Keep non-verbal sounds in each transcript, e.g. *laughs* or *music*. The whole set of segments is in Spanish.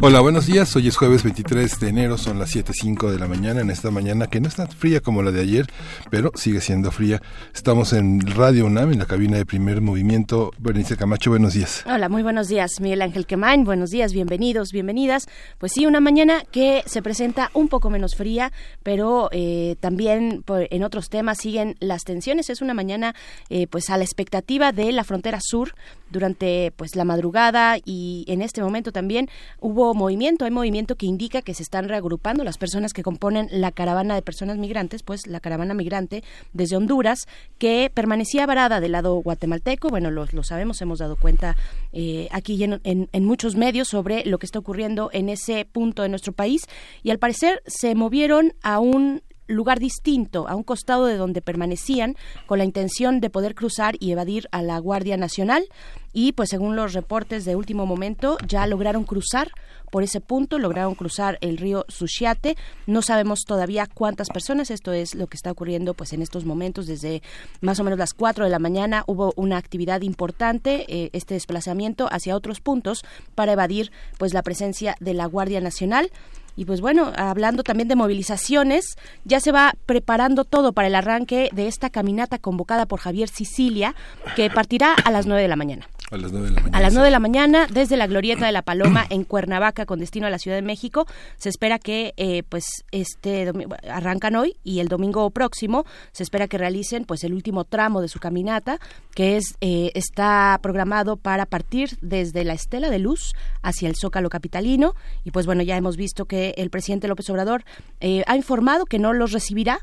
Hola, buenos días. Hoy es jueves 23 de enero, son las 7.05 de la mañana, en esta mañana que no es tan fría como la de ayer, pero sigue siendo fría. Estamos en Radio UNAM, en la cabina de primer movimiento. Berenice Camacho, buenos días. Hola, muy buenos días, Miguel Ángel Quemain. Buenos días, bienvenidos, bienvenidas. Pues sí, una mañana que se presenta un poco menos fría, pero eh, también en otros temas siguen las tensiones. Es una mañana eh, pues a la expectativa de la frontera sur durante pues la madrugada y en este momento también hubo movimiento, hay movimiento que indica que se están reagrupando las personas que componen la caravana de personas migrantes, pues la caravana migrante desde Honduras que permanecía varada del lado guatemalteco, bueno, lo, lo sabemos, hemos dado cuenta eh, aquí en, en muchos medios sobre lo que está ocurriendo en ese punto de nuestro país y al parecer se movieron a un lugar distinto, a un costado de donde permanecían, con la intención de poder cruzar y evadir a la Guardia Nacional. Y pues según los reportes de último momento, ya lograron cruzar por ese punto, lograron cruzar el río Suchiate. No sabemos todavía cuántas personas, esto es lo que está ocurriendo pues en estos momentos, desde más o menos las 4 de la mañana hubo una actividad importante, eh, este desplazamiento hacia otros puntos para evadir pues la presencia de la Guardia Nacional. Y pues bueno, hablando también de movilizaciones, ya se va preparando todo para el arranque de esta caminata convocada por Javier Sicilia, que partirá a las 9 de la mañana. A las 9 de la mañana. A las 9 de la mañana, desde la Glorieta de la Paloma en Cuernavaca, con destino a la Ciudad de México. Se espera que, eh, pues, este arrancan hoy y el domingo próximo se espera que realicen, pues, el último tramo de su caminata, que es eh, está programado para partir desde la Estela de Luz hacia el Zócalo capitalino. Y pues, bueno, ya hemos visto que el presidente López Obrador eh, ha informado que no los recibirá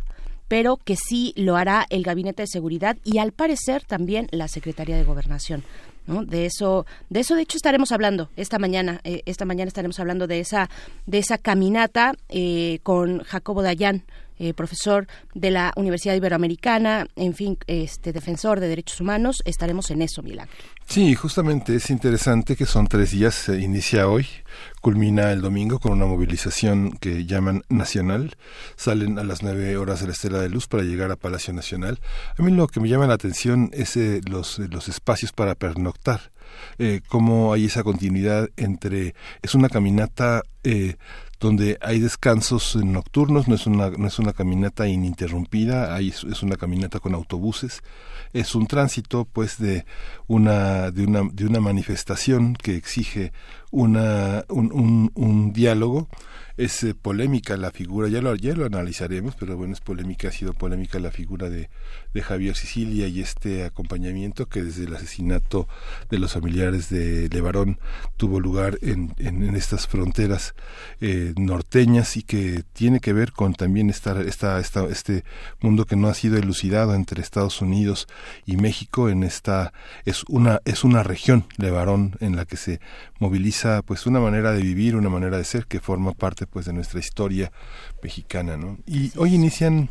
pero que sí lo hará el Gabinete de Seguridad y al parecer también la Secretaría de Gobernación. De eso, de eso de hecho estaremos hablando esta mañana. Eh, esta mañana estaremos hablando de esa, de esa caminata eh, con Jacobo Dayan, eh, profesor de la Universidad Iberoamericana, en fin, este defensor de derechos humanos. Estaremos en eso, Milán. Sí, justamente es interesante que son tres días, se inicia hoy, culmina el domingo con una movilización que llaman nacional. Salen a las nueve horas de la Estela de Luz para llegar a Palacio Nacional. A mí lo que me llama la atención es eh, los, los espacios para pernoctar. Eh, cómo hay esa continuidad entre es una caminata eh, donde hay descansos nocturnos, no es una, no es una caminata ininterrumpida, hay, es una caminata con autobuses, es un tránsito pues de una, de una, de una manifestación que exige una, un, un, un diálogo es eh, polémica la figura, ya lo, ya lo analizaremos, pero bueno, es polémica, ha sido polémica la figura de, de Javier Sicilia y este acompañamiento que desde el asesinato de los familiares de Levarón tuvo lugar en, en, estas fronteras eh, norteñas y que tiene que ver con también esta, esta, esta, este mundo que no ha sido elucidado entre Estados Unidos y México. En esta es una es una región Levarón en la que se moviliza pues una manera de vivir una manera de ser que forma parte pues de nuestra historia mexicana no y hoy inician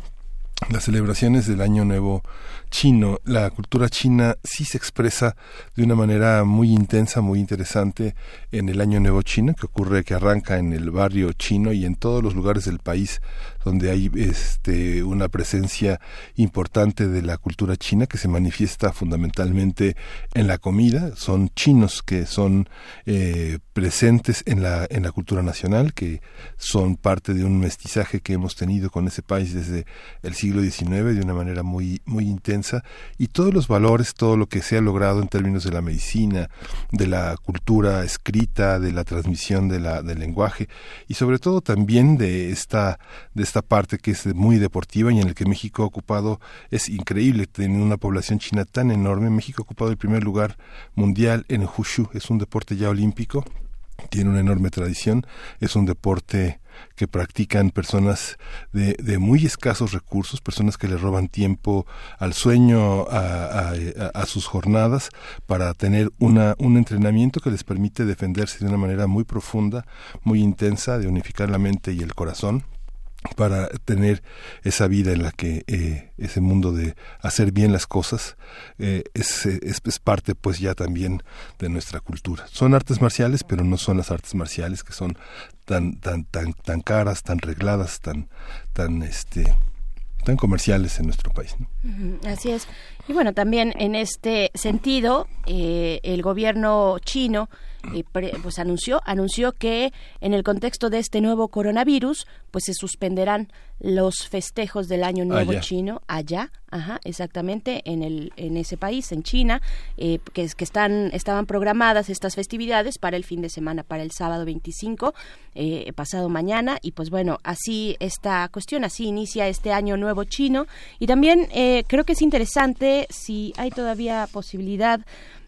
las celebraciones del Año Nuevo chino. La cultura china sí se expresa de una manera muy intensa, muy interesante en el Año Nuevo chino, que ocurre, que arranca en el barrio chino y en todos los lugares del país donde hay este, una presencia importante de la cultura china que se manifiesta fundamentalmente en la comida. Son chinos que son eh, presentes en la, en la cultura nacional, que son parte de un mestizaje que hemos tenido con ese país desde el siglo XIX de una manera muy, muy intensa y todos los valores, todo lo que se ha logrado en términos de la medicina, de la cultura escrita, de la transmisión de la, del lenguaje y sobre todo también de esta, de esta parte que es muy deportiva y en el que México ha ocupado, es increíble, tener una población china tan enorme, México ha ocupado el primer lugar mundial en el Wushu, es un deporte ya olímpico, tiene una enorme tradición, es un deporte que practican personas de, muy escasos recursos, personas que le roban tiempo al sueño, a, a, sus jornadas, para tener una, un entrenamiento que les permite defenderse de una manera muy profunda, muy intensa, de unificar la mente y el corazón para tener esa vida en la que eh, ese mundo de hacer bien las cosas eh, es, es, parte pues ya también de nuestra cultura. Son artes marciales, pero no son las artes marciales que son tan tan tan tan caras, tan regladas, tan tan este tan comerciales en nuestro país. Así es. Y bueno, también en este sentido, eh, el gobierno chino pues anunció anunció que en el contexto de este nuevo coronavirus pues se suspenderán los festejos del año nuevo chino allá ajá exactamente en el en ese país en China eh, que que están estaban programadas estas festividades para el fin de semana para el sábado 25 eh, pasado mañana y pues bueno así esta cuestión así inicia este año nuevo chino y también eh, creo que es interesante si hay todavía posibilidad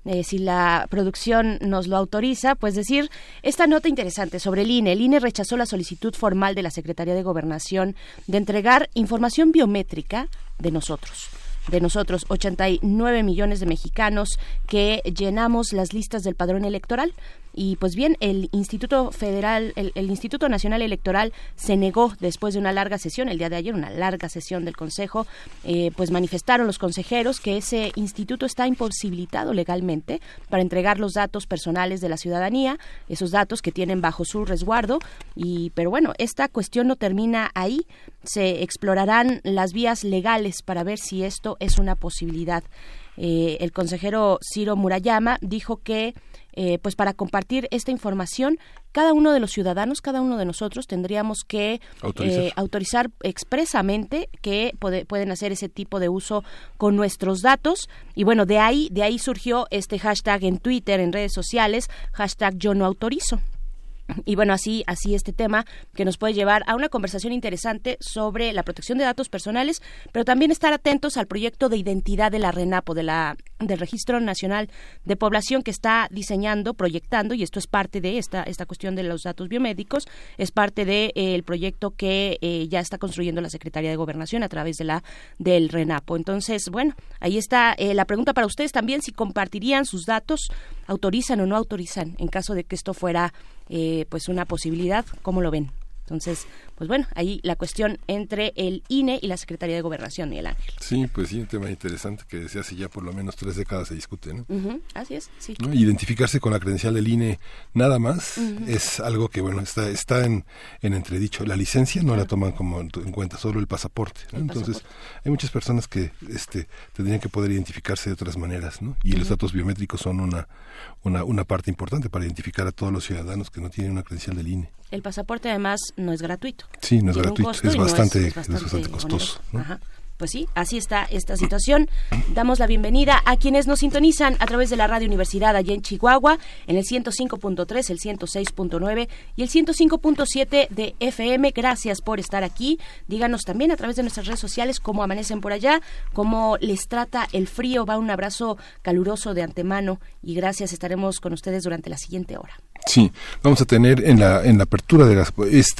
eh, si la producción nos lo autoriza, pues decir esta nota interesante sobre el INE. El INE rechazó la solicitud formal de la Secretaría de Gobernación de entregar información biométrica de nosotros de nosotros, 89 millones de mexicanos que llenamos las listas del padrón electoral. Y pues bien, el Instituto Federal, el, Instituto Nacional Electoral se negó después de una larga sesión, el día de ayer, una larga sesión del Consejo, eh, pues manifestaron los consejeros que ese instituto está imposibilitado legalmente para entregar los datos personales de la ciudadanía, esos datos que tienen bajo su resguardo. Y, pero bueno, esta cuestión no termina ahí. Se explorarán las vías legales para ver si esto es una posibilidad. Eh, el consejero Ciro Murayama dijo que eh, pues para compartir esta información, cada uno de los ciudadanos, cada uno de nosotros tendríamos que eh, autorizar, expresamente que pueden hacer ese tipo de uso con nuestros datos. Y bueno, de ahí, de ahí surgió este hashtag en Twitter, en redes sociales, hashtag yo no autorizo. Y bueno, así, así este tema que nos puede llevar a una conversación interesante sobre la protección de datos personales, pero también estar atentos al proyecto de identidad de la RENAPO, de la, del Registro Nacional de Población que está diseñando, proyectando, y esto es parte de esta, esta cuestión de los datos biomédicos, es parte del de, eh, proyecto que eh, ya está construyendo la Secretaría de Gobernación a través de la del RENAPO. Entonces, bueno, ahí está eh, la pregunta para ustedes también, si compartirían sus datos, autorizan o no autorizan en caso de que esto fuera pues una posibilidad. ¿Cómo lo ven? Entonces, pues bueno, ahí la cuestión entre el INE y la Secretaría de Gobernación, Miguel Ángel. Sí, pues sí, un tema interesante que desde hace ya por lo menos tres décadas se discute, ¿no? así es, sí. Identificarse con la credencial del INE nada más es algo que, bueno, está, está en, en entredicho. La licencia no la toman como en cuenta, solo el pasaporte. Entonces, hay muchas personas que este, tendrían que poder identificarse de otras maneras, ¿no? Y los datos biométricos son una, una, una parte importante para identificar a todos los ciudadanos que no tienen una credencial del INE. El pasaporte además no es gratuito. Sí, no es gratuito, es bastante, es, bastante, costoso. Pues sí, así está esta situación. Damos la bienvenida a quienes nos sintonizan a través de la Radio Universidad allá en Chihuahua, en el 105.3, el 106.9 y el 105.7 de FM. Gracias por estar aquí. Díganos también a través de nuestras redes sociales cómo amanecen por allá, cómo les trata el frío. Va un abrazo caluroso de antemano y gracias. Estaremos con ustedes durante la siguiente hora. Sí, vamos a tener en la, en la apertura de las...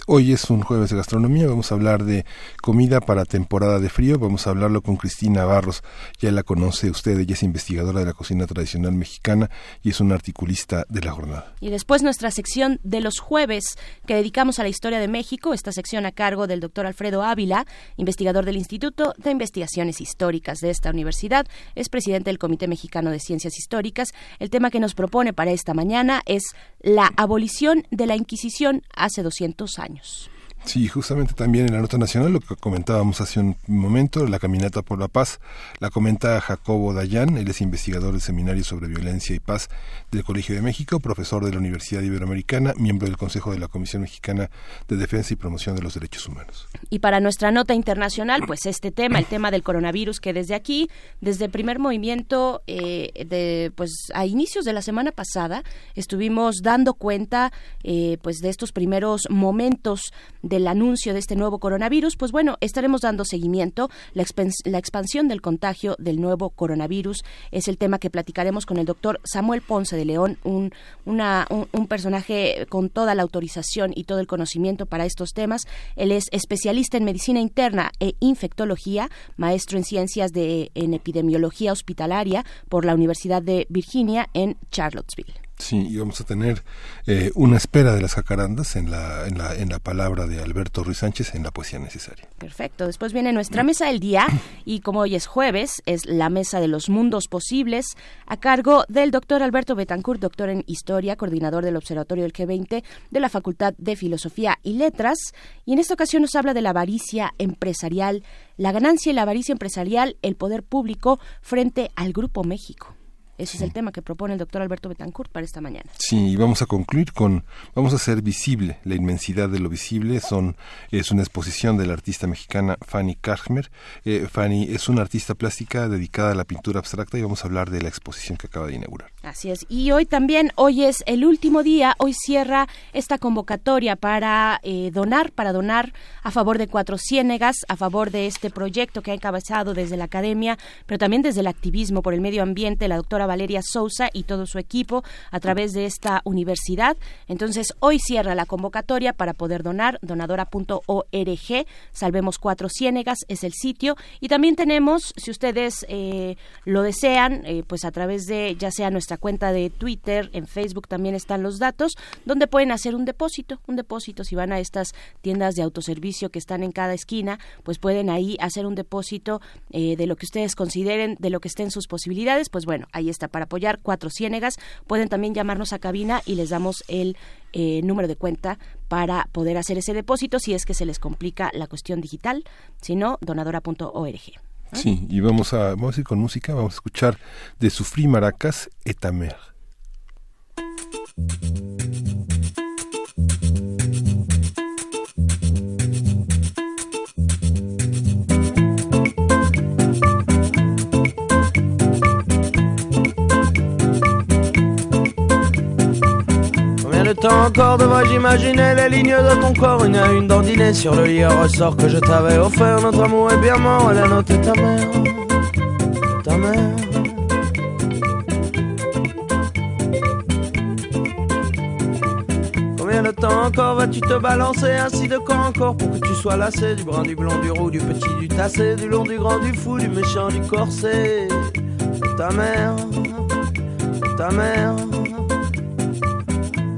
hoy es un jueves de gastronomía, vamos a hablar de comida para temporada de frío, vamos a hablarlo con Cristina Barros, ya la conoce usted, ella es investigadora de la cocina tradicional mexicana y es una articulista de la jornada. Y después nuestra sección de los jueves que dedicamos a la historia de México, esta sección a cargo del doctor Alfredo Ávila, investigador del Instituto de Investigaciones Históricas de esta universidad, es presidente del Comité Mexicano de Ciencias Históricas. El tema que nos propone para esta mañana es la abolición de la Inquisición hace 200 años. Sí, justamente también en la nota nacional, lo que comentábamos hace un momento, la caminata por la paz, la comenta Jacobo Dayan, él es investigador del Seminario sobre Violencia y Paz del Colegio de México, profesor de la Universidad Iberoamericana, miembro del Consejo de la Comisión Mexicana de Defensa y Promoción de los Derechos Humanos. Y para nuestra nota internacional, pues este tema, el tema del coronavirus, que desde aquí, desde el primer movimiento, eh, de, pues a inicios de la semana pasada, estuvimos dando cuenta, eh, pues de estos primeros momentos de del anuncio de este nuevo coronavirus, pues bueno, estaremos dando seguimiento. La, expansión del contagio del nuevo coronavirus es el tema que platicaremos con el doctor Samuel Ponce de León, un, un, personaje con toda la autorización y todo el conocimiento para estos temas. Él es especialista en medicina interna e infectología, maestro en ciencias de en epidemiología hospitalaria por la Universidad de Virginia en Charlottesville. Sí, y vamos a tener eh, una espera de las jacarandas en la, en, la, en la palabra de Alberto Ruiz Sánchez en la poesía necesaria. Perfecto. Después viene nuestra mesa del día y como hoy es jueves, es la mesa de los mundos posibles a cargo del doctor Alberto Betancourt, doctor en historia, coordinador del Observatorio del G20 de la Facultad de Filosofía y Letras. Y en esta ocasión nos habla de la avaricia empresarial, la ganancia y la avaricia empresarial, el poder público frente al Grupo México. Ese es el tema que propone el doctor Alberto Betancourt para esta mañana. Sí, y vamos a concluir con, vamos a hacer visible la inmensidad de lo visible. Son, es una exposición de la artista mexicana Fanny Karchmer. Eh, Fanny es una artista plástica dedicada a la pintura abstracta y vamos a hablar de la exposición que acaba de inaugurar. Así es. Y hoy también, hoy es el último día, hoy cierra esta convocatoria para eh, donar, para donar a favor de Cuatro Ciénegas, a favor de este proyecto que ha encabezado desde la academia, pero también desde el activismo por el medio ambiente, la doctora Valeria Sousa y todo su equipo a través de esta universidad. Entonces, hoy cierra la convocatoria para poder donar, donadora.org, Salvemos Cuatro Ciénegas es el sitio. Y también tenemos, si ustedes eh, lo desean, eh, pues a través de ya sea nuestra cuenta de Twitter, en Facebook también están los datos, donde pueden hacer un depósito, un depósito si van a estas tiendas de autoservicio que están en cada esquina, pues pueden ahí hacer un depósito eh, de lo que ustedes consideren, de lo que estén sus posibilidades, pues bueno, ahí está para apoyar Cuatro Ciénegas. Pueden también llamarnos a cabina y les damos el eh, número de cuenta para poder hacer ese depósito si es que se les complica la cuestión digital, si no, donadora.org. Sí, y vamos a, vamos a ir con música, vamos a escuchar de Sufrí Maracas, Etamer. Le temps encore devrais-je imaginer les lignes de ton corps. Une à une dandinée sur le lit ressort que je t'avais offert. Notre amour est bien mort la note est ta mère. Ta mère. Combien de temps encore vas-tu te balancer ainsi de corps encore Pour que tu sois lassé du brun, du blond, du roux, du petit, du tassé Du long, du grand, du fou, du méchant, du corset Ta mère. Ta mère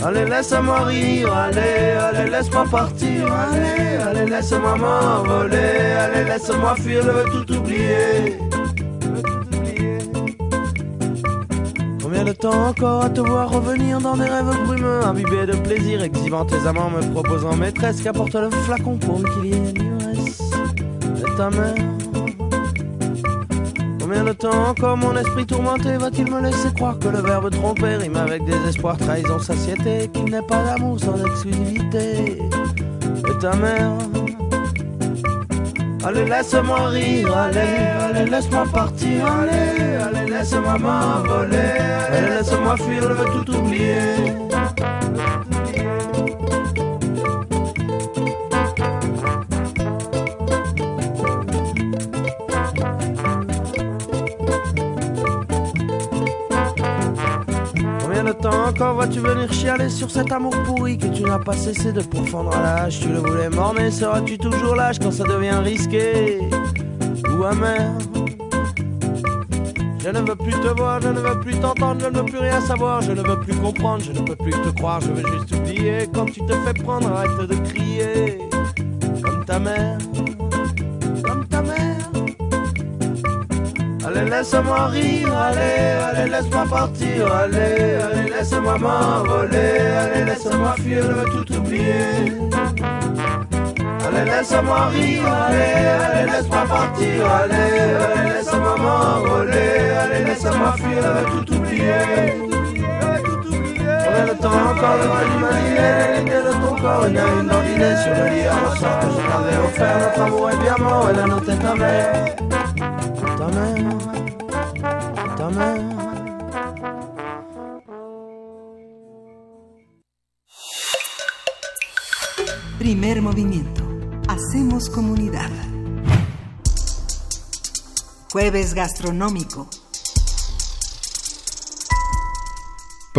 Allez, laisse-moi rire, allez, allez, laisse-moi partir, allez, allez, laisse-moi m'envoler, allez, laisse-moi fuir, je veux tout oublier. Combien de temps encore à te voir revenir dans des rêves brumeux, imbibés de plaisir, exhibant tes amants, me proposant maîtresse, qu'apporte le flacon pour qu'il y ait l'ivresse de ta mère. Combien de temps encore mon esprit tourmenté va-t-il me laisser croire que le verbe tromper rime avec désespoir, trahison, satiété, qu'il n'est pas d'amour sans exclusivité Et ta mère Allez, laisse-moi rire, allez, allez, laisse-moi partir, allez, allez, laisse-moi m'envoler, allez, laisse-moi fuir, je veux tout oublier. Encore vas-tu venir chialer sur cet amour pourri que tu n'as pas cessé de pourfendre à l'âge? Tu le voulais mort, mais seras-tu toujours lâche quand ça devient risqué? Ou amer? Je ne veux plus te voir, je ne veux plus t'entendre, je ne veux plus rien savoir, je ne veux plus comprendre, je ne peux plus te croire, je veux juste oublier. Quand tu te fais prendre, arrête de crier comme ta mère. Allez, laisse-moi rire, allez, allez, laisse-moi partir, allez, allez, laisse-moi m'envoler, allez, laisse-moi fuir, je veux tout oublier. Allez, laisse-moi rire, allez, allez, laisse-moi partir, allez, allez, laisse-moi m'envoler, allez, laisse-moi fuir, je veux tout oublier. Combien de temps encore devrais imaginer les lignes de ton corps Une à une d'ordinaire sur le lit ressort que je t'avais offert Notre amour est bien mort et la note est ta mère Primer movimiento. Hacemos comunidad. Jueves gastronómico.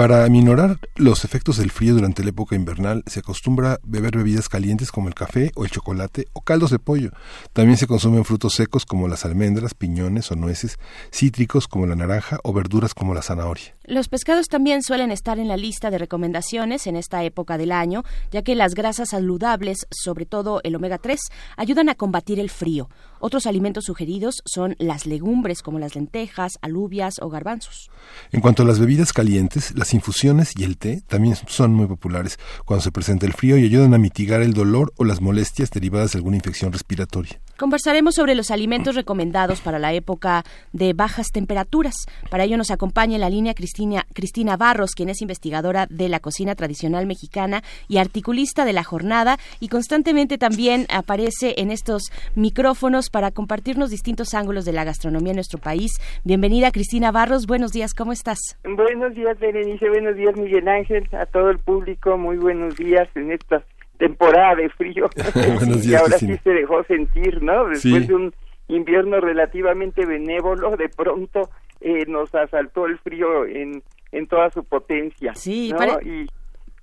Para aminorar los efectos del frío durante la época invernal, se acostumbra beber bebidas calientes como el café o el chocolate o caldos de pollo. También se consumen frutos secos como las almendras, piñones o nueces, cítricos como la naranja o verduras como la zanahoria. Los pescados también suelen estar en la lista de recomendaciones en esta época del año, ya que las grasas saludables, sobre todo el omega 3, ayudan a combatir el frío. Otros alimentos sugeridos son las legumbres como las lentejas, alubias o garbanzos. En cuanto a las bebidas calientes, las infusiones y el té también son muy populares cuando se presenta el frío y ayudan a mitigar el dolor o las molestias derivadas de alguna infección respiratoria. Conversaremos sobre los alimentos recomendados para la época de bajas temperaturas. Para ello nos acompaña en la línea Cristina, Cristina Barros, quien es investigadora de la cocina tradicional mexicana y articulista de la jornada y constantemente también aparece en estos micrófonos para compartirnos distintos ángulos de la gastronomía en nuestro país. Bienvenida Cristina Barros, buenos días, ¿cómo estás? Buenos días Berenice, buenos días Miguel Ángel, a todo el público, muy buenos días en estas temporada de frío *laughs* *laughs* y ahora sí se dejó sentir, ¿no? Después de un invierno relativamente benévolo, de pronto eh, nos asaltó el frío en, en toda su potencia. Sí, y,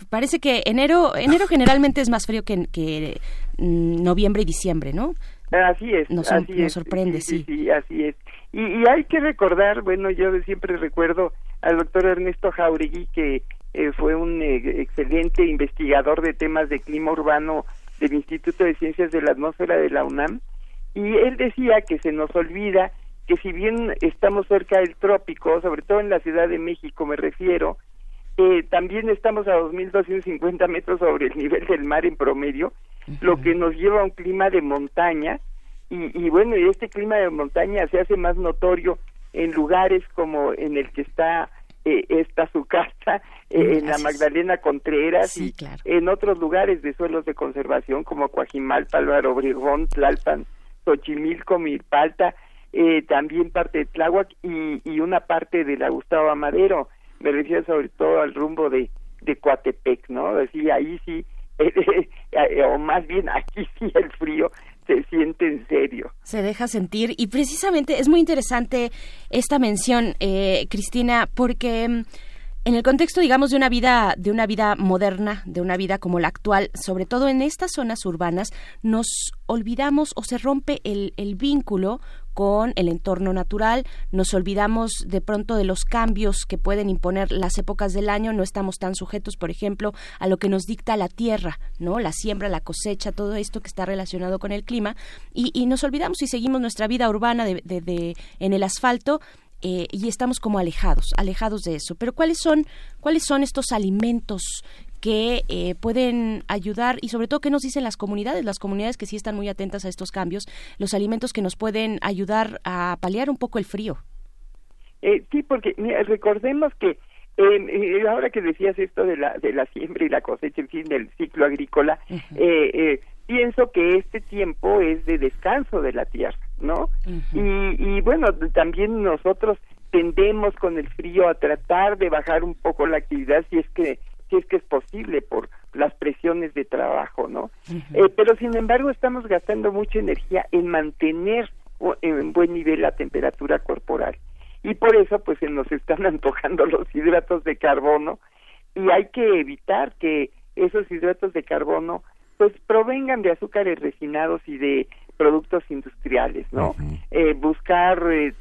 parece que enero enero generalmente es más frío que, que mm, noviembre y diciembre, ¿no? Así es, nos, así nos sorprende, sí. Sí, así es. Y, y, hay que recordar, bueno, yo siempre recuerdo al doctor Ernesto Jauregui que eh, fue un eh, excelente investigador de temas de clima urbano del Instituto de Ciencias de la Atmósfera de la UNAM, y él decía que se nos olvida que si bien estamos cerca del trópico, sobre todo en la Ciudad de México me refiero, eh, también estamos a 2.250 metros sobre el nivel del mar en promedio, lo que nos lleva a un clima de montaña, y, y bueno, y este clima de montaña se hace más notorio en lugares como en el que está eh, está su casa eh, en la Magdalena Contreras y en otros lugares de suelos de conservación como Coajimalpa, Álvaro Obregón, Tlalpan, Xochimilco, Milpalta, eh, también parte de Tláhuac y, y una parte de la Gustavo Amadero. Me refiero sobre todo al rumbo de, de Coatepec, ¿no? Decía, ahí sí, *laughs* o más bien aquí sí el frío se siente en serio. Se deja sentir y precisamente es muy interesante esta mención, eh, Cristina, porque mm, en el contexto, digamos, de una vida, de una vida moderna, de una vida como la actual, sobre todo en estas zonas urbanas, nos olvidamos o se rompe el, vínculo con el entorno natural, nos olvidamos de pronto de los cambios que pueden imponer las épocas del año, no estamos tan sujetos, por ejemplo, a lo que nos dicta la tierra, ¿no? La siembra, la cosecha, todo esto que está relacionado con el clima, y, nos olvidamos y seguimos nuestra vida urbana de, de, en el asfalto eh, y estamos como alejados, alejados de eso. Pero ¿cuáles son, cuáles son estos alimentos que eh, pueden ayudar y sobre todo qué nos dicen las comunidades, las comunidades que sí están muy atentas a estos cambios, los alimentos que nos pueden ayudar a paliar un poco el frío. Eh, sí, porque recordemos que eh, ahora que decías esto de la de la siembra y la cosecha, en fin, del ciclo agrícola, pienso que este tiempo es de descanso de la tierra, ¿no? y, y bueno, también nosotros tendemos con el frío a tratar de bajar un poco la actividad si es que si es que es posible por las presiones de trabajo, ¿no? eh, pero sin embargo estamos gastando mucha energía en mantener en buen nivel la temperatura corporal y por eso pues se nos están *laughs* antojando los hidratos de carbono y hay que evitar que esos hidratos de carbono pues provengan de azúcares refinados y de productos industriales, ¿no? eh, buscar eh,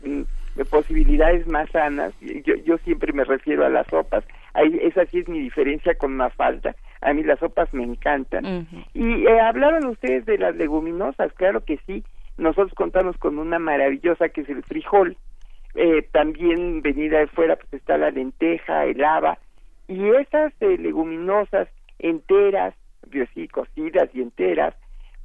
posibilidades más sanas, yo, yo siempre me refiero a las sopas, Ahí, esa sí es mi diferencia con una falta. A mí las sopas me encantan. Y eh, hablaron ustedes de las leguminosas, claro que sí. Nosotros contamos con una maravillosa que es el frijol. Eh, también venida de fuera pues está la lenteja, el haba. Y esas eh, leguminosas enteras, sí, cocidas y enteras,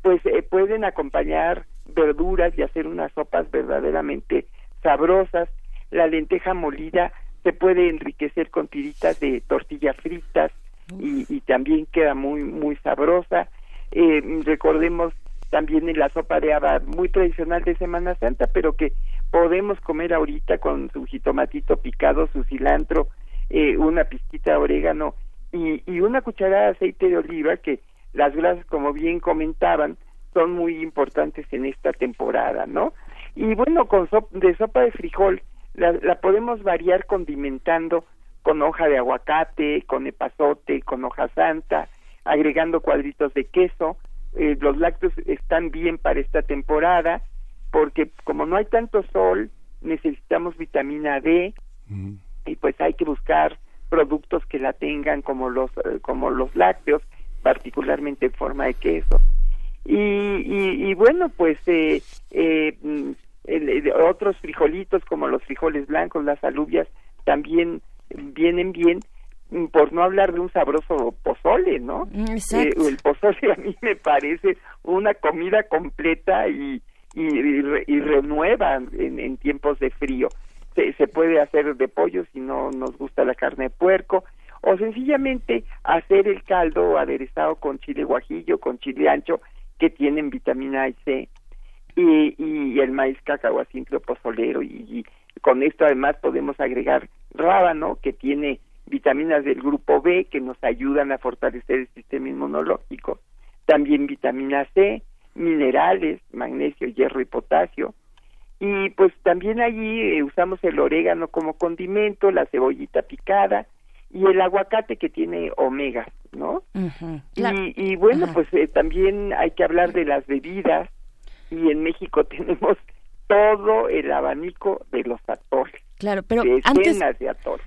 pues eh, pueden acompañar verduras y hacer unas sopas verdaderamente sabrosas. La lenteja molida se puede enriquecer con tiritas de tortilla fritas y, también queda muy muy sabrosa eh, recordemos también en la sopa de haba muy tradicional de Semana Santa pero que podemos comer ahorita con su jitomatito picado su cilantro eh, una pizquita de orégano y, y una cucharada de aceite de oliva que las grasas, como bien comentaban, son muy importantes en esta temporada, ¿no? Y bueno, con de sopa de frijol la, la podemos variar condimentando con hoja de aguacate, con epazote, con hoja santa, agregando cuadritos de queso. Eh, los lácteos están bien para esta temporada porque como no hay tanto sol, necesitamos vitamina D mm. y pues hay que buscar productos que la tengan como los eh, como los lácteos, particularmente en forma de queso. Y, y, bueno, pues eh, eh, mm, otros frijolitos como los frijoles blancos, las alubias, también vienen bien, mm, por no hablar de un sabroso pozole, ¿no? Mm, exacto. el pozole a mí me parece una comida completa y, y, y, renueva en, en, tiempos de frío. Se, se puede hacer de pollo si no nos gusta la carne de puerco, o sencillamente hacer el caldo aderezado con chile guajillo, con chile ancho, que tienen vitamina y C, y, y el maíz cacahuacinto pozolero, y, y con esto además podemos agregar rábano, que tiene vitaminas del grupo B que nos ayudan a fortalecer el sistema inmunológico, también vitamina C, minerales, magnesio, hierro y potasio. Y pues también allí eh, usamos el orégano como condimento, la cebollita picada y el aguacate que tiene omega, ¿no? y, y, bueno, pues eh, también hay que hablar de las bebidas y en México *laughs* tenemos todo el abanico de los atoles. Claro, pero antes,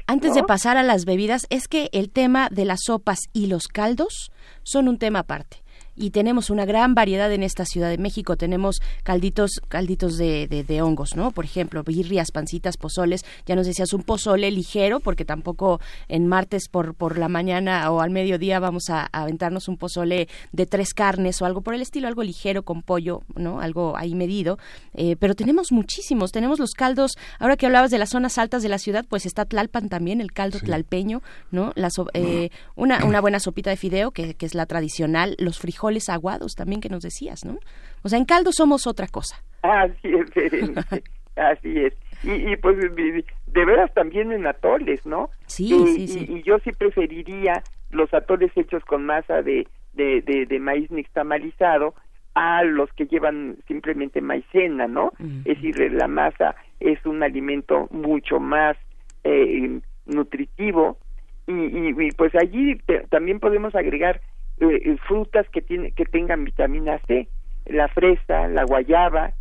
antes de pasar a las bebidas, es que el tema de las sopas y los caldos son un tema aparte y tenemos una gran variedad en esta Ciudad de México. Tenemos calditos, calditos de, de, hongos, ¿no? Por ejemplo, birrias, pancitas, pozoles. Ya nos decías un pozole ligero, porque tampoco en martes por, por la mañana o al mediodía vamos a, aventarnos un pozole de tres carnes o algo por el estilo, algo ligero con pollo, ¿no? Algo ahí medido. Eh, pero tenemos muchísimos. Tenemos los caldos. Ahora que hablabas de las zonas altas de la ciudad, pues está Tlalpan también, el caldo tlalpeño, ¿no? La eh, una, una buena sopita de fideo, que, que es la tradicional, los frijoles frijoles aguados también que nos decías, ¿no? O sea, en caldo somos otra cosa. Así es, *laughs* así es. Y, pues de veras también en atoles, ¿no? Sí, sí, sí. Y, yo sí preferiría los atoles hechos con masa de, de, de, maíz nixtamalizado a los que llevan simplemente maicena, ¿no? Es decir, la masa es un alimento mucho más eh, nutritivo y, y, pues allí también podemos agregar eh, eh, frutas que tiene, que tengan vitamina C, la fresa, la guayaba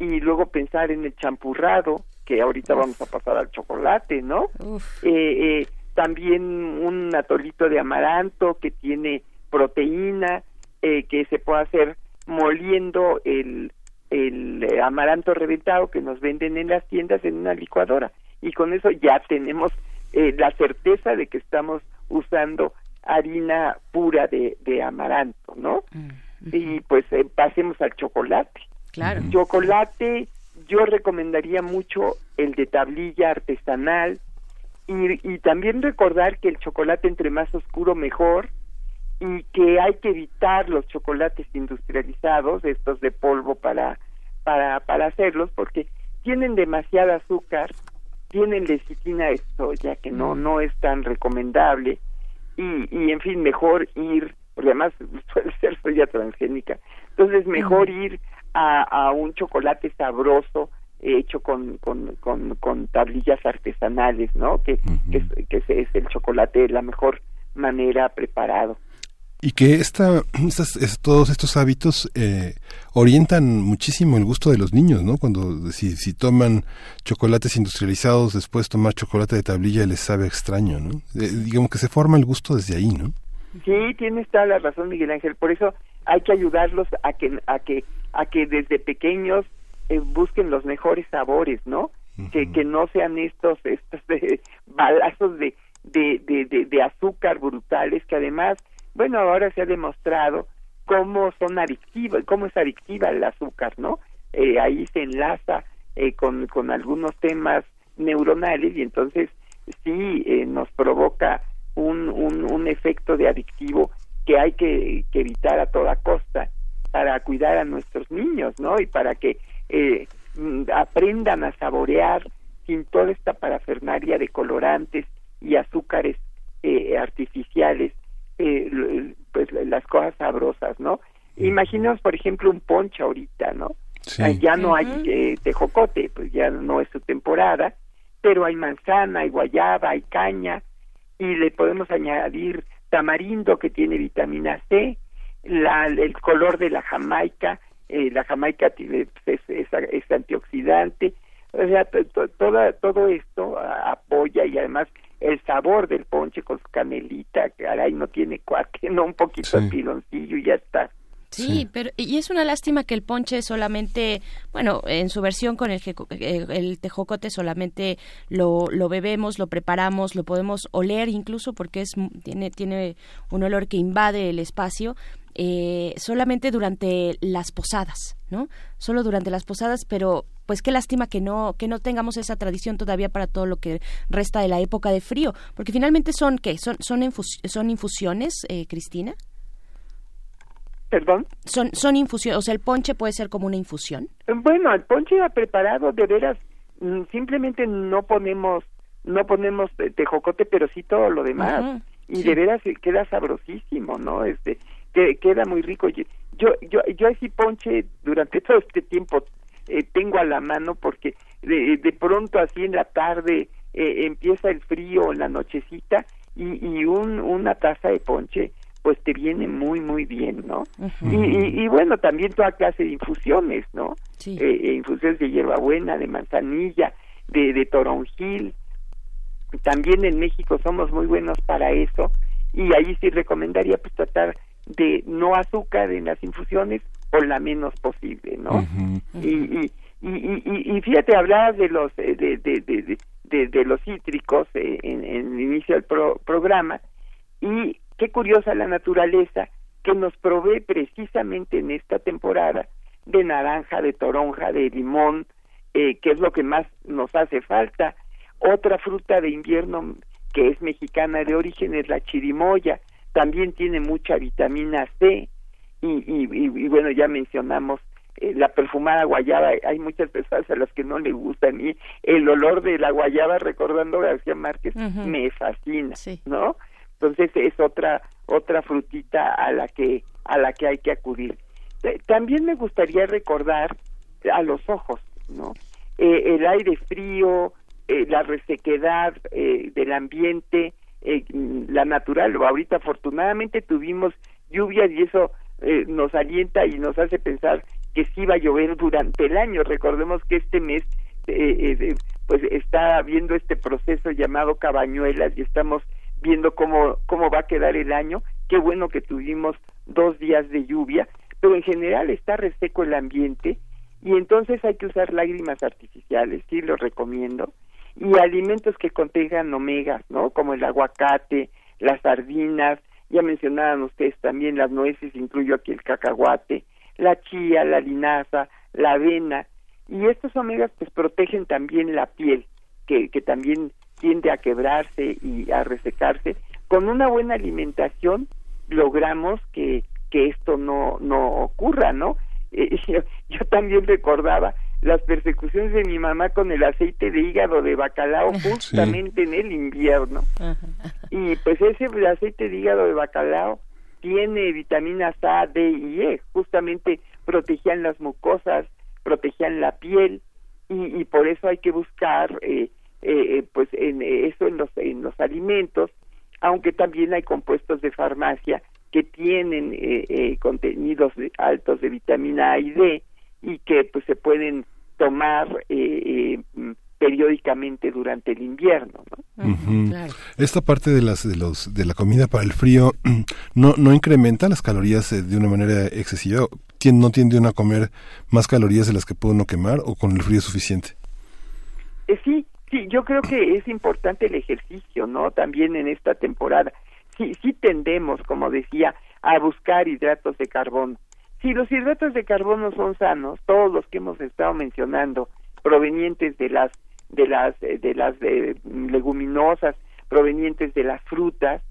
y luego pensar en el champurrado que ahorita vamos a pasar al chocolate, ¿no? Eh, también un atolito de amaranto que tiene proteína que se puede hacer moliendo el el amaranto reventado que nos venden en las tiendas en una licuadora. Y con eso ya tenemos la certeza de que estamos usando harina pura de, de amaranto, ¿no? Mm, y pues eh, pasemos al chocolate. Claro. Chocolate, yo recomendaría mucho el de tablilla artesanal y, y también recordar que el chocolate entre más oscuro mejor y que hay que evitar los chocolates industrializados, estos de polvo para, para, para hacerlos, porque tienen demasiada azúcar, tienen lecitina de soya que no, mm. no es tan recomendable y, y en fin, mejor ir, porque además *laughs* suele ser soya transgénica, entonces mejor ir a, a un chocolate sabroso hecho con, con, con, con tablillas artesanales, ¿no? Que, que, que, es el chocolate la mejor manera preparado y que esta, todos estos hábitos eh, orientan muchísimo el gusto de los niños, ¿no? Cuando si, si toman chocolates industrializados, después tomar chocolate de tablilla les sabe extraño, ¿no? Eh, digamos que se forma el gusto desde ahí, ¿no? Sí, tienes toda la razón, Miguel Ángel. Por eso hay que ayudarlos a que a que a que desde pequeños eh, busquen los mejores sabores, ¿no? Que que no sean estos estos balazos de de, de, de azúcar brutales que además bueno, ahora se ha demostrado cómo son adictivas, cómo es adictiva el azúcar, ¿no? Eh, ahí se enlaza eh, con, algunos temas neuronales y entonces sí eh, nos provoca un, un, efecto de adictivo que hay que, que, evitar a toda costa para cuidar a nuestros niños, ¿no? Y para que eh, mm, aprendan a saborear sin toda esta parafernaria de colorantes y azúcares eh, artificiales eh, pues las cosas sabrosas, ¿no? Imaginemos, por ejemplo, un ponche ahorita, ¿no? Ya no hay eh, tejocote, pues ya no es su temporada, pero hay manzana, hay guayaba, hay caña, y le podemos añadir tamarindo que tiene vitamina C, la, el color de la jamaica, eh, la jamaica tiene, pues, es, es, antioxidante, o sea, toda, todo esto apoya y además el sabor del ponche con su canelita, que ahí no tiene cuate, no un poquito de piloncillo y ya está. Sí, pero y es una lástima que el ponche solamente, bueno, en su versión con el, eh, el tejocote solamente lo, lo bebemos, lo preparamos, lo podemos oler incluso porque es tiene tiene un olor que invade el espacio eh, solamente durante las posadas, ¿no? Solo durante las posadas, pero pues qué lástima que no que no tengamos esa tradición todavía para todo lo que resta de la época de frío, porque finalmente son qué son son, son infusiones, eh, Cristina. ¿Perdón? Son, son infusiones, o sea, el ponche puede ser como una infusión. Bueno, el ponche ha preparado, de veras, mm, simplemente no ponemos, no ponemos tejocote, pero sí todo lo demás. y de veras queda sabrosísimo, ¿no? Este, que, queda muy rico. Yo, yo, yo así ponche durante *laughs* todo este tiempo eh, tengo a la mano porque de, de pronto así en la tarde eh, empieza el frío en la nochecita y, y un, una taza de ponche pues te viene muy muy bien, ¿no? y, y, bueno, también toda clase de infusiones, ¿no? Eh, eh, infusiones de hierbabuena, de manzanilla, de, de toronjil. También en México somos muy buenos para eso y ahí sí recomendaría pues tratar de no azúcar en las infusiones o la menos posible, ¿no? y, y, y, y, fíjate, hablabas de los de, de, de, de, de los cítricos eh, en, en, el inicio del programa y qué curiosa la naturaleza que nos provee precisamente en esta temporada de naranja, de toronja, de limón, eh, que es lo que más nos hace falta. Otra fruta de invierno que es mexicana de origen es la chirimoya, también tiene mucha vitamina C y, y, y, bueno, ya mencionamos eh, la perfumada guayaba, hay muchas personas a las que no le gusta ni el olor de la guayaba, recordando García Márquez, me fascina, ¿no? Entonces es otra otra frutita a la que a la que hay que acudir. Eh, también me gustaría recordar a los ojos, ¿no? Eh, el aire frío, eh, la resequedad del ambiente, la natural. Ahorita afortunadamente tuvimos lluvias y eso nos alienta y nos hace pensar que sí va a llover durante el año. Recordemos que este mes pues está habiendo este proceso llamado cabañuelas y estamos viendo cómo, cómo va a quedar el año. Qué bueno que tuvimos dos días de lluvia, pero en general está reseco el ambiente y entonces hay que usar lágrimas artificiales, sí lo recomiendo, y alimentos que contengan omegas, ¿no? Como el aguacate, las sardinas, ya mencionaban ustedes también las nueces, incluyo aquí el cacahuate, la chía, la linaza, la avena, y estos omegas pues protegen también la piel, que, que también tiende a quebrarse y a resecarse, con una buena alimentación logramos que, que esto no, no ocurra, ¿no? *laughs* Eh, yo, también recordaba las persecuciones de mi mamá con el aceite de hígado de bacalao justamente en el invierno. Y pues ese aceite de hígado de bacalao tiene vitaminas A, D y E, justamente protegían las mucosas, protegían la piel y, y por eso hay que buscar eh, eh, pues en eso en los en los alimentos aunque también hay compuestos de farmacia que tienen eh, eh, contenidos altos de vitamina A y D y que pues se pueden tomar eh, periódicamente durante el invierno esta parte de las de los de la comida para el frío *clears throat* no no incrementa las calorías de una manera excesiva no tiende uno a comer más calorías de las que puede uno quemar o con el frío suficiente sí Sí, yo creo que es importante el ejercicio, ¿no? También en esta temporada. Sí, sí tendemos, como decía, a buscar hidratos de carbono. Si los hidratos de carbono son sanos, todos los que hemos estado mencionando, provenientes de las de las eh, de las de leguminosas, provenientes de las frutas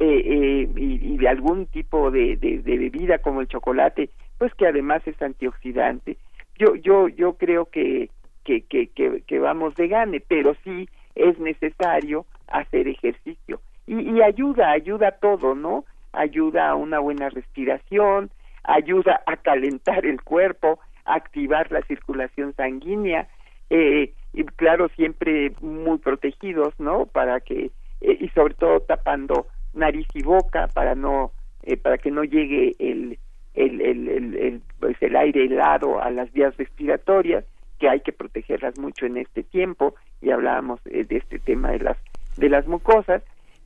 eh, eh, y, de algún tipo de, de, bebida como el chocolate, pues que además es antioxidante. Yo yo yo creo que que, que, que, vamos de gane, pero sí es necesario hacer ejercicio. Y, y ayuda, ayuda a todo, ¿no? ayuda a una buena respiración, ayuda a calentar el cuerpo, a activar la circulación sanguínea, eh, y claro, siempre muy protegidos, ¿no? Para que, eh, y sobre todo tapando nariz y boca para no, eh, para que no llegue el, el, el, el, pues el aire helado a las vías respiratorias, que hay que protegerlas mucho en este tiempo, y hablábamos de este tema de las, de las mucosas,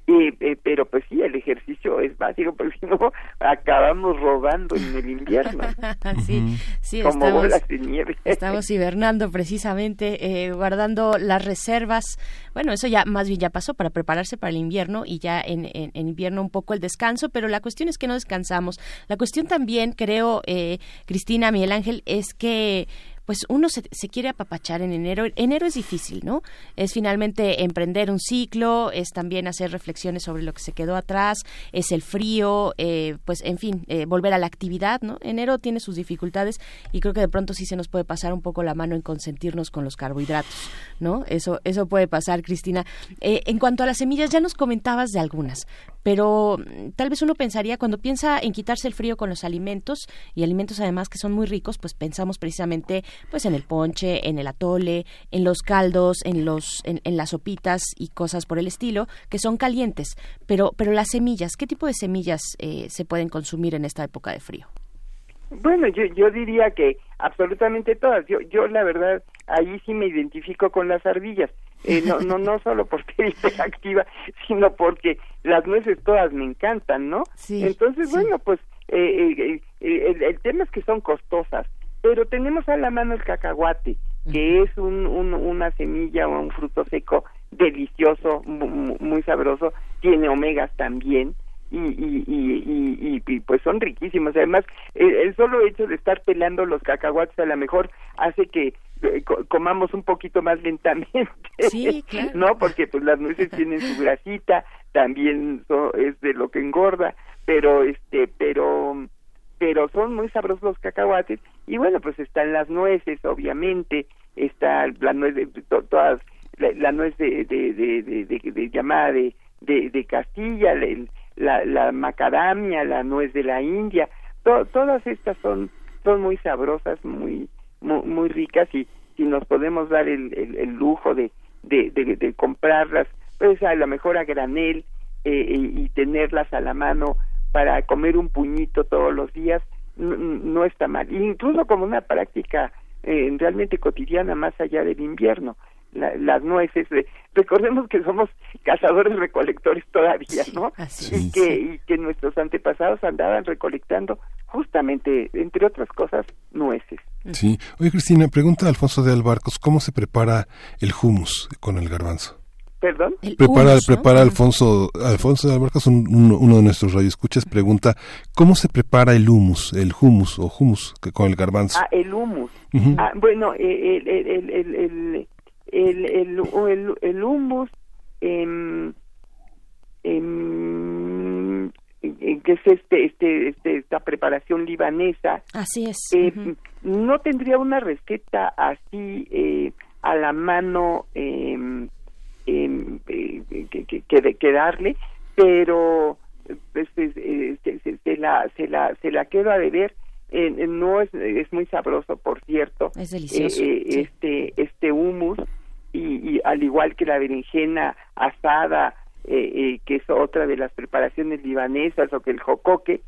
eh, pero pues sí, el ejercicio es básico, porque si no, *laughs* acabamos rodando en el invierno. *laughs* sí, sí, como estamos, bolas de nieve. estamos *laughs* hibernando precisamente, eh, guardando las reservas. Bueno, eso ya más bien ya pasó para prepararse para el invierno y ya en, en, en invierno un poco el descanso, pero la cuestión es que no descansamos. La cuestión también, creo, eh, Cristina, Miguel Ángel, es que pues uno se, se, quiere apapachar en enero. Enero es difícil, ¿no? Es finalmente emprender un ciclo, es también hacer reflexiones sobre lo que se quedó atrás, es el frío, eh, pues en fin, eh, volver a la actividad, ¿no? Enero tiene sus dificultades y creo que de pronto sí se nos puede pasar un poco la mano en consentirnos con los carbohidratos, ¿no? Eso, eso puede pasar, Cristina. Eh, en cuanto a las semillas, ya nos comentabas de algunas, pero mm, tal vez uno pensaría, cuando piensa en quitarse el frío con los alimentos, y alimentos además que son muy ricos, pues pensamos precisamente pues en el ponche, en el atole, en los caldos, en los, en, en, las sopitas y cosas por el estilo, que son calientes. Pero, pero las semillas, ¿qué tipo de semillas eh, se pueden consumir en esta época de frío? Bueno, yo, yo diría que absolutamente todas. Yo, yo la verdad, ahí sí me identifico con las ardillas. Eh, no, no, no *laughs* solo porque *laughs* es activa, sino porque las nueces todas me encantan, ¿no? Sí, Entonces, sí. bueno, pues eh, el, el tema es que son costosas pero tenemos a la mano el cacahuate, que es un, un, una semilla o un fruto seco delicioso, muy, muy sabroso, tiene omegas también, y, y, y, y, pues son riquísimos. Además, el, el, solo hecho de estar pelando los cacahuates a lo mejor hace que eh, comamos un poquito más lentamente, sí, claro. ¿no? Porque pues las nueces tienen su grasita, también so, es de lo que engorda, pero este, pero pero son muy sabrosos los cacahuates y bueno pues están las nueces obviamente está la nuez de to, todas la, nuez de de, de, de, llamada de, de, Castilla la, la macadamia la nuez de la India. To, todas estas son son muy sabrosas muy muy, muy ricas y si nos podemos dar el, el, el lujo de, de, de, de, comprarlas pues a lo mejor a granel eh, y tenerlas a la mano para comer un puñito todos los días no, no está mal, incluso como una práctica eh, realmente cotidiana más allá del invierno. La, las nueces, eh, recordemos que somos cazadores recolectores todavía, ¿no? Sí, y, que, sí. y que nuestros antepasados andaban recolectando justamente, entre otras cosas, nueces. Sí. Oye, Cristina, pregunta a Alfonso de Albarcos, ¿cómo se prepara el humus con el garbanzo? Perdón. El prepara, prepara Alfonso, Alfonso de Marcos, un, uno de nuestros radioescuchas, pregunta, ¿cómo se prepara el humus, el humus o humus que, con el garbanzo? Ah, el humus. Ah, bueno, eh, el, el, el, el, el humus em, em, eh, que es este, este, este, esta preparación libanesa. Así es. Eh, no tendría una receta así eh, a la mano em, eh, eh, que, que, que, que, darle, pero pues, eh, se, se, se, la, se, la, se la quedo a deber. Eh, no es, es muy sabroso, por cierto. Es delicioso. Sí. Este, este humus, y, y, al igual que la berenjena asada, que es otra de las preparaciones libanesas, o que el jocoque,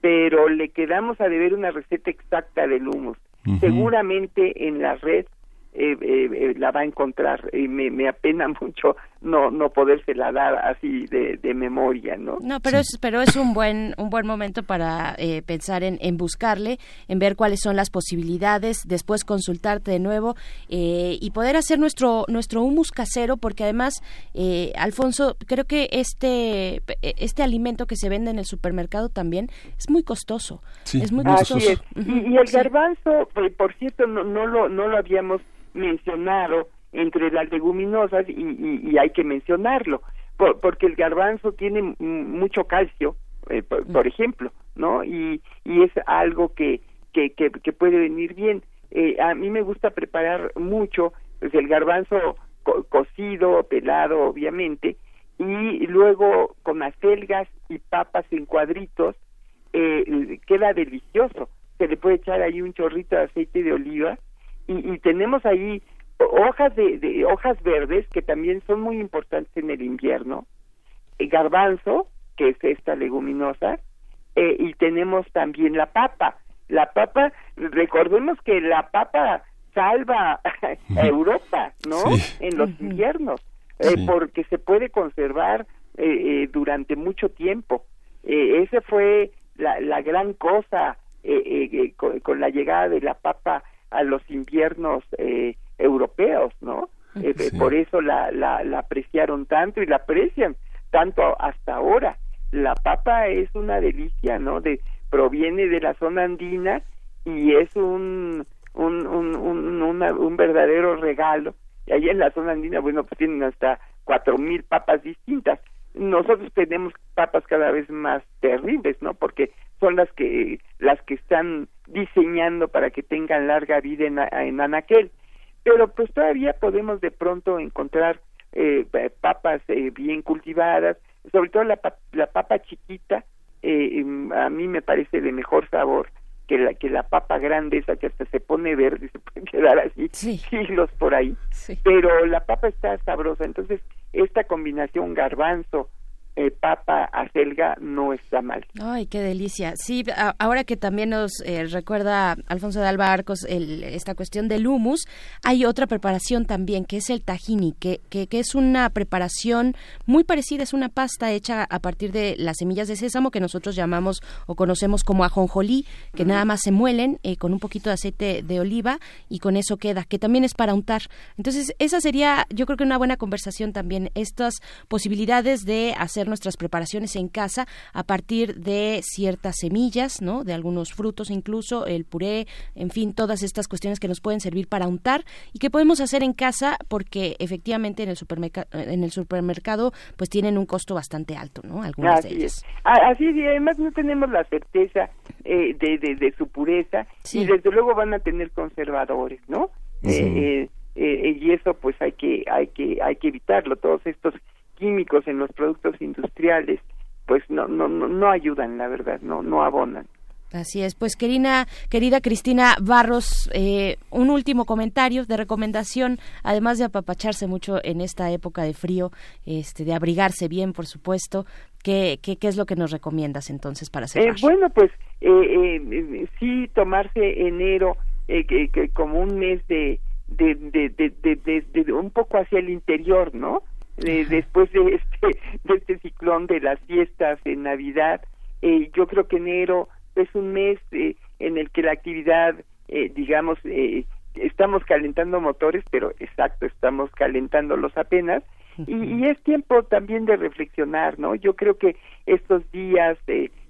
pero le quedamos a deber una receta exacta del humus. Uh -huh. Seguramente en la red eh, eh, la va a encontrar y me, me, apena *laughs* mucho no no podérsela dar así de, de memoria no no pero sí. es pero es un buen un buen momento para eh, pensar en, en, buscarle en ver cuáles son las posibilidades después consultarte de nuevo eh, y poder hacer nuestro nuestro humus casero porque además eh, Alfonso creo que este este alimento que se vende en el supermercado también es muy costoso sí, es muy así costoso es. Uh -huh. y, y, el garbanzo por cierto no, no lo no lo habíamos mencionado entre las leguminosas y, y, y hay que mencionarlo por, porque el garbanzo tiene mucho calcio eh, por, por, ejemplo no y, y es algo que, que, que, que puede venir bien. Eh, a mí me gusta preparar mucho pues el garbanzo co cocido pelado obviamente y luego con acelgas y papas en cuadritos eh, queda delicioso. Se le puede echar ahí un chorrito de aceite de oliva y, tenemos ahí hojas de, hojas verdes que también son muy importantes en el invierno, el garbanzo que es esta leguminosa eh, y tenemos también la papa. La papa, recordemos que la papa salva *laughs* a Europa, ¿no? En los inviernos, eh, porque se puede conservar eh, durante mucho tiempo. ese fue la, la gran cosa con, la llegada de la papa a los inviernos europeos, ¿no? Por eso la, la, la apreciaron tanto y la aprecian tanto hasta ahora. La papa es una delicia, ¿no? De proviene de la zona andina y es un un, un, un, un verdadero regalo. Y ahí en la zona andina, bueno, pues tienen hasta cuatro mil papas distintas. Nosotros tenemos papas cada vez más terribles, ¿no? Porque son las que las que están diseñando para que tengan larga vida en, en anaquel. Pero pues todavía podemos de pronto encontrar eh, papas eh, bien cultivadas, sobre todo la, la papa chiquita, eh, em, a mí me parece de mejor sabor que la que la papa grande esa que hasta se pone verde *laughs* se puede quedar así siglos por ahí. Pero la papa está sabrosa. Entonces esta combinación garbanzo eh, papa acelga no está mal. Ay, qué delicia. Sí, ahora que también nos eh, recuerda Alfonso de Alba Arcos esta cuestión del humus, hay otra preparación también que es el tahini, que, que, es una preparación muy parecida, es una pasta hecha a partir de las semillas de sésamo que nosotros llamamos o conocemos como ajonjolí, que nada más se muelen eh, con un poquito de aceite de oliva y con eso queda, que también es para untar. Entonces, esa sería, yo creo que una buena conversación también, estas posibilidades de hacer nuestras preparaciones en casa a partir de ciertas semillas, ¿no? De algunos frutos incluso, el puré, en fin, todas estas cuestiones que nos pueden servir para untar y que podemos hacer en casa porque efectivamente en el supermercado en el supermercado pues tienen un costo bastante alto, ¿no? Algunas así de ellas. Es. Así es, y además no tenemos la certeza eh, de, de, su pureza y desde luego van a tener conservadores, ¿no? Eh, eh, y eso pues hay que hay que hay que evitarlo todos estos químicos en los productos industriales pues no no no, ayudan la verdad no no abonan Así es, pues querida, querida Cristina Barros, eh, un último comentario de recomendación, además de apapacharse mucho en esta época de frío, este, de abrigarse bien, por supuesto, ¿qué, qué, qué es lo que nos recomiendas entonces para cerrar? Eh, bueno, pues eh, sí tomarse enero que, como un mes de de, de, de, de, un poco hacia el interior, ¿no? Eh, después de este, *laughs* de este ciclón de las fiestas en Navidad. Eh, yo creo que enero es un mes eh, en el que la actividad, digamos, estamos calentando motores, pero exacto, estamos calentándolos apenas. Y, es tiempo también de reflexionar, ¿no? Yo creo que estos días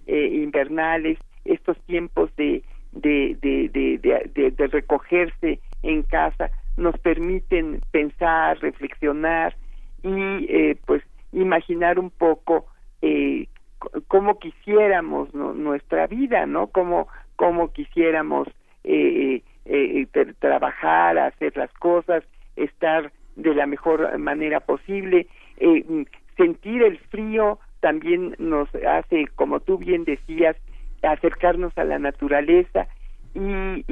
invernales, estos tiempos de, de, de, de recogerse en casa, nos permiten pensar, reflexionar, y eh, pues imaginar un poco eh, cómo quisiéramos nuestra vida, ¿no? Cómo, cómo quisiéramos eh, eh, trabajar, hacer las cosas, estar de la mejor manera posible, sentir el frío también nos hace, como tú bien decías, acercarnos a la naturaleza y,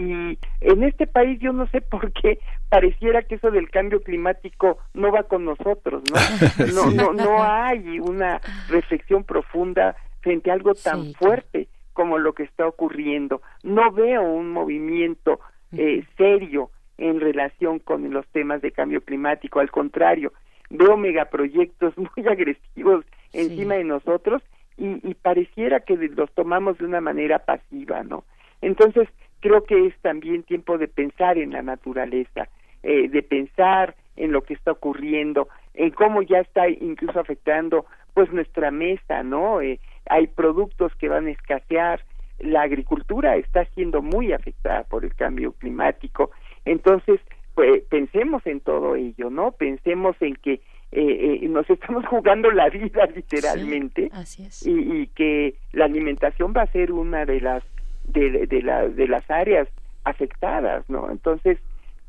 y en este país yo no sé por qué pareciera que eso del cambio climático no va con nosotros, ¿no? *laughs* No, no, no hay una reflexión profunda frente a algo tan fuerte como lo que está ocurriendo. No veo un movimiento eh, serio en relación con los temas de cambio climático, al contrario, veo megaproyectos *laughs* muy agresivos encima de nosotros y, y pareciera que los tomamos de una manera pasiva, ¿no? Entonces, creo que es también tiempo de pensar en la naturaleza, eh, de pensar en lo que está ocurriendo, en cómo ya está incluso afectando pues nuestra mesa, ¿no? Eh, hay productos que van a escasear, la agricultura está siendo muy afectada por el cambio climático, entonces pues, pensemos en todo ello, ¿no? Pensemos en que eh, nos estamos *laughs* jugando la vida literalmente y, y que la alimentación va a ser una de las de, de, la, de las áreas afectadas, ¿no? Entonces,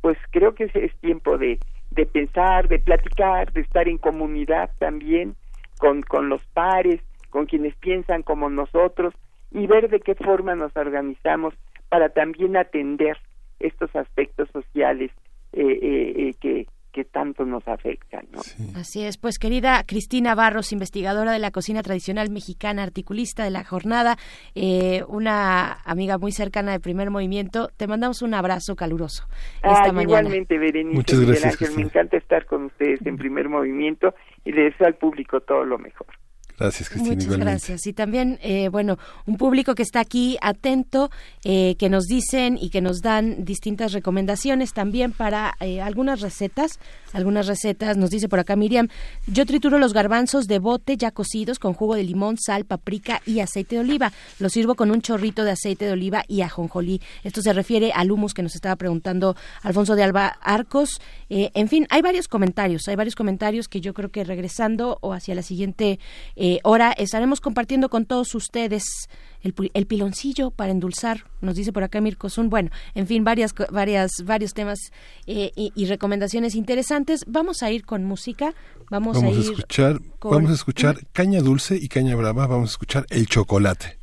pues creo que es, es tiempo de, de pensar, de platicar, de estar en comunidad también, con, con los pares, con quienes piensan como nosotros y ver de qué forma nos organizamos para también atender estos aspectos sociales eh, eh, eh, que, que tanto nos afectan. ¿no? Así es, pues querida Cristina Barros, investigadora de la cocina tradicional mexicana, articulista de la jornada, eh, una amiga muy cercana de primer movimiento, te mandamos un abrazo caluroso. Esta Ah, mañana. igualmente, Berenice Muchas Miguel gracias, Ángel, me encanta estar con ustedes en primer movimiento y le deseo al público todo lo mejor. Gracias, Cristina. Muchas igualmente. gracias. Y también, eh, bueno, un público que está aquí atento, eh, que nos dicen y que nos dan distintas recomendaciones también para eh, algunas recetas. Algunas recetas, nos dice por acá Miriam, yo trituro los garbanzos de bote ya cocidos con jugo de limón, sal, paprika y aceite de oliva. Los sirvo con un chorrito de aceite de oliva y ajonjolí. Esto se refiere al humus que nos estaba preguntando Alfonso de Alba Arcos. Eh, en fin, hay varios comentarios, hay varios comentarios que yo creo que regresando o hacia la siguiente eh, hora estaremos compartiendo con todos ustedes el, el piloncillo para endulzar, nos dice por acá Mirko Zun. Bueno, en fin, varias, varias, varios temas eh, y, y recomendaciones interesantes. Vamos a ir con música, vamos, Vamos a a ir escuchar, con- vamos a escuchar caña dulce y caña brava, vamos a escuchar el chocolate.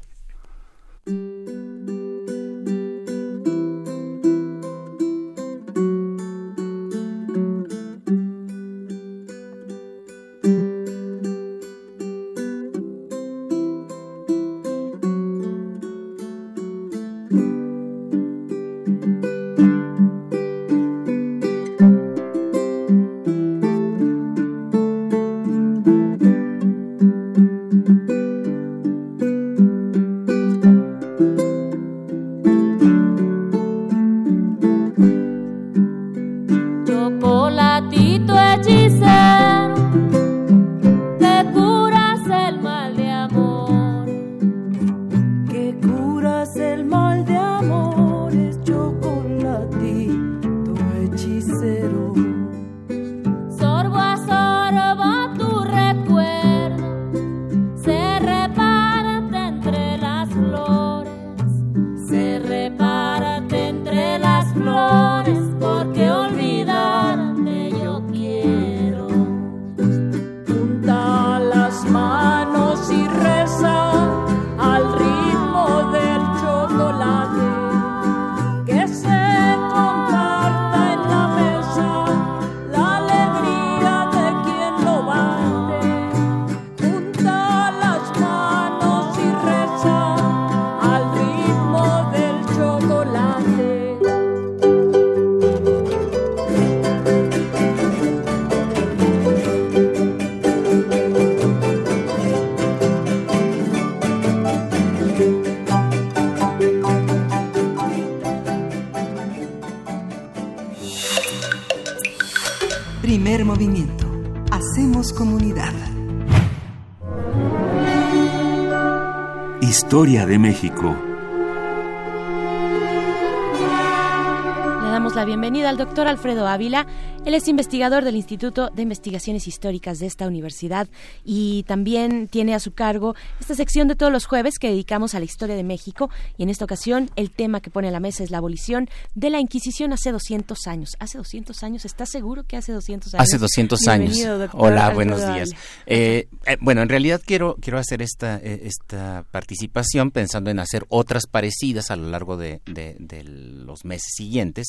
Alfredo Ávila. Él es investigador del Instituto de Investigaciones Históricas de esta universidad y también tiene a su cargo esta sección de todos los jueves que dedicamos a la historia de México. Y en esta ocasión el tema que pone a la mesa es la abolición de la Inquisición hace 200 años. ¿Hace 200 años? ¿Estás seguro que hace 200 años? Hace 200 años. Bienvenido, doctor Hola, Alfredo buenos días. Eh, eh, bueno, en realidad quiero, quiero hacer esta, eh, esta participación pensando en hacer otras parecidas a lo largo de, de- de los meses siguientes,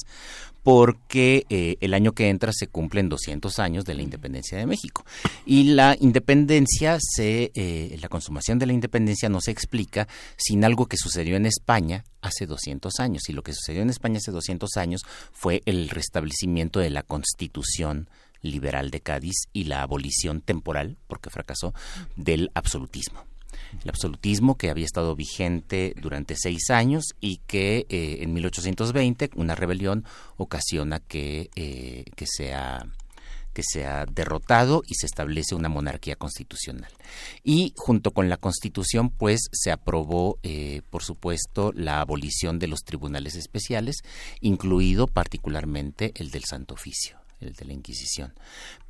porque eh, el año que entra se cumplen 200 años de la independencia de México. Y la independencia, se, eh, la consumación de la independencia no se explica sin algo que sucedió en España hace 200 años. Y lo que sucedió en España hace 200 años fue el restablecimiento de la Constitución liberal de Cádiz y la abolición temporal, porque fracasó, del absolutismo. El absolutismo que había estado vigente durante seis años y que eh, en 1820 una rebelión ocasiona que, eh, que sea que derrotado y se establece una monarquía constitucional. Y junto con la constitución, pues se aprobó, eh, por supuesto, la abolición de los tribunales especiales, incluido particularmente el del Santo Oficio el de la Inquisición.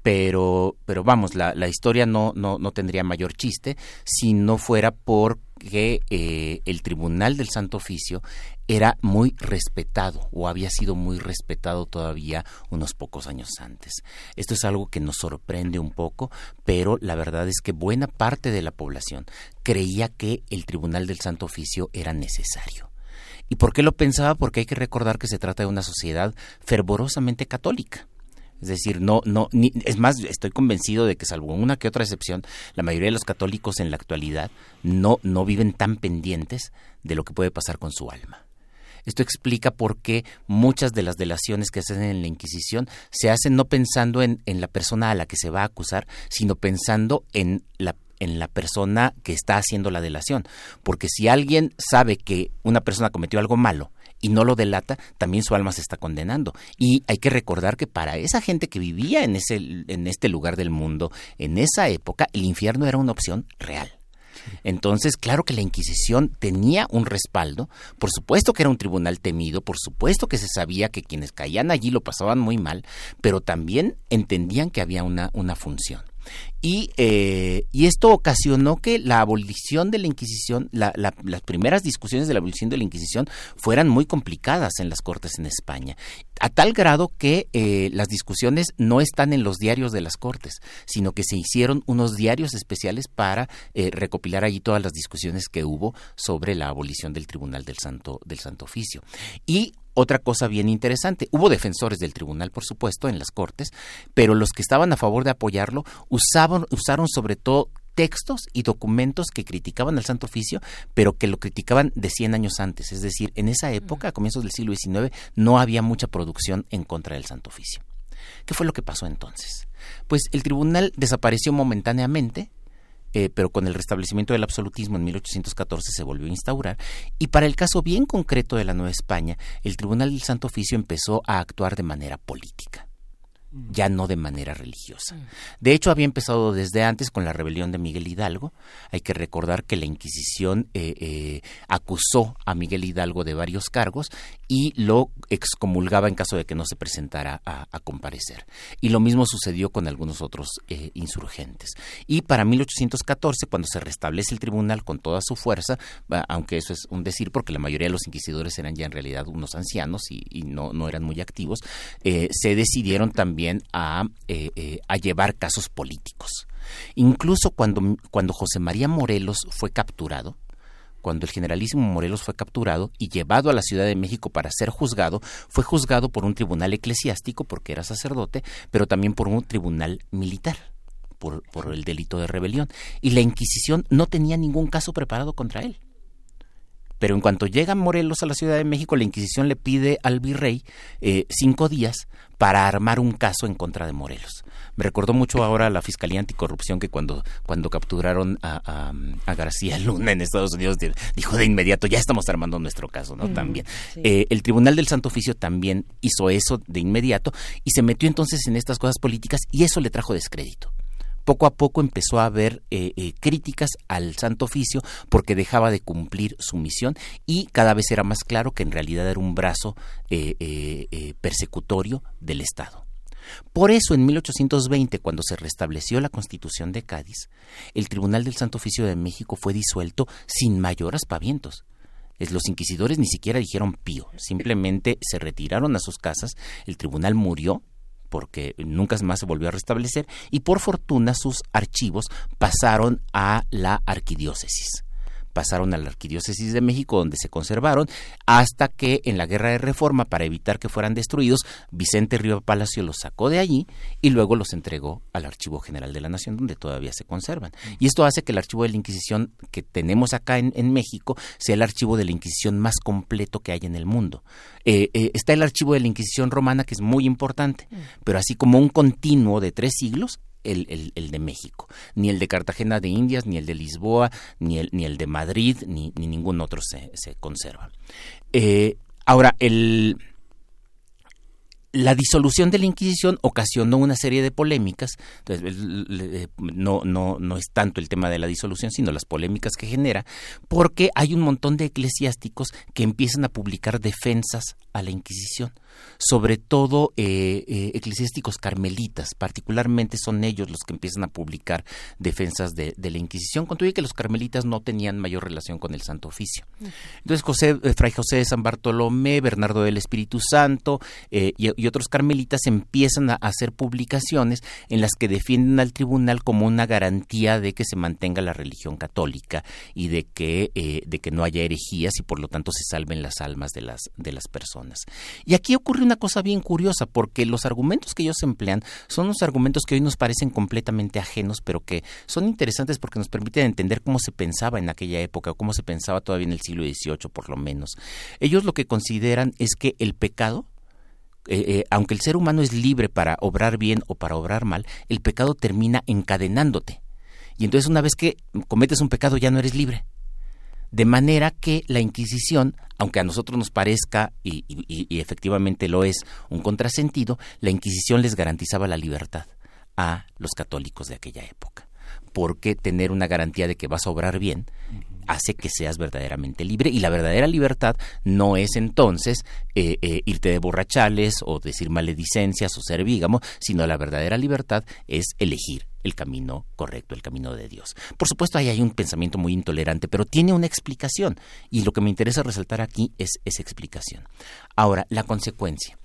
Pero, pero vamos, la, historia no, no, no tendría mayor chiste si no fuera porque eh, el Tribunal del Santo Oficio era muy respetado o había sido muy respetado todavía unos pocos años antes. Esto es algo que nos sorprende un poco, pero la verdad es que buena parte de la población creía que el Tribunal del Santo Oficio era necesario. ¿Y por qué lo pensaba? Porque hay que recordar que se trata de una sociedad fervorosamente católica. Es decir, no, no, ni, es más, estoy convencido de que salvo una que otra excepción, la mayoría de los católicos en la actualidad no, no viven tan pendientes de lo que puede pasar con su alma. Esto explica por qué muchas de las delaciones que se hacen en la Inquisición se hacen no pensando en, en la persona a la que se va a acusar, sino pensando en la en la persona que está haciendo la delación. Porque si alguien sabe que una persona cometió algo malo y no lo delata, también su alma se está condenando. Y hay que recordar que para esa gente que vivía en, ese, en este lugar del mundo, en esa época, el infierno era una opción real. Entonces, claro que la Inquisición tenía un respaldo, por supuesto que era un tribunal temido, por supuesto que se sabía que quienes caían allí lo pasaban muy mal, pero también entendían que había una, una función. Y, eh, y, esto ocasionó que la abolición de la Inquisición, la, la, las primeras discusiones de la abolición de la Inquisición fueran muy complicadas en las Cortes en España, a tal grado que eh, las discusiones no están en los diarios de las Cortes, sino que se hicieron unos diarios especiales para eh, recopilar allí todas las discusiones que hubo sobre la abolición del Tribunal del Santo, del Santo Oficio. Y otra cosa bien interesante, hubo defensores del tribunal, por supuesto, en las cortes, pero los que estaban a favor de apoyarlo usaban, usaron sobre todo textos y documentos que criticaban al Santo Oficio, pero que lo criticaban de 100 años antes. Es decir, en esa época, a comienzos del siglo XIX, no había mucha producción en contra del Santo Oficio. ¿Qué fue lo que pasó entonces? Pues el tribunal desapareció momentáneamente, eh, pero con el restablecimiento del absolutismo en 1814 se volvió a instaurar, y para el caso bien concreto de la Nueva España, el Tribunal del Santo Oficio empezó a actuar de manera política ya no de manera religiosa. De hecho, había empezado desde antes con la rebelión de Miguel Hidalgo. Hay que recordar que la Inquisición eh, eh, acusó a Miguel Hidalgo de varios cargos y lo excomulgaba en caso de que no se presentara a, comparecer. Y lo mismo sucedió con algunos otros eh, insurgentes. Y para 1814, cuando se restablece el tribunal con toda su fuerza, aunque eso es un decir porque la mayoría de los inquisidores eran ya en realidad unos ancianos y, no, no, eran muy activos, se decidieron también a, eh, eh, a llevar casos políticos. Incluso cuando, cuando José María Morelos fue capturado, cuando el generalísimo Morelos fue capturado y llevado a la Ciudad de México para ser juzgado, fue juzgado por un tribunal eclesiástico porque era sacerdote, pero también por un tribunal militar. Por, por el delito de rebelión. Y la Inquisición no tenía ningún caso preparado contra él. Pero en cuanto llega Morelos a la Ciudad de México, la Inquisición le pide al virrey eh, cinco días para armar un caso en contra de Morelos. Me recordó mucho ahora la Fiscalía Anticorrupción que cuando, cuando capturaron a, García Luna en Estados Unidos dijo de inmediato, ya estamos armando nuestro caso, ¿no? también. Eh, el Tribunal del Santo Oficio también hizo eso de inmediato y se metió entonces en estas cosas políticas y eso le trajo descrédito poco a poco empezó a haber eh, eh, críticas al Santo Oficio porque dejaba de cumplir su misión y cada vez era más claro que en realidad era un brazo eh, persecutorio del Estado. Por eso, en 1820, cuando se restableció la Constitución de Cádiz, el Tribunal del Santo Oficio de México fue disuelto sin mayor aspavientos. Los inquisidores ni siquiera dijeron pío, simplemente se retiraron a sus casas, el tribunal murió porque nunca más se volvió a restablecer y por fortuna sus archivos pasaron a la arquidiócesis pasaron a la Arquidiócesis de México, donde se conservaron, hasta que en la Guerra de Reforma, para evitar que fueran destruidos, Vicente Río Palacio los sacó de allí y luego los entregó al Archivo General de la Nación, donde todavía se conservan. Y esto hace que el archivo de la Inquisición que tenemos acá en, México sea el archivo de la Inquisición más completo que hay en el mundo. Eh, eh, está el archivo de la Inquisición romana, que es muy importante, pero así como un continuo de tres siglos, el, de México, ni el de Cartagena de Indias, ni el de Lisboa, ni el, ni el de Madrid, ni, ni ningún otro se, se conserva. Eh, ahora, el, la disolución de la Inquisición ocasionó una serie de polémicas. Entonces, no, no, no es tanto el tema de la disolución, sino las polémicas que genera, porque hay un montón de eclesiásticos que empiezan a publicar defensas a la Inquisición, sobre todo eh, eh, eclesiásticos carmelitas, particularmente son ellos los que empiezan a publicar defensas de, la Inquisición, con que los carmelitas no tenían mayor relación con el Santo Oficio. Entonces, José, eh, Fray José de San Bartolomé, Bernardo del Espíritu Santo y, y, otros carmelitas empiezan a hacer publicaciones en las que defienden al tribunal como una garantía de que se mantenga la religión católica y de que, de que no haya herejías y por lo tanto se salven las almas de las, de las personas. Y aquí ocurre una cosa bien curiosa, porque los argumentos que ellos emplean son unos argumentos que hoy nos parecen completamente ajenos, pero que son interesantes porque nos permiten entender cómo se pensaba en aquella época o cómo se pensaba todavía en el siglo XVIII, por lo menos. Ellos lo que consideran es que el pecado, eh, eh, aunque el ser humano es libre para obrar bien o para obrar mal, el pecado termina encadenándote. Y entonces una vez que cometes un pecado ya no eres libre. De manera que la Inquisición, aunque a nosotros nos parezca, y, efectivamente lo es, un contrasentido, la Inquisición les garantizaba la libertad a los católicos de aquella época. Porque tener una garantía de que vas a obrar bien hace que seas verdaderamente libre y la verdadera libertad no es entonces eh, eh, irte de borrachales o decir maledicencias o ser vígamo, sino la verdadera libertad es elegir el camino correcto, el camino de Dios. Por supuesto, ahí hay un pensamiento muy intolerante, pero tiene una explicación. Y lo que me interesa resaltar aquí es esa explicación. Ahora, la consecuencia.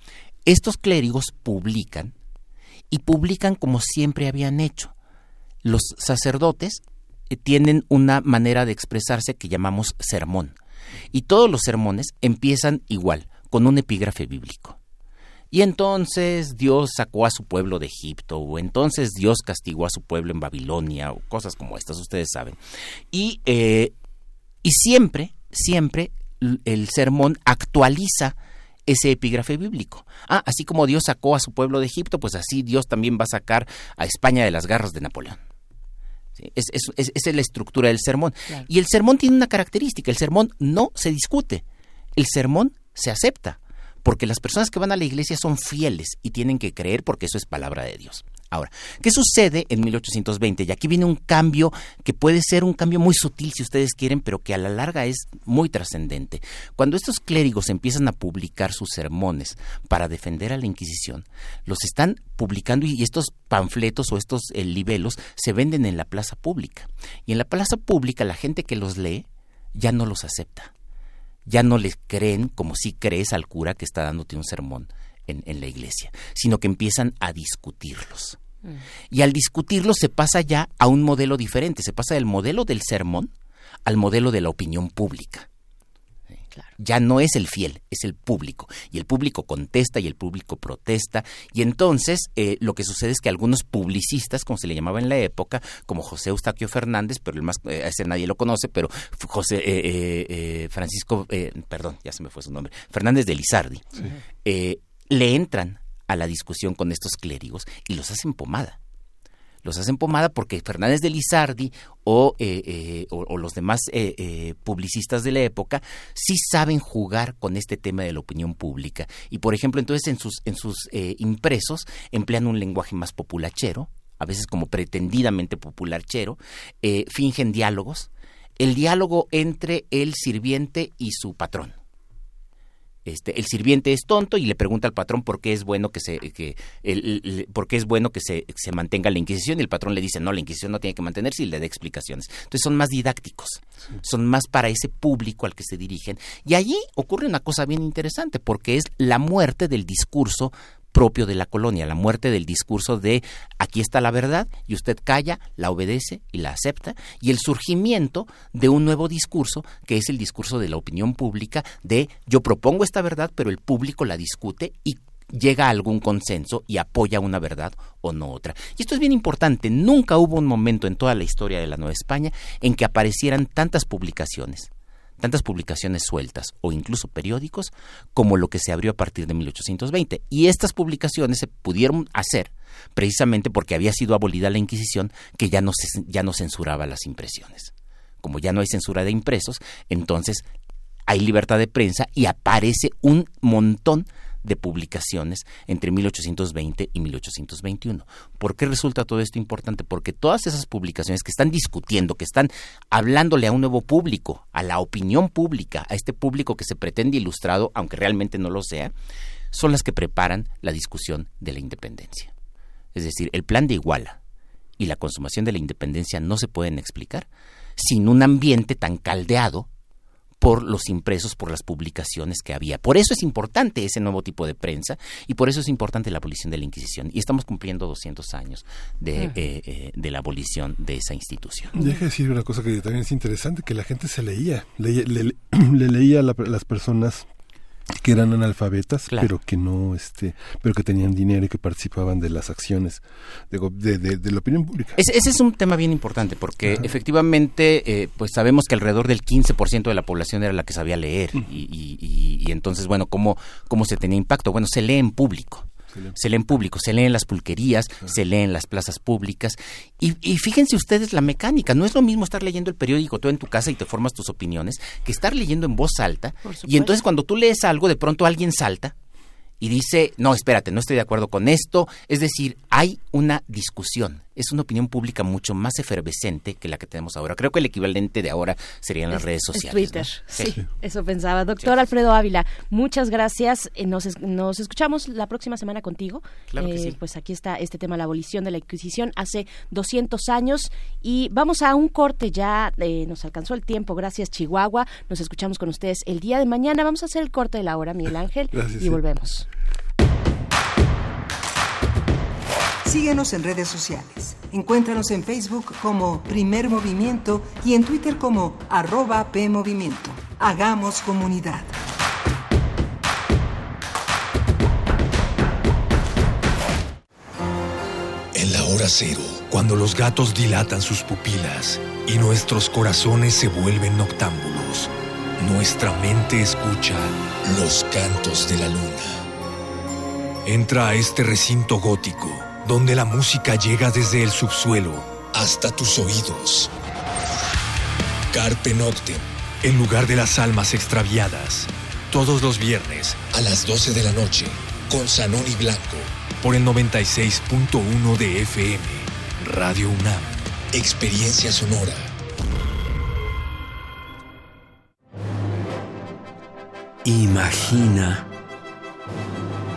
Estos clérigos publican y publican como siempre habían hecho. Los sacerdotes eh, tienen una manera de expresarse que llamamos sermón. Y todos los sermones empiezan igual, con un epígrafe bíblico. Y entonces Dios sacó a su pueblo de Egipto, o entonces Dios castigó a su pueblo en Babilonia, o cosas como estas, ustedes saben. Y, eh, y siempre, siempre el sermón actualiza ese epígrafe bíblico. Ah, así como Dios sacó a su pueblo de Egipto, pues así Dios también va a sacar a España de las garras de Napoleón. Es, esa es la estructura del sermón. Y el sermón tiene una característica, el sermón no se discute, el sermón se acepta porque las personas que van a la iglesia son fieles y tienen que creer porque eso es palabra de Dios. Ahora, ¿qué sucede en 1820? Y aquí viene un cambio que puede ser un cambio muy sutil si ustedes quieren, pero que a la larga es muy trascendente. Cuando estos clérigos empiezan a publicar sus sermones para defender a la Inquisición, los están publicando y estos panfletos o estos eh, libelos se venden en la plaza pública. Y en la plaza pública la gente que los lee ya no los acepta ya no les creen como si crees al cura que está dándote un sermón en, en la iglesia, sino que empiezan a discutirlos. Mm. Y al discutirlos se pasa ya a un modelo diferente, se pasa del modelo del sermón al modelo de la opinión pública. Ya no es el fiel, es el público. Y el público contesta y el público protesta. Y entonces eh, lo que sucede es que algunos publicistas, como se le llamaba en la época, como José Eustaquio Fernández, pero el más, eh, ese nadie lo conoce, pero José eh, Francisco, perdón, ya se me fue su nombre, Fernández de Lizardi, le entran a la discusión con estos clérigos y los hacen pomada los hacen pomada porque Fernández de Lizardi o, eh, eh, o, los demás eh, publicistas de la época sí saben jugar con este tema de la opinión pública. Y por ejemplo, entonces en sus, en sus impresos emplean un lenguaje más populachero, a veces como pretendidamente popularchero, fingen diálogos, el diálogo entre el sirviente y su patrón este, el sirviente es tonto y le pregunta al patrón por qué es bueno que se que el, por qué es bueno que se, se, mantenga la Inquisición y el patrón le dice no la Inquisición no tiene que mantenerse y le da explicaciones. Entonces son más didácticos son más para ese público al que se dirigen. Y allí ocurre una cosa bien interesante porque es la muerte del discurso propio de la colonia, la muerte del discurso de aquí está la verdad y usted calla, la obedece y la acepta, y el surgimiento de un nuevo discurso que es el discurso de la opinión pública de yo propongo esta verdad, pero el público la discute y llega a algún consenso y apoya una verdad o no otra. Y esto es bien importante, nunca hubo un momento en toda la historia de la Nueva España en que aparecieran tantas publicaciones tantas publicaciones sueltas o incluso periódicos como lo que se abrió a partir de 1820. Y estas publicaciones se pudieron hacer precisamente porque había sido abolida la Inquisición que ya no, ya no censuraba las impresiones. Como ya no hay censura de impresos, entonces hay libertad de prensa y aparece un montón de publicaciones entre 1820 y 1821. ¿Por qué resulta todo esto importante? Porque todas esas publicaciones que están discutiendo, que están hablándole a un nuevo público, a la opinión pública, a este público que se pretende ilustrado, aunque realmente no lo sea, son las que preparan la discusión de la independencia. Es decir, el plan de Iguala y la consumación de la independencia no se pueden explicar sin un ambiente tan caldeado por los impresos, por las publicaciones que había. Por eso es importante ese nuevo tipo de prensa y por eso es importante la abolición de la Inquisición. Y estamos cumpliendo 200 años de, eh, eh, de la abolición de esa institución. Deja decir una cosa que también es interesante, que la gente se leía, le, le- *clears throat* le leía a la- las personas que eran analfabetas, Claro. pero que no, este, pero que tenían dinero y que participaban de las acciones de, de, de- de la opinión pública. Ese, ese es un tema bien importante porque efectivamente eh, pues sabemos que alrededor del 15% de la población era la que sabía leer y, y- y- y entonces bueno, ¿cómo, ¿cómo se tenía impacto? Bueno, se lee en público. Se lee en público, se lee en las pulquerías, se lee en las plazas públicas. Y, y fíjense ustedes la mecánica. No es lo mismo estar leyendo el periódico tú en tu casa y te formas tus opiniones que estar leyendo en voz alta. Y entonces cuando tú lees algo, de pronto alguien salta y dice, no, espérate, no estoy de acuerdo con esto. Es decir, hay una discusión. Es una opinión pública mucho más efervescente que la que tenemos ahora. Creo que el equivalente de ahora serían las Es- redes es sociales. Twitter, ¿no? sí. eso pensaba. Doctor Alfredo Ávila, muchas gracias. Eh, Nos, es- nos escuchamos la próxima semana contigo. Claro que Eh, sí. Pues aquí está este tema, la abolición de la Inquisición, hace 200 años. Y vamos a un corte ya, eh, nos alcanzó el tiempo, gracias Chihuahua. Nos escuchamos con ustedes el día de mañana. Vamos a hacer el corte de la hora, Miguel Ángel, Gracias, y sí. volvemos. Síguenos en redes sociales. Encuéntranos en Facebook como Primer Movimiento y en Twitter como arroba PMovimiento. Hagamos comunidad. En la hora cero, cuando los gatos dilatan sus pupilas y nuestros corazones se vuelven noctámbulos, nuestra mente escucha los cantos de la luna. Entra a este recinto gótico, donde la música llega desde el subsuelo hasta tus oídos. Carpe Noctem, el lugar de las almas extraviadas. Todos los viernes a las 12 de la noche, con Sanoni Blanco, por el 96.1 de FM. Radio UNAM. Experiencia sonora. Imagina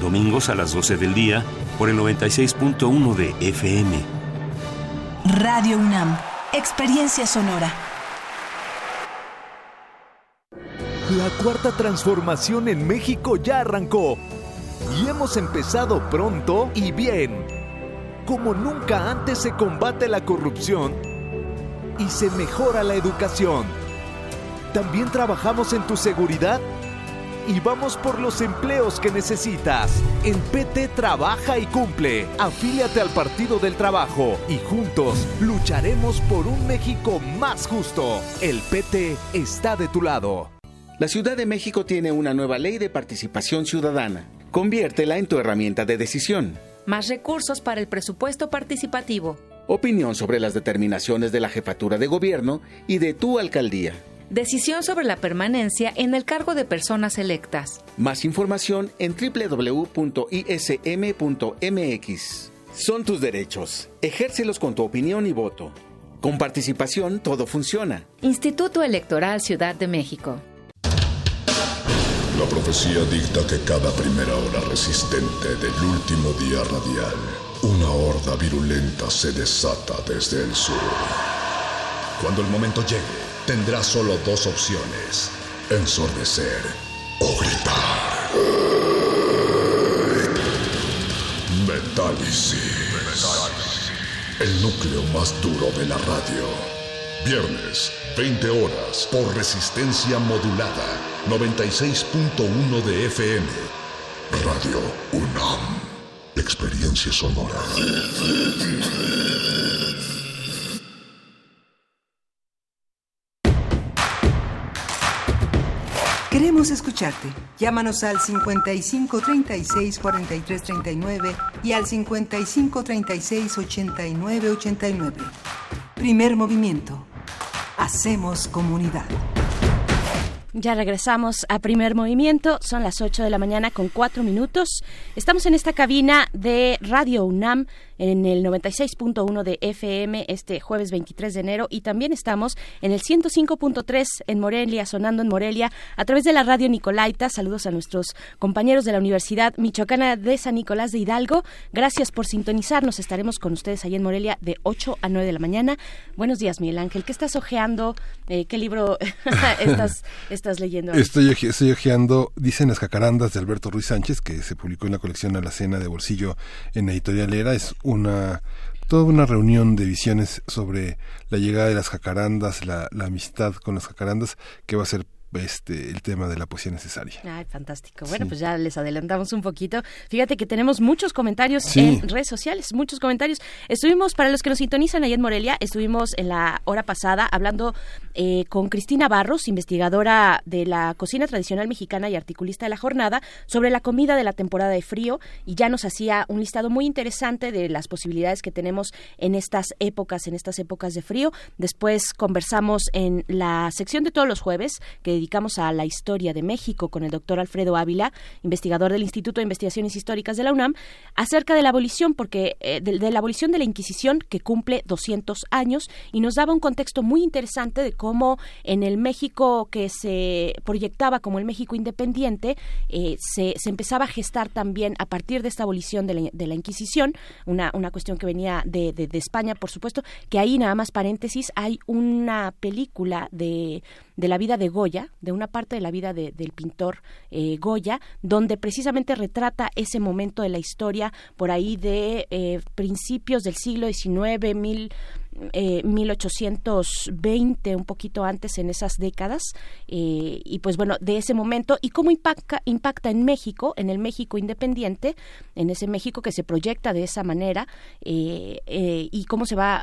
domingos a las 12 del día por el 96.1 de FM. Radio UNAM, experiencia sonora. La cuarta transformación en México ya arrancó y hemos empezado pronto y bien. Como nunca antes se combate la corrupción y se mejora la educación. También trabajamos en tu seguridad y vamos por los empleos que necesitas. En PT trabaja y cumple. Afíliate al Partido del Trabajo y juntos lucharemos por un México más justo. El PT está de tu lado. La Ciudad de México tiene una nueva ley de participación ciudadana. Conviértela en tu herramienta de decisión. Más recursos para el presupuesto participativo. Opinión sobre las determinaciones de la jefatura de gobierno y de tu alcaldía. Decisión sobre la permanencia en el cargo de personas electas. Más información en www.ism.mx. Son tus derechos. Ejércelos con tu opinión y voto. Con participación todo funciona. Instituto Electoral Ciudad de México. La profecía dicta que cada primera hora resistente del último día radial, una horda virulenta se desata desde el sur. Cuando el momento llegue, tendrá solo dos opciones: ensordecer o gritar. Metálisis. El núcleo más duro de la radio. Viernes, 20 horas, por resistencia modulada. 96.1 de FM. Radio UNAM. Experiencia sonora. Queremos escucharte. Llámanos al 55 36 43 39 y al 55 36 89 89. Primer movimiento. Hacemos comunidad. Ya regresamos a primer movimiento, son las 8 de la mañana con 4 minutos. Estamos en esta cabina de Radio UNAM en el 96.1 de FM este jueves 23 de enero y también estamos en el 105.3 en Morelia, sonando en Morelia a través de la radio Nicolaita. Saludos a nuestros compañeros de la Universidad Michoacana de San Nicolás de Hidalgo. Gracias por sintonizarnos. Estaremos con ustedes ahí en Morelia de 8 a 9 de la mañana. Buenos días, Miguel Ángel. ¿Qué estás ojeando? Eh, ¿Qué libro *laughs* estás, estás leyendo? Estoy, estoy ojeando, dicen las cacarandas de Alberto Ruiz Sánchez, que se publicó en la colección Alacena de Bolsillo en la editorial Era. Es una toda una reunión de visiones sobre la llegada de las jacarandas, la, la amistad con las jacarandas, que va a ser este el tema de la poesía necesaria. Ay, fantástico. Bueno, Sí. pues ya les adelantamos un poquito. Fíjate que tenemos muchos comentarios Sí. en redes sociales, muchos comentarios. Estuvimos, para los que nos sintonizan ahí en Morelia, estuvimos en la hora pasada hablando eh, con Cristina Barros, investigadora de la cocina tradicional mexicana y articulista de la jornada, sobre la comida de la temporada de frío y ya nos hacía un listado muy interesante de las posibilidades que tenemos en estas épocas, en estas épocas de frío. Después conversamos en la sección de todos los jueves que dedicamos a la historia de México con el doctor Alfredo Ávila, investigador del Instituto de Investigaciones Históricas de la UNAM, acerca de la abolición, porque eh, de, la abolición de la Inquisición que cumple 200 años y nos daba un contexto muy interesante de cómo en el México que se proyectaba como el México independiente eh, se, se empezaba a gestar también a partir de esta abolición de la, de la Inquisición, una, una cuestión que venía de- de España, por supuesto, que ahí nada más paréntesis, hay una película de de la vida de Goya, de una parte de la vida de- del pintor eh, Goya, donde precisamente retrata ese momento de la historia por ahí de eh, principios del siglo XIX, mil, eh, 1820, un poquito antes en esas décadas, eh, y pues bueno, de ese momento, y cómo impacta, impacta en México, en el México independiente, en ese México que se proyecta de esa manera, eh, eh, y cómo se va,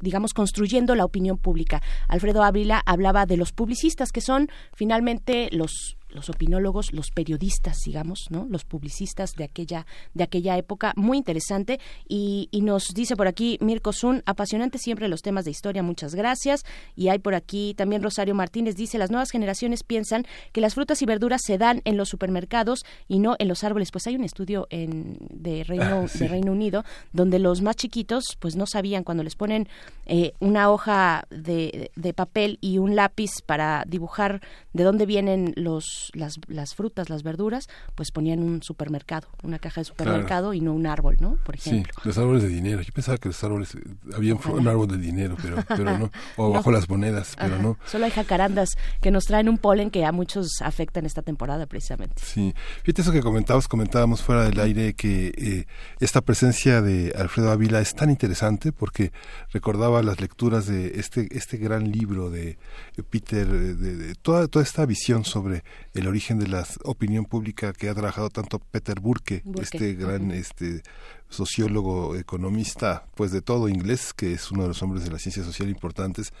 digamos, construyendo la opinión pública. Alfredo Ávila hablaba de los publicistas, que son finalmente los los opinólogos, los periodistas, digamos, ¿no? Los publicistas de aquella, de aquella época, muy interesante. Y, y nos dice por aquí Mirko Zun, apasionante siempre los temas de historia, muchas gracias. Y hay por aquí también Rosario Martínez, dice, las nuevas generaciones piensan que las frutas y verduras se dan en los supermercados y no en los árboles. Pues hay un estudio en, de, Reino, Ah, sí. de Reino Unido donde los más chiquitos pues no sabían cuando les ponen eh, una hoja de, de papel y un lápiz para dibujar de dónde vienen los las, las frutas, las verduras, pues ponían un supermercado, una caja de supermercado y no un árbol, ¿no? Por ejemplo. Sí, los árboles de dinero. Yo pensaba que los árboles, había un, un árbol de dinero, pero, pero no. *laughs* O No. bajo las monedas, pero Ajá. no. Solo hay jacarandas que nos traen un polen que a muchos afecta en esta temporada precisamente. Sí, fíjate eso que comentabas, comentábamos fuera del aire que eh, esta presencia de Alfredo Ávila es tan interesante porque recordaba las lecturas de este este gran libro de eh, Peter, eh, de, de toda toda esta visión sobre el origen de la opinión pública que ha trabajado tanto Peter Burke, Burke, este gran este sociólogo, economista, pues de todo inglés, que es uno de los hombres de la ciencia social importantes,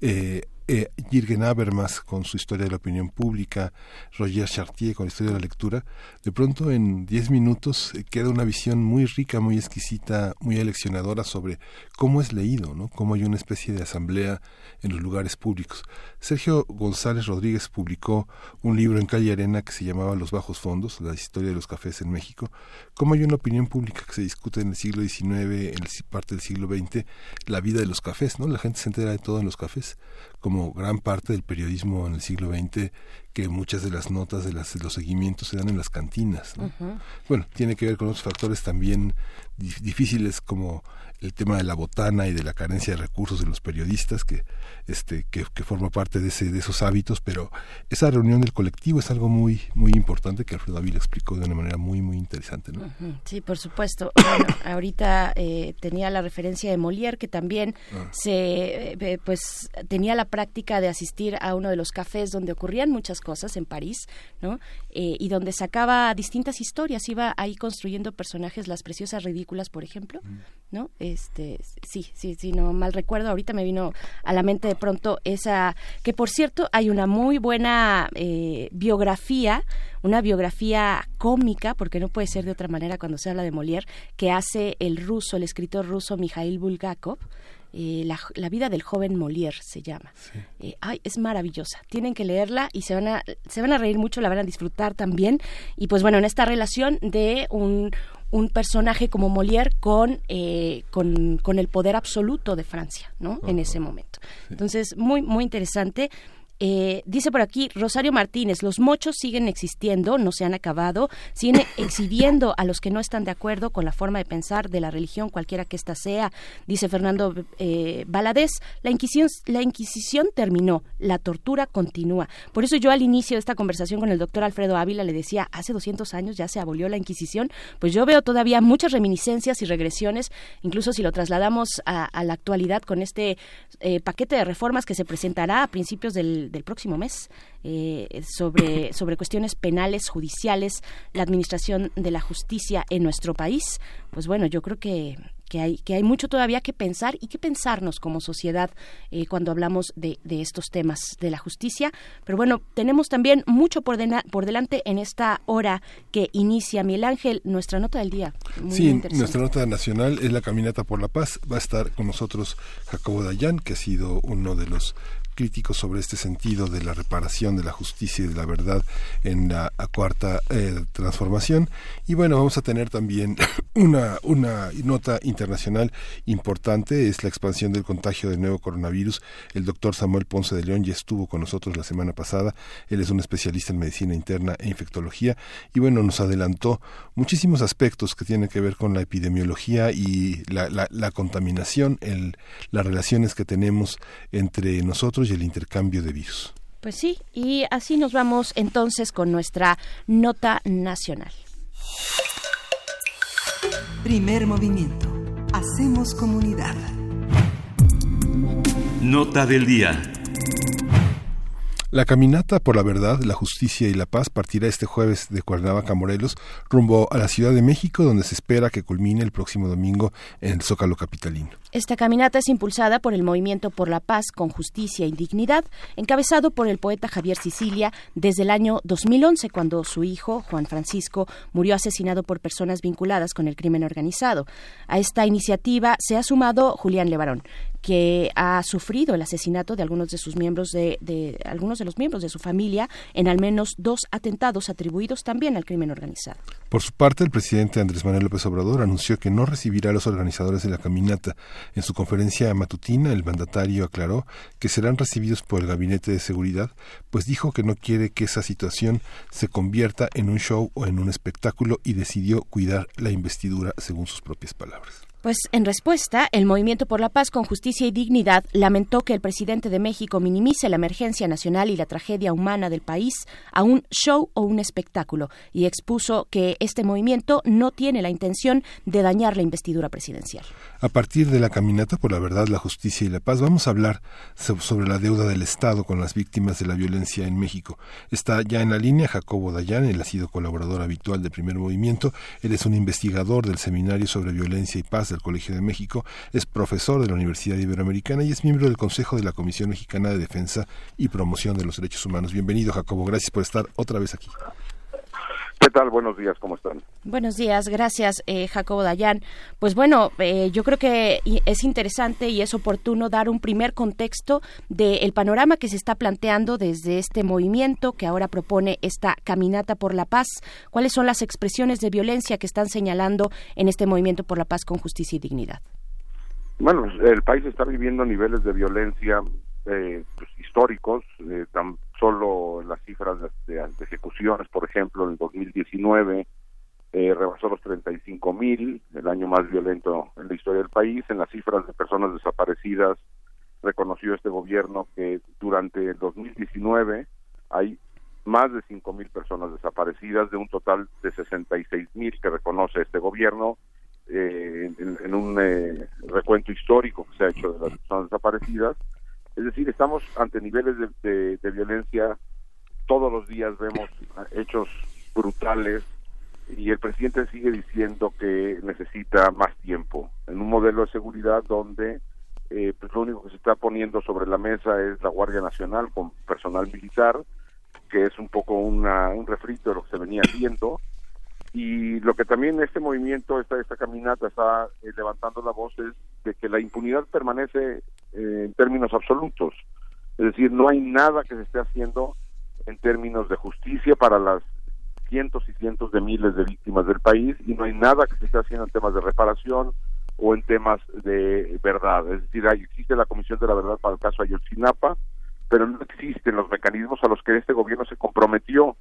eh, eh, Jürgen Habermas con su historia de la opinión pública, Roger Chartier con la historia de la lectura, de pronto en 10 minutos eh, queda una visión muy rica, muy exquisita, muy aleccionadora sobre cómo es leído, ¿no? cómo hay una especie de asamblea en los lugares públicos. Sergio González Rodríguez publicó un libro en Calle Arena que se llamaba Los Bajos Fondos, la historia de los cafés en México, cómo hay una opinión pública que se discute en el siglo XIX, en parte del siglo XX, la vida de los cafés, ¿no? La gente se entera de todo en los cafés, como gran parte del periodismo en el siglo XX, que muchas de las notas de, las, de los seguimientos se dan en las cantinas. Bueno, tiene que ver con otros factores también dif- difíciles como el tema de la botana y de la carencia de recursos de los periodistas que este que, que forma parte de ese de esos hábitos pero esa reunión del colectivo es algo muy muy importante que Alfredo Ávila explicó de una manera muy muy interesante ¿no? Sí, por supuesto. *coughs* Bueno, ahorita eh, tenía la referencia de Molière, que también Ah. se, eh, pues, tenía la práctica de asistir a uno de los cafés donde ocurrían muchas cosas en París, ¿no? Eh, y donde sacaba distintas historias, iba ahí construyendo personajes, las preciosas ridículas, por ejemplo, ¿no? Este, sí, sí, sí, no mal recuerdo, ahorita me vino a la mente de pronto esa, que por cierto hay una muy buena eh, biografía, una biografía cómica, porque no puede ser de otra manera cuando se habla de Molière, que hace el ruso, el escritor ruso Mikhail Bulgakov, eh, la, la vida del joven Molière se llama. Eh, ay, es maravillosa. Tienen que leerla y se van a se van a reír mucho, la van a disfrutar también. Y pues bueno, en esta relación de un un personaje como Molière con, eh, con, con el poder absoluto de Francia, ¿no? En ese momento. Entonces, muy, muy interesante. Eh, dice por aquí Rosario Martínez, los mochos siguen existiendo, no se han acabado, siguen *coughs* exhibiendo a los que no están de acuerdo con la forma de pensar de la religión, cualquiera que ésta sea. Dice Fernando eh, Valadez, la inquisición, la inquisición terminó, la tortura continúa. Por eso yo al inicio de esta conversación con el doctor Alfredo Ávila le decía, hace 200 años ya se abolió la Inquisición, pues yo veo todavía muchas reminiscencias y regresiones, incluso si lo trasladamos a, a la actualidad con este eh, paquete de reformas que se presentará a principios del del próximo mes eh, sobre, *coughs* sobre cuestiones penales, judiciales, la administración de la justicia en nuestro país, pues bueno, yo creo que, que hay, que hay mucho todavía que pensar y que pensarnos como sociedad eh, cuando hablamos de, de, estos temas de la justicia. Pero bueno, tenemos también mucho por, de, por delante en esta hora que inicia Miguel Ángel, nuestra nota del día. Muy sí, nuestra nota nacional es la Caminata por la Paz. Va a estar con nosotros Jacobo Dayan, que ha sido uno de los críticos sobre este sentido de la reparación de la justicia y de la verdad en la cuarta eh, transformación. Y bueno, vamos a tener también *coughs* una, una nota internacional importante, es la expansión del contagio del nuevo coronavirus. El doctor Samuel Ponce de León ya estuvo con nosotros la semana pasada. Él es un especialista en medicina interna e infectología y bueno, nos adelantó muchísimos aspectos que tienen que ver con la epidemiología y la, la, contaminación, el, las relaciones que tenemos entre nosotros y el intercambio de virus. Pues sí, y así nos vamos entonces con nuestra nota nacional. Primer movimiento. Hacemos comunidad. Nota del día. La caminata por la verdad, la justicia y la paz partirá este jueves de Cuernavaca, Morelos, rumbo a la Ciudad de México, donde se espera que culmine el próximo domingo en el Zócalo Capitalino. Esta caminata es impulsada por el Movimiento por la Paz con Justicia y Dignidad, encabezado por el poeta Javier Sicilia desde el año 2011, cuando su hijo, Juan Francisco, murió asesinado por personas vinculadas con el crimen organizado. A esta iniciativa se ha sumado Julián Levarón, que ha sufrido el asesinato de algunos de sus miembros de, algunos de los miembros de su familia en al menos dos atentados atribuidos también al crimen organizado. Por su parte, el presidente Andrés Manuel López Obrador anunció que no recibirá a los organizadores de la caminata. En su conferencia matutina, el mandatario aclaró que serán recibidos por el Gabinete de Seguridad, pues dijo que no quiere que esa situación se convierta en un show o en un espectáculo y decidió cuidar la investidura según sus propias palabras. Pues en respuesta, el Movimiento por la Paz con Justicia y Dignidad lamentó que el presidente de México minimice la emergencia nacional y la tragedia humana del país a un show o un espectáculo y expuso que este movimiento no tiene la intención de dañar la investidura presidencial. A partir de la caminata por la verdad, la justicia y la paz, vamos a hablar sobre la deuda del Estado con las víctimas de la violencia en México. Está ya en la línea Jacobo Dayan, él ha sido colaborador habitual de Primer Movimiento, él es un investigador del Seminario sobre Violencia y Paz del Colegio de México, es profesor de la Universidad Iberoamericana y es miembro del Consejo de la Comisión Mexicana de Defensa y Promoción de los Derechos Humanos. Bienvenido, Jacobo, gracias por estar otra vez aquí. ¿Qué tal? Buenos días, ¿cómo están? Buenos días, gracias eh, Jacobo Dayan. Pues bueno, eh, yo creo que es interesante y es oportuno dar un primer contexto del panorama que se está planteando desde este movimiento que ahora propone esta caminata por la paz. ¿Cuáles son las expresiones de violencia que están señalando en este movimiento por la paz con justicia y dignidad? Bueno, el país está viviendo niveles de violencia eh, pues, históricos, eh, tan solo las cifras de, ejecuciones, por ejemplo, en el 2019 eh, rebasó los 35 mil, el año más violento en la historia del país. En las cifras de personas desaparecidas, reconoció este gobierno que durante el 2019 hay más de 5 mil personas desaparecidas, de un total de 66 mil que reconoce este gobierno. Eh, en, en, un eh, recuento histórico que se ha hecho de las personas desaparecidas, es decir, estamos ante niveles de, de, violencia. Todos los días vemos hechos brutales y el presidente sigue diciendo que necesita más tiempo en un modelo de seguridad donde eh, pues lo único que se está poniendo sobre la mesa es la Guardia Nacional con personal militar que es un poco una, un refrito de lo que se venía haciendo y lo que también este movimiento, esta, esta caminata está eh, levantando la voz es de que la impunidad permanece eh, en términos absolutos. Es decir, no hay nada que se esté haciendo en términos de justicia para las cientos y cientos de miles de víctimas del país y no hay nada que se esté haciendo en temas de reparación o en temas de verdad. Es decir, hay, existe la Comisión de la Verdad para el caso Ayotzinapa, pero no existen los mecanismos a los que este gobierno se comprometió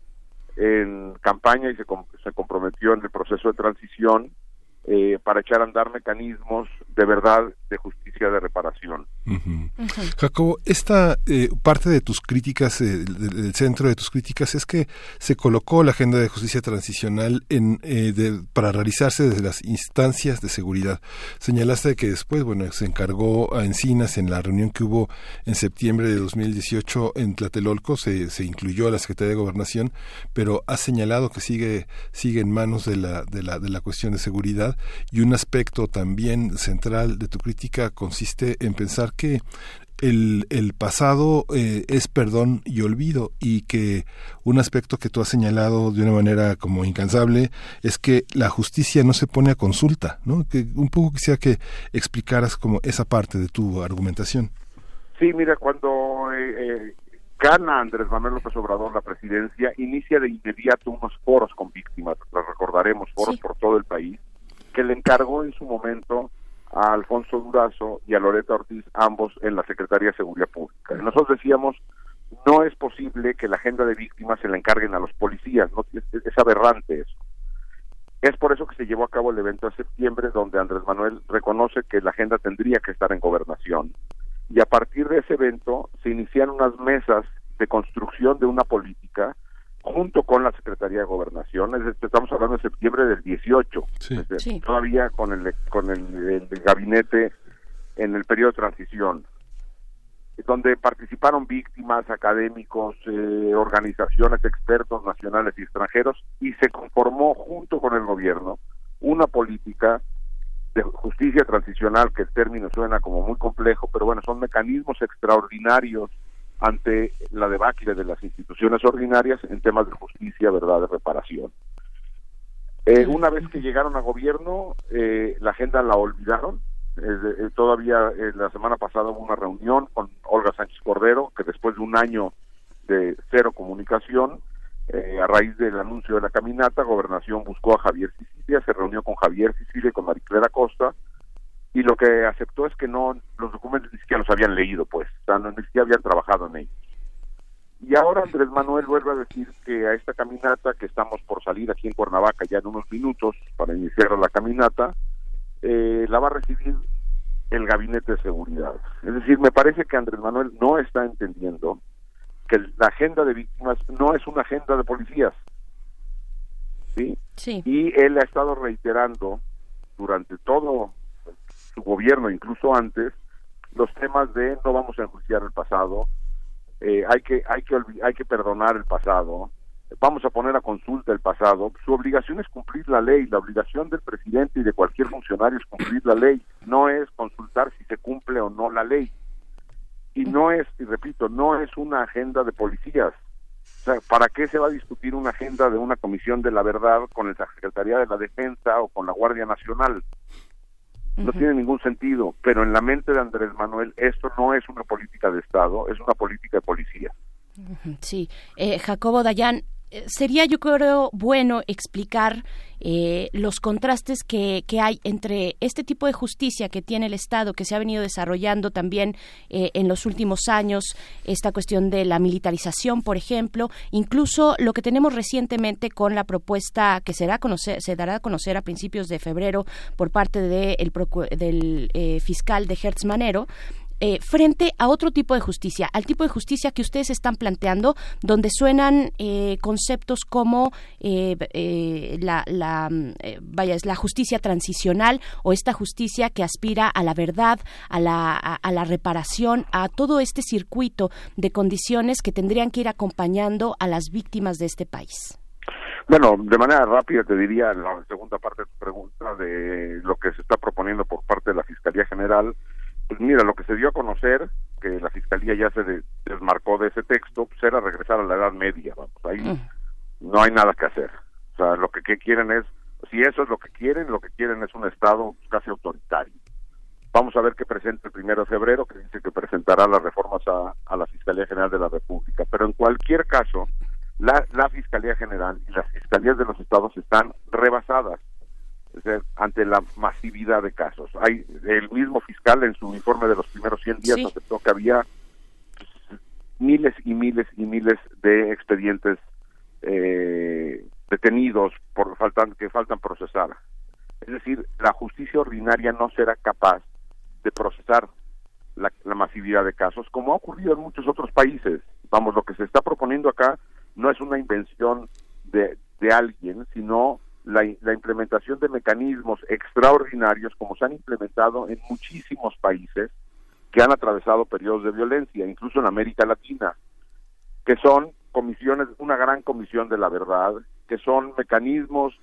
en campaña y se, se comprometió en el proceso de transición eh, para echar a andar mecanismos de verdad de justicia de reparación. Jacobo, esta eh, parte de tus críticas, eh, del, centro de tus críticas, es que se colocó la agenda de justicia transicional en, para realizarse desde las instancias de seguridad. Señalaste que después, bueno, se encargó a Encinas en la reunión que hubo en septiembre de 2018 en Tlatelolco, se, se incluyó a la Secretaría de Gobernación, pero ha señalado que sigue, sigue en manos de la, de la, de la cuestión de seguridad y un aspecto también central de tu crítica consiste en pensar que el, el pasado eh, es perdón y olvido y que un aspecto que tú has señalado de una manera como incansable es que la justicia no se pone a consulta, ¿no? Que un poco quisiera que explicaras como esa parte de tu argumentación. Sí, mira, cuando eh, eh, gana Andrés Manuel López Obrador la presidencia, inicia de inmediato unos foros con víctimas, los recordaremos, foros por todo el país, que le encargó en su momento a Alfonso Durazo y a Loreta Ortiz, ambos en la Secretaría de Seguridad Pública. Nosotros decíamos, no es posible que la agenda de víctimas se la encarguen a los policías, no es, aberrante eso. Es por eso que se llevó a cabo el evento de septiembre, donde Andrés Manuel reconoce que la agenda tendría que estar en gobernación. Y a partir de ese evento se iniciaron unas mesas de construcción de una política junto con la Secretaría de Gobernación, estamos hablando de septiembre del 18, todavía con el con el, gabinete en el periodo de transición, donde participaron víctimas, académicos, eh, organizaciones, expertos nacionales y extranjeros, y se conformó junto con el gobierno una política de justicia transicional, que el término suena como muy complejo, pero bueno, son mecanismos extraordinarios ante la debacle de las instituciones ordinarias en temas de justicia, verdad, de reparación. Eh, una vez que llegaron a gobierno, eh, la agenda la olvidaron. Eh, todavía la semana pasada hubo una reunión con Olga Sánchez Cordero, que después de un año de cero comunicación, a raíz del anuncio de la caminata, Gobernación buscó a Javier Sicilia, se reunió con Javier Sicilia y con Mariclera Costa, y lo que aceptó es que no los documentos ni siquiera los habían leído pues o sea, ni siquiera habían trabajado en ellos. Y ahora Andrés Manuel vuelve a decir que a esta caminata que estamos por salir aquí en Cuernavaca ya en unos minutos para iniciar la caminata eh, la va a recibir el gabinete de seguridad. Es decir me parece que Andrés Manuel no está entendiendo que la agenda de víctimas no es una agenda de policías sí, sí. y él ha estado reiterando durante todo su gobierno, incluso antes, los temas de no vamos a enjuiciar el pasado, eh, hay que hay que hay que perdonar el pasado, vamos a poner a consulta el pasado. Su obligación es cumplir la ley, la obligación del presidente y de cualquier funcionario es cumplir la ley, no es consultar si se cumple o no la ley. Y no es, y repito, no es una agenda de policías. O sea, ¿para qué se va a discutir una agenda de una comisión de la verdad con la Secretaría de la Defensa o con la Guardia Nacional? No tiene ningún sentido, pero en la mente de Andrés Manuel esto no es una política de Estado, es una política de policía. Sí, eh, Jacobo Dayan, sería yo creo bueno explicar eh, los contrastes que, que, hay entre este tipo de justicia que tiene el Estado, que se ha venido desarrollando también eh, en los últimos años, esta cuestión de la militarización, por ejemplo, incluso lo que tenemos recientemente con la propuesta que será conocer, se dará a conocer a principios de febrero por parte de el, del fiscal de Hertz Manero, eh, frente a otro tipo de justicia, al tipo de justicia que ustedes están planteando, donde suenan eh, conceptos como eh, la, la vaya, es la justicia transicional o esta justicia que aspira a la verdad, a la, a la reparación, a todo este circuito de condiciones que tendrían que ir acompañando a las víctimas de este país. Bueno, de manera rápida te diría la segunda parte de tu pregunta de lo que se está proponiendo por parte de la Fiscalía General. Pues mira, lo que se dio a conocer, que la Fiscalía ya se desmarcó de ese texto, pues era regresar a la Edad Media. Vamos, ahí mm. no hay nada que hacer. O sea, lo que, quieren es, si eso es lo que quieren, lo que quieren es un Estado casi autoritario. Vamos a ver qué presenta el primero de febrero, que dice que presentará las reformas a, a la Fiscalía General de la República. Pero en cualquier caso, la, la Fiscalía General y las fiscalías de los estados están rebasadas ante la masividad de casos. Hay el mismo fiscal en su informe de los primeros 100 días aceptó que había miles y miles y miles de expedientes eh, detenidos por faltan que faltan procesar. Es decir, la justicia ordinaria no será capaz de procesar la, la masividad de casos, como ha ocurrido en muchos otros países. Vamos, lo que se está proponiendo acá no es una invención de, de alguien, sino la, la, implementación de mecanismos extraordinarios como se han implementado en muchísimos países que han atravesado periodos de violencia, incluso en América Latina, que son comisiones, una gran comisión de la verdad, que son mecanismos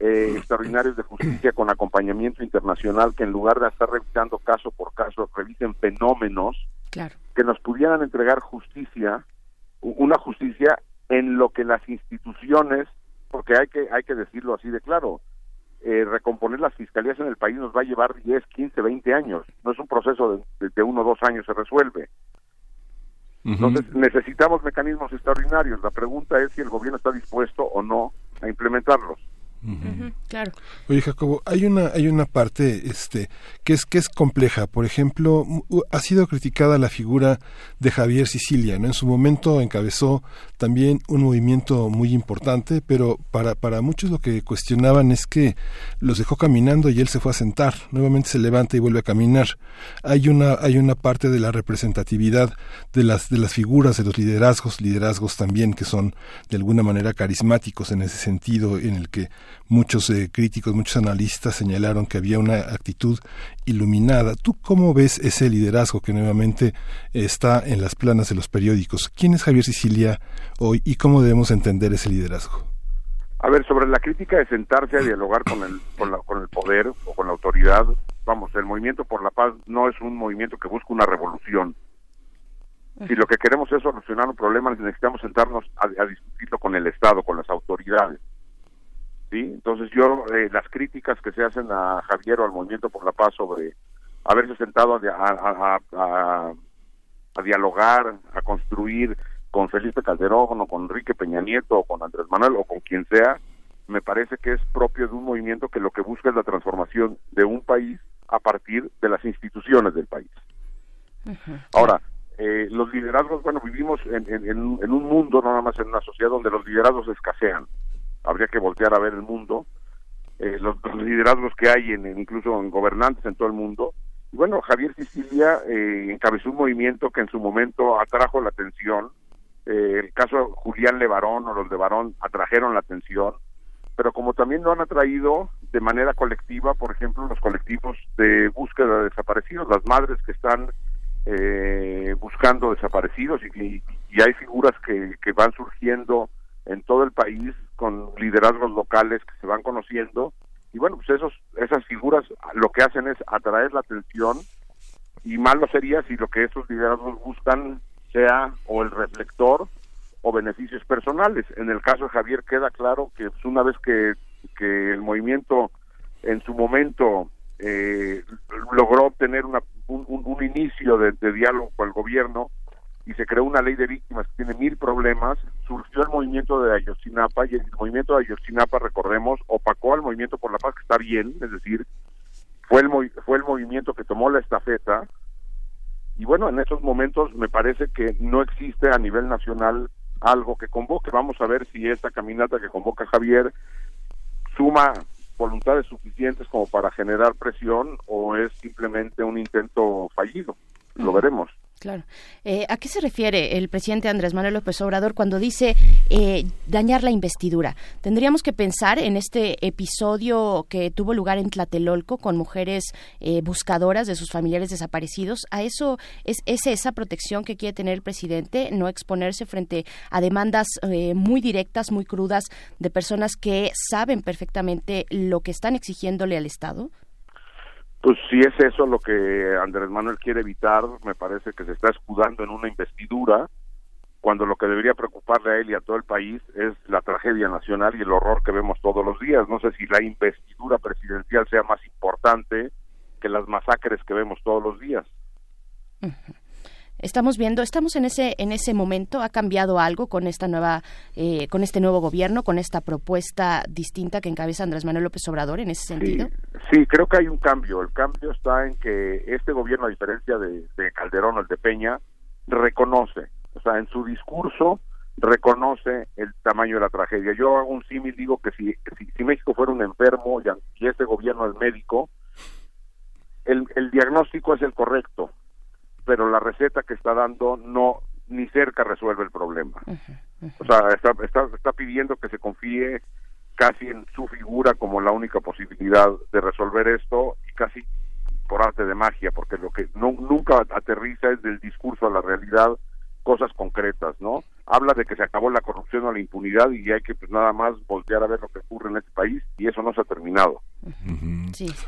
eh, extraordinarios de justicia con acompañamiento internacional que en lugar de estar revisando caso por caso, revisen fenómenos que nos pudieran entregar justicia, una justicia en lo que las instituciones, porque hay que, hay que decirlo así de claro, eh, recomponer las fiscalías en el país nos va a llevar 10, 15, 20 años. No es un proceso de, de, uno o dos años se resuelve. Entonces necesitamos mecanismos extraordinarios. La pregunta es si el gobierno está dispuesto o no a implementarlos claro. Oye, Jacobo, hay una, hay una parte este, que, es, que es compleja. Por ejemplo, ha sido criticada la figura de Javier Sicilia. ¿no? En su momento encabezó también un movimiento muy importante, pero para, para muchos lo que cuestionaban es que los dejó caminando y él se fue a sentar. Nuevamente se levanta y vuelve a caminar. Hay una, hay una parte de la representatividad de las, de las figuras, de los liderazgos, liderazgos también que son de alguna manera carismáticos en ese sentido, en el que muchos eh, críticos, muchos analistas señalaron que había una actitud iluminada. ¿Tú cómo ves ese liderazgo que nuevamente está en las planas de los periódicos? ¿Quién es Javier Sicilia hoy y cómo debemos entender ese liderazgo? A ver, sobre la crítica de sentarse a dialogar con el, con, el poder o con la autoridad, vamos, el movimiento por la paz no es un movimiento que busca una revolución. Si lo que queremos es solucionar un problema, necesitamos sentarnos a discutirlo con el Estado, con las autoridades. Entonces yo, eh, las críticas que se hacen a Javier o al Movimiento por la Paz sobre haberse sentado a, a, dialogar, a construir con Felipe Calderón o con Enrique Peña Nieto o con Andrés Manuel o con quien sea, me parece que es propio de un movimiento que lo que busca es la transformación de un país a partir de las instituciones del país. Ahora, eh, los liderazgos, bueno, vivimos en, en, un mundo, no nada más en una sociedad donde los liderazgos escasean habría que voltear a ver el mundo, eh, los, liderazgos que hay en, incluso en gobernantes en todo el mundo. Y bueno, Javier Sicilia eh, encabezó un movimiento que en su momento atrajo la atención. Eh, el caso Julián Levarón o los de Barón atrajeron la atención, pero como también lo han atraído de manera colectiva, por ejemplo, los colectivos de búsqueda de desaparecidos, las madres que están buscando desaparecidos y, y, hay figuras que, que van surgiendo en todo el país con liderazgos locales que se van conociendo. Y bueno pues esos esas figuras lo que hacen es atraer la atención y malo sería si lo que esos liderazgos buscan sea o el reflector o beneficios personales. En el caso de Javier queda claro que pues, una vez que, que el movimiento en su momento eh, logró obtener una, un, un, inicio de diálogo con el gobierno y se creó una ley de víctimas que tiene mil problemas, surgió el movimiento de Ayotzinapa y el movimiento de Ayotzinapa, recordemos, opacó al movimiento por la paz, que está bien, es decir, fue el, fue el movimiento que tomó la estafeta y bueno, en estos momentos me parece que no existe a nivel nacional algo que convoque. Vamos a ver si esta caminata que convoca Javier suma voluntades suficientes como para generar presión o es simplemente un intento fallido. lo veremos. Claro. Eh, ¿A qué se refiere el presidente Andrés Manuel López Obrador cuando dice eh, dañar la investidura? Tendríamos que pensar en este episodio que tuvo lugar en Tlatelolco con mujeres eh, buscadoras de sus familiares desaparecidos. ¿A eso es, es esa protección que quiere tener el presidente? No exponerse frente a demandas muy directas, muy crudas de personas que saben perfectamente lo que están exigiéndole al Estado. Pues si es eso lo que Andrés Manuel quiere evitar, me parece que se está escudando en una investidura, cuando lo que debería preocuparle a él y a todo el país es la tragedia nacional y el horror que vemos todos los días. No sé si la investidura presidencial sea más importante que las masacres que vemos todos los días estamos viendo, estamos en ese en ese momento. Ha cambiado algo con esta nueva, eh, con este nuevo gobierno, con esta propuesta distinta que encabeza Andrés Manuel López Obrador en ese sentido. Sí, creo que hay un cambio. El cambio está en que este gobierno, a diferencia de, Calderón o el de Peña, reconoce, o sea, en su discurso reconoce el tamaño de la tragedia. Yo hago un símil, digo que si, si, México fuera un enfermo y, este gobierno es médico, el, el diagnóstico es el correcto, pero la receta que está dando no ni cerca resuelve el problema. O sea, está, está, está pidiendo que se confíe casi en su figura como la única posibilidad de resolver esto y casi por arte de magia, porque lo que no, nunca aterriza es del discurso a la realidad cosas concretas, ¿no? Habla de que se acabó la corrupción o la impunidad y hay que pues nada más voltear a ver lo que ocurre en este país y eso no se ha terminado.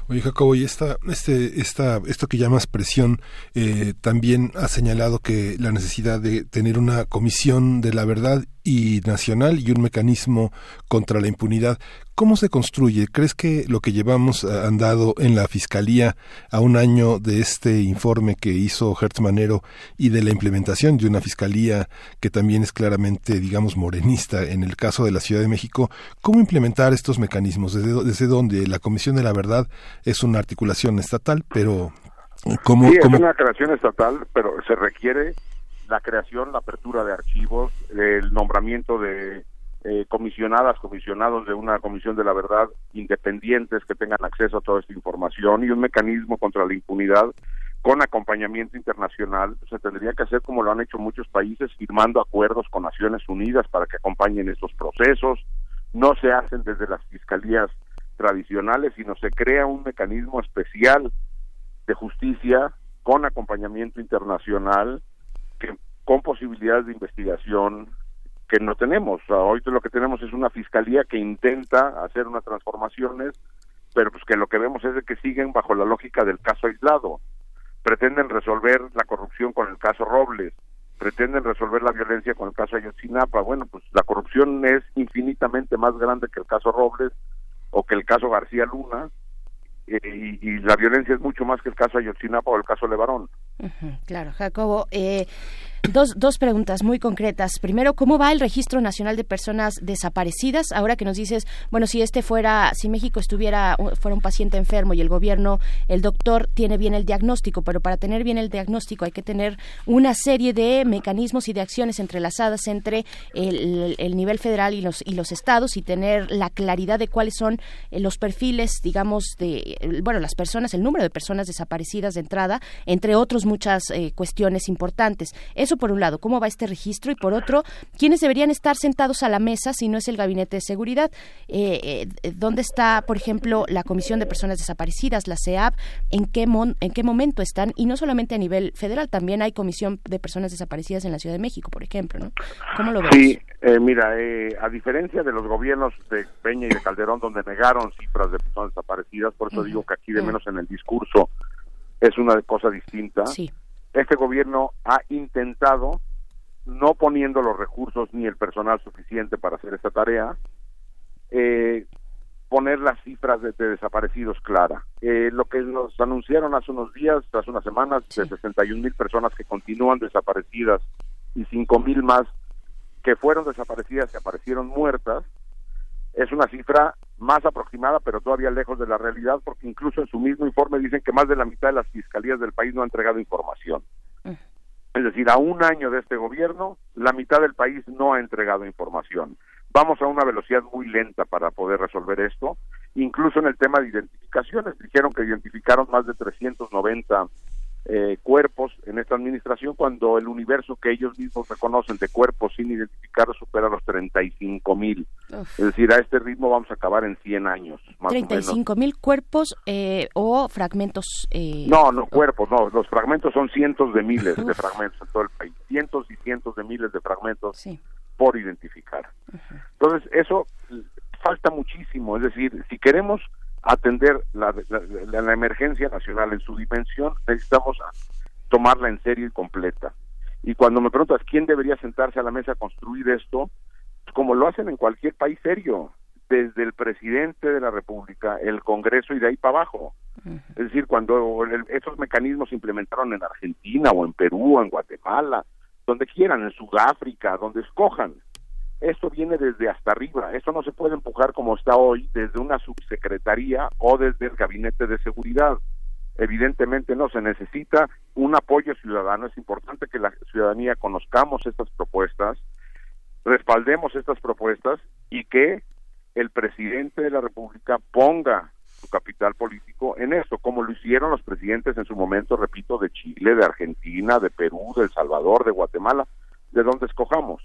Oye Jacobo, y esta, este, esta, esto que llamas presión, eh, también ha señalado que la necesidad de tener una comisión de la verdad y nacional y un mecanismo contra la impunidad. ¿Cómo se construye? ¿Crees que lo que llevamos eh, andado en la Fiscalía a un año de este informe que hizo Hertz Manero y de la implementación de una Fiscalía que también es claramente, digamos, morenista en el caso de la Ciudad de México, ¿cómo implementar estos mecanismos? ¿Desde, desde dónde? La Comisión de la Verdad es una articulación estatal, pero ¿cómo? Sí, es una creación estatal, pero se requiere la creación, la apertura de archivos, el nombramiento de eh, comisionadas, comisionados de una comisión de la verdad independientes que tengan acceso a toda esta información y un mecanismo contra la impunidad con acompañamiento internacional. Se tendría que hacer como lo han hecho muchos países, firmando acuerdos con Naciones Unidas para que acompañen estos procesos. No se hacen desde las fiscalías tradicionales, sino se crea un mecanismo especial de justicia con acompañamiento internacional que con posibilidades de investigación que no tenemos. hoy lo que tenemos es una fiscalía que intenta hacer unas transformaciones, pero pues que lo que vemos es de que siguen bajo la lógica del caso aislado. Pretenden resolver la corrupción con el caso Robles, pretenden resolver la violencia con el caso Ayotzinapa. Bueno, pues la corrupción es infinitamente más grande que el caso Robles o que el caso García Luna, eh, y, la violencia es mucho más que el caso Ayotzinapa o el caso Levarón. Claro, Jacobo. Eh, Dos, dos preguntas muy concretas. Primero, ¿cómo va el Registro Nacional de Personas Desaparecidas? Ahora que nos dices, bueno, si este fuera, si México estuviera, fuera un paciente enfermo y el gobierno, el doctor tiene bien el diagnóstico, pero para tener bien el diagnóstico hay que tener una serie de mecanismos y de acciones entrelazadas entre el, nivel federal y los, y los estados y tener la claridad de cuáles son eh, los perfiles, digamos, de, bueno, las personas, el número de personas desaparecidas de entrada, entre otros muchas eh, cuestiones importantes. Eso por un lado, cómo va este registro y por otro, quiénes deberían estar sentados a la mesa si no es el Gabinete de Seguridad. Eh, eh, ¿Dónde está, por ejemplo, la Comisión de Personas Desaparecidas, la CEAP? ¿En qué, en qué momento están? Y no solamente a nivel federal, también hay Comisión de Personas Desaparecidas en la Ciudad de México, por ejemplo, ¿no? ¿Cómo lo ves? Sí, eh, mira, a diferencia de los gobiernos de Peña y de Calderón, donde negaron cifras de personas desaparecidas, por eso digo que aquí de menos en el discurso es una cosa distinta. Sí este gobierno ha intentado, no poniendo los recursos ni el personal suficiente para hacer esta tarea, eh, poner las cifras de, desaparecidos clara. Eh, lo que nos anunciaron hace unos días, hace unas semanas, de 61 mil personas que continúan desaparecidas y 5 mil más que fueron desaparecidas y aparecieron muertas, es una cifra más aproximada, pero todavía lejos de la realidad, porque incluso en su mismo informe dicen que más de la mitad de las fiscalías del país no han entregado información. Mm. Es decir, a un año de este gobierno, la mitad del país no ha entregado información. Vamos a una velocidad muy lenta para poder resolver esto. Incluso en el tema de identificaciones, dijeron que identificaron más de 390 eh, cuerpos en esta administración cuando el universo que ellos mismos reconocen de cuerpos sin identificar supera los 35 mil. Es decir, a este ritmo vamos a acabar en 100 años. Más 35 mil cuerpos eh, o fragmentos. Eh, no, no cuerpos, no. Los fragmentos son cientos de miles de fragmentos en todo el país. Cientos y cientos de miles de fragmentos por identificar. Entonces, eso falta muchísimo. Es decir, si queremos atender la, la, emergencia nacional en su dimensión, necesitamos tomarla en serio y completa. Y cuando me preguntas quién debería sentarse a la mesa a construir esto, como lo hacen en cualquier país serio, desde el presidente de la República, el Congreso y de ahí para abajo. Es decir, cuando estos mecanismos se implementaron en Argentina o en Perú o en Guatemala, donde quieran, en Sudáfrica, donde escojan, esto viene desde hasta arriba, esto no se puede empujar como está hoy desde una subsecretaría o desde el gabinete de seguridad. Evidentemente no, se necesita un apoyo ciudadano, es importante que la ciudadanía conozcamos estas propuestas, respaldemos estas propuestas y que el presidente de la República ponga su capital político en eso, como lo hicieron los presidentes en su momento, repito, de Chile, de Argentina, de Perú, de El Salvador, de Guatemala, de donde escojamos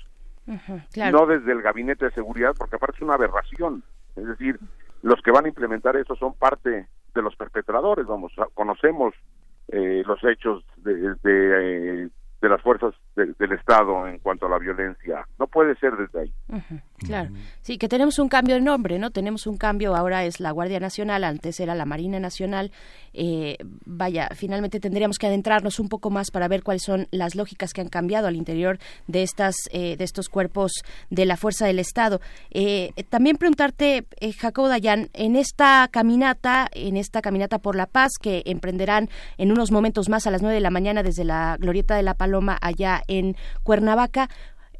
no desde el gabinete de seguridad, porque aparte es una aberración. Es decir, los que van a implementar eso son parte de los perpetradores, vamos, conocemos eh, los hechos de, de, de las fuerzas del Estado en cuanto a la violencia. No puede ser desde ahí. Claro. Sí, que tenemos un cambio de nombre, ¿no? Tenemos un cambio, ahora es la Guardia Nacional, antes era la Marina Nacional. Eh, vaya, finalmente tendríamos que adentrarnos un poco más para ver cuáles son las lógicas que han cambiado al interior de, estas, eh, de estos cuerpos de la Fuerza del Estado. Eh, también preguntarte, Jacobo Dayan, en esta caminata, en esta caminata por la paz que emprenderán en unos momentos más a las nueve de la mañana desde la Glorieta de la Paloma allá en Cuernavaca.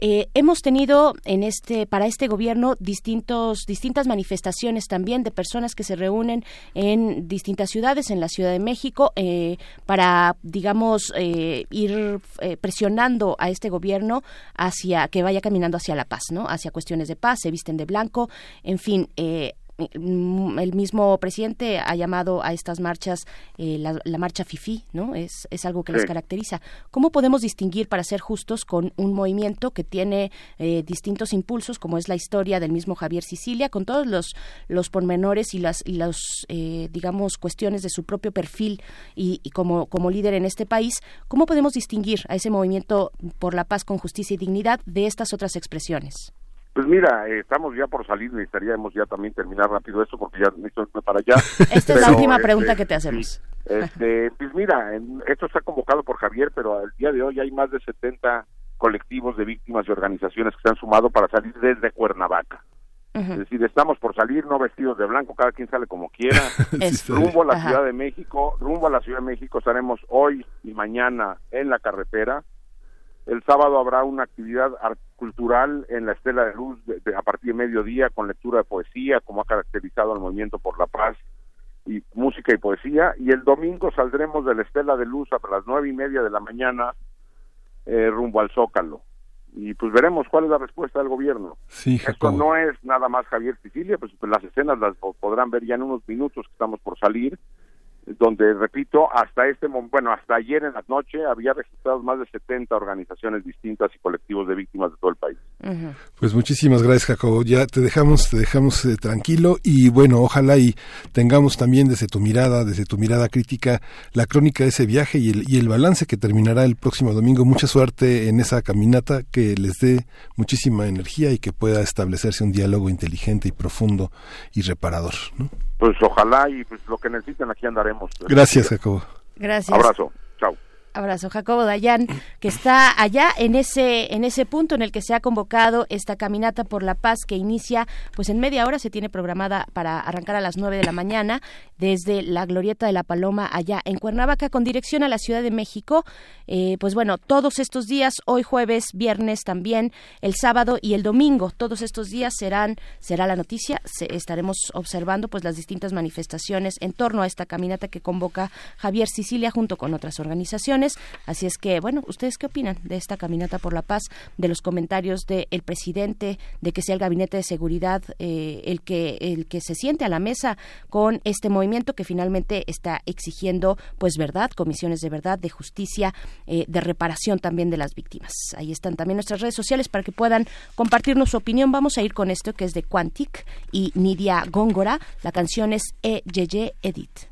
Eh, hemos tenido en este para este gobierno distintos distintas manifestaciones también de personas que se reúnen en distintas ciudades en la Ciudad de México eh, para digamos eh, ir presionando a este gobierno hacia que vaya caminando hacia la paz no hacia cuestiones de paz se visten de blanco en fin Mm, el mismo presidente ha llamado a estas marchas eh, la, marcha FIFI, ¿no? Es, es algo que les caracteriza. ¿Cómo podemos distinguir, para ser justos, con un movimiento que tiene eh, distintos impulsos, como es la historia del mismo Javier Sicilia, con todos los, los pormenores y las, y los, eh, digamos, cuestiones de su propio perfil y, y, como, como líder en este país? ¿Cómo podemos distinguir a ese movimiento por la paz con justicia y dignidad de estas otras expresiones? Pues mira, eh, estamos ya por salir, necesitaríamos ya también terminar rápido esto porque ya necesito irme para allá. *laughs* Esta es la última pregunta que te hacemos. este, pues mira, esto está convocado por Javier, pero al día de hoy hay más de 70 colectivos de víctimas y organizaciones que se han sumado para salir desde Cuernavaca. Es decir, estamos por salir, no vestidos de blanco, cada quien sale como quiera. *laughs* rumbo a la Ciudad de México, rumbo a la Ciudad de México estaremos hoy y mañana en la carretera el sábado habrá una actividad cultural en la Estela de Luz a partir de mediodía con lectura de poesía, como ha caracterizado el Movimiento por la Paz, y música y poesía. Y el domingo saldremos de la Estela de Luz a las nueve y media de la mañana eh, rumbo al Zócalo. Y pues veremos cuál es la respuesta del gobierno. Esto no es nada más Javier Sicilia, pues, pues las escenas las podrán ver ya en unos minutos que estamos por salir donde, repito, hasta este bueno, hasta ayer en la noche había registrado más de 70 organizaciones distintas y colectivos de víctimas de todo el país. Pues muchísimas gracias, Jacobo. Ya te dejamos, te dejamos eh, tranquilo y bueno, ojalá y tengamos también desde tu mirada, desde tu mirada crítica, la crónica de ese viaje y el, y el balance que terminará el próximo domingo. Mucha suerte en esa caminata, que les dé muchísima energía y que pueda establecerse un diálogo inteligente y profundo y reparador. ¿no? Pues ojalá y pues lo que necesiten aquí andaremos. Gracias, Jacobo. Gracias. Abrazo. Abrazo, Jacobo Dayan, que está allá en ese en ese punto en el que se ha convocado esta caminata por la paz que inicia, pues en media hora se tiene programada para arrancar a las nueve de la mañana desde la Glorieta de la Paloma allá en Cuernavaca con dirección a la Ciudad de México. Eh, pues bueno, todos estos días, hoy jueves, viernes también, el sábado y el domingo, todos estos días serán será la noticia. estaremos observando pues las distintas manifestaciones en torno a esta caminata que convoca Javier Sicilia junto con otras organizaciones Así es que, bueno, ¿ustedes qué opinan de esta caminata por la paz, de los comentarios del presidente, de que sea el gabinete de seguridad eh, el que el que se siente a la mesa con este movimiento que finalmente está exigiendo, pues, verdad, comisiones de verdad, de justicia, eh, de reparación también de las víctimas. Ahí están también nuestras redes sociales para que puedan compartirnos su opinión. Vamos a ir con esto que es de Quantic y Nidia Góngora. La canción es E Yeye Edit.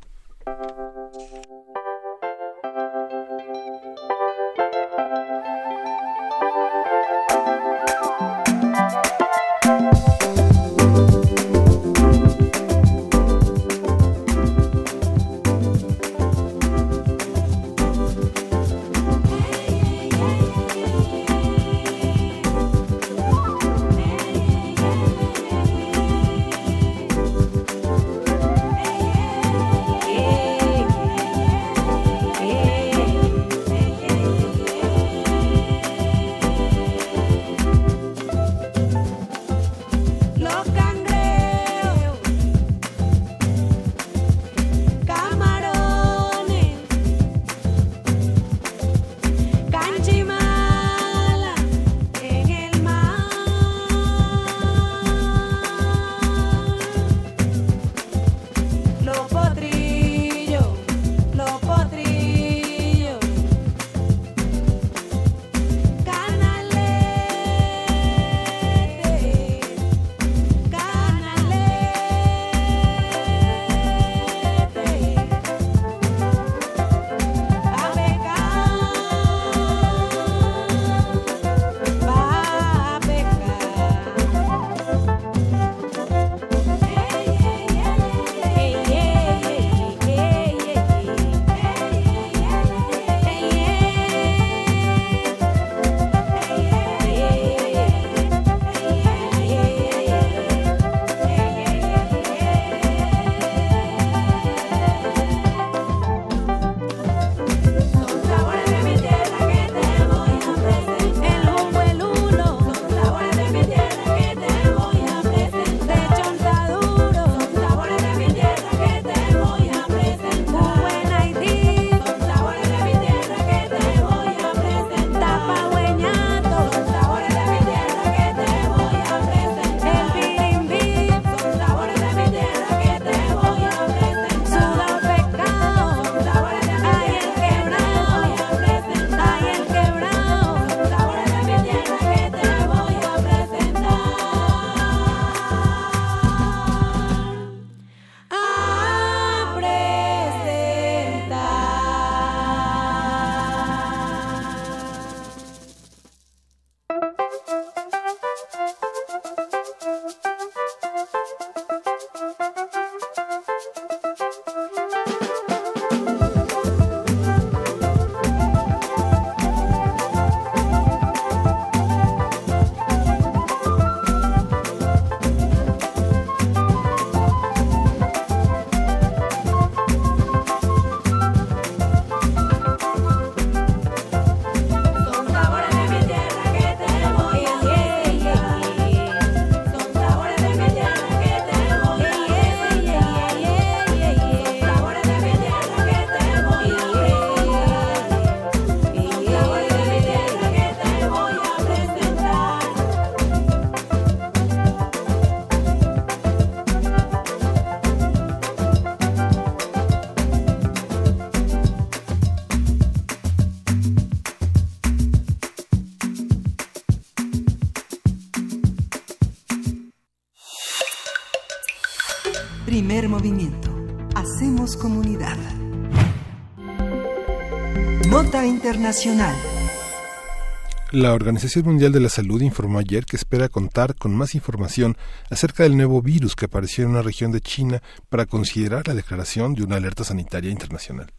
La Organización Mundial de la Salud informó ayer que espera contar con más información acerca del nuevo virus que apareció en una región de China para considerar la declaración de una alerta sanitaria internacional.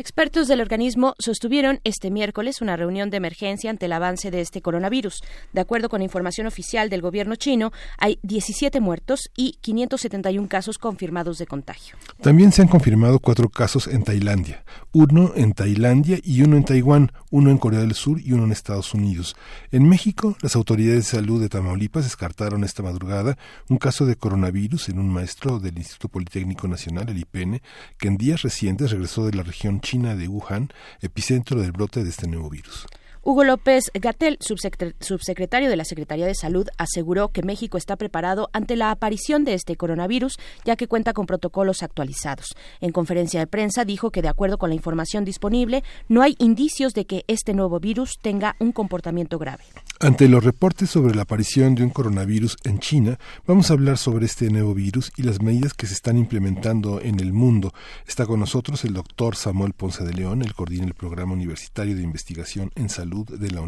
Expertos del organismo sostuvieron este miércoles una reunión de emergencia ante el avance de este coronavirus. De acuerdo con información oficial del gobierno chino, hay 17 muertos y 571 casos confirmados de contagio. También se han confirmado cuatro casos en Tailandia, uno en Tailandia y uno en Taiwán, uno en Corea del Sur y uno en Estados Unidos. En México, las autoridades de salud de Tamaulipas descartaron esta madrugada un caso de coronavirus en un maestro del Instituto Politécnico Nacional, el IPN, que en días recientes regresó de la región en China de Wuhan, epicentro del brote de este nuevo virus. Hugo López Gatel, subsecre- subsecretario de la Secretaría de Salud, aseguró que México está preparado ante la aparición de este coronavirus, ya que cuenta con protocolos actualizados. En conferencia de prensa dijo que, de acuerdo con la información disponible, no hay indicios de que este nuevo virus tenga un comportamiento grave. Ante los reportes sobre la aparición de un coronavirus en China, vamos a hablar sobre este nuevo virus y las medidas que se están implementando en el mundo. Está con nosotros el doctor Samuel Ponce de León, el coordina el Programa Universitario de Investigación en Salud de la.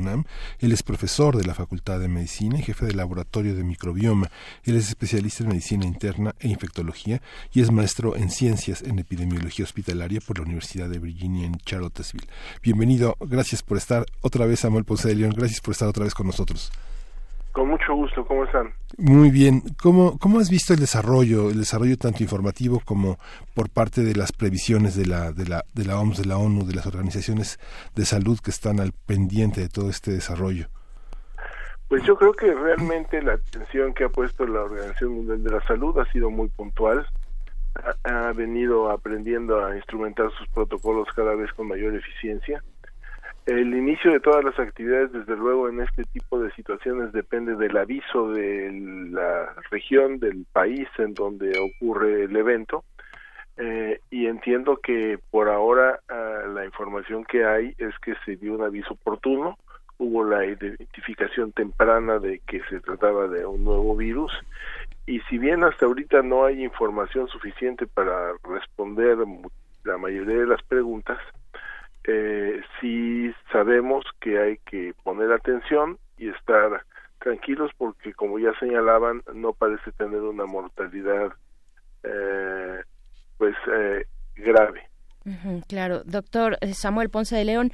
Él es profesor de la Facultad de Medicina y jefe del Laboratorio de Microbioma. Él es especialista en Medicina Interna e Infectología y es maestro en Ciencias en Epidemiología Hospitalaria por la Universidad de Virginia en Charlottesville. Bienvenido, gracias por estar otra vez, Samuel Ponce de León. Gracias por estar otra vez con nosotros. Con mucho gusto, ¿cómo están? Muy bien. ¿Cómo, ¿Cómo has visto el desarrollo, el desarrollo tanto informativo como por parte de las previsiones de la, de la, de la OMS, de la ONU, de las organizaciones de salud que están al pendiente de todo este desarrollo? Pues yo creo que realmente la atención que ha puesto la Organización Mundial de la Salud ha sido muy puntual. Ha, ha venido aprendiendo a instrumentar sus protocolos cada vez con mayor eficiencia. El inicio de todas las actividades, desde luego, en este tipo de situaciones depende del aviso de la región, del país en donde ocurre el evento. Eh, y entiendo que por ahora ah, la información que hay es que se dio un aviso oportuno, hubo la identificación temprana de que se trataba de un nuevo virus y si bien hasta ahorita no hay información suficiente para responder la mayoría de las preguntas, eh, sí sabemos que hay que poner atención y estar tranquilos porque como ya señalaban no parece tener una mortalidad eh, pues eh, grave. Claro, doctor eh, Samuel Ponce de León.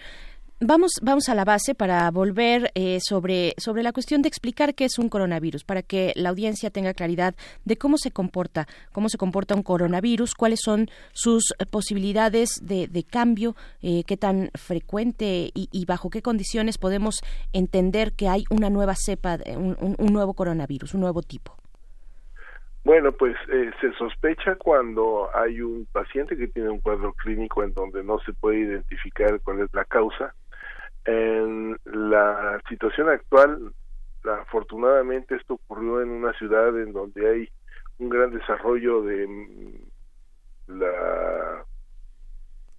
Vamos, vamos a la base para volver eh, sobre, sobre la cuestión de explicar qué es un coronavirus, para que la audiencia tenga claridad de cómo se comporta, cómo se comporta un coronavirus, cuáles son sus eh, posibilidades de, de cambio, eh, qué tan frecuente y, bajo qué condiciones podemos entender que hay una nueva cepa, de- un, un- nuevo coronavirus, un nuevo tipo. Bueno, pues eh, se sospecha cuando hay un paciente que tiene un cuadro clínico en donde no se puede identificar cuál es la causa. En la situación actual, afortunadamente esto ocurrió en una ciudad en donde hay un gran desarrollo de mm, la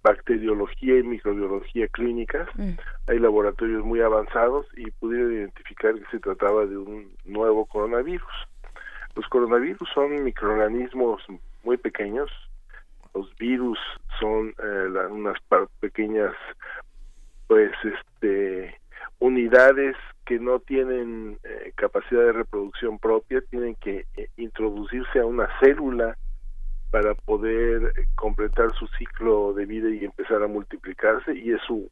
bacteriología y microbiología clínicas. Hay laboratorios muy avanzados y pudieron identificar que se trataba de un nuevo coronavirus. Los coronavirus son microorganismos muy pequeños. Los virus son eh, la- unas par- pequeñas, pues, este, unidades que no tienen eh, capacidad de reproducción propia, tienen que eh, introducirse a una célula para poder eh, completar su ciclo de vida y empezar a multiplicarse y es su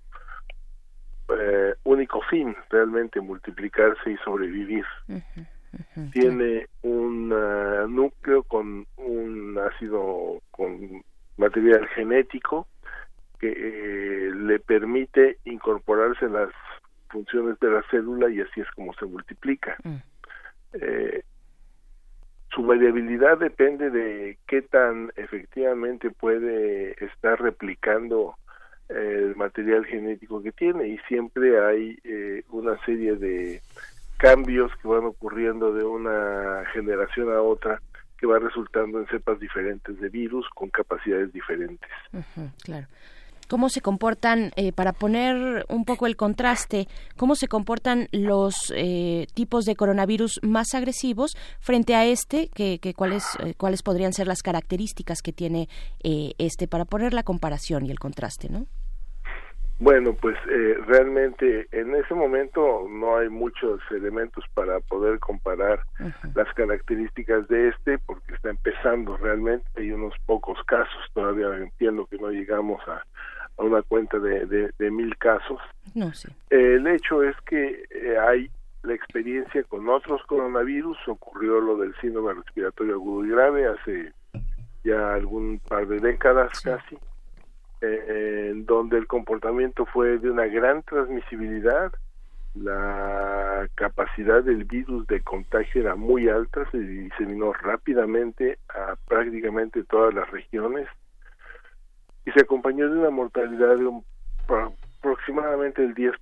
eh, único fin realmente multiplicarse y sobrevivir. Tiene un núcleo con un ácido con material genético que eh, le permite incorporarse en las funciones de la célula y así es como se multiplica. Eh, su variabilidad depende de qué tan efectivamente puede estar replicando eh, el material genético que tiene y siempre hay eh, una serie de cambios que van ocurriendo de una generación a otra que va resultando en cepas diferentes de virus con capacidades diferentes. Claro. ¿Cómo se comportan, eh, para poner un poco el contraste, cómo se comportan los eh, tipos de coronavirus más agresivos frente a este? Que, que cuáles, eh, ¿Cuáles podrían ser las características que tiene eh, este para poner la comparación y el contraste, no? Bueno, pues eh, realmente en ese momento no hay muchos elementos para poder comparar las características de este porque está empezando realmente, hay unos pocos casos, todavía entiendo que no llegamos a, a una cuenta de, de, de mil casos. No, sí. El hecho es que eh, hay la experiencia con otros coronavirus, ocurrió lo del síndrome respiratorio agudo y grave hace ya algún par de décadas casi, eh, en donde el comportamiento fue de una gran transmisibilidad, la capacidad del virus de contagio era muy alta, se diseminó rápidamente a prácticamente todas las regiones y se acompañó de una mortalidad de un, pro- aproximadamente el 10%.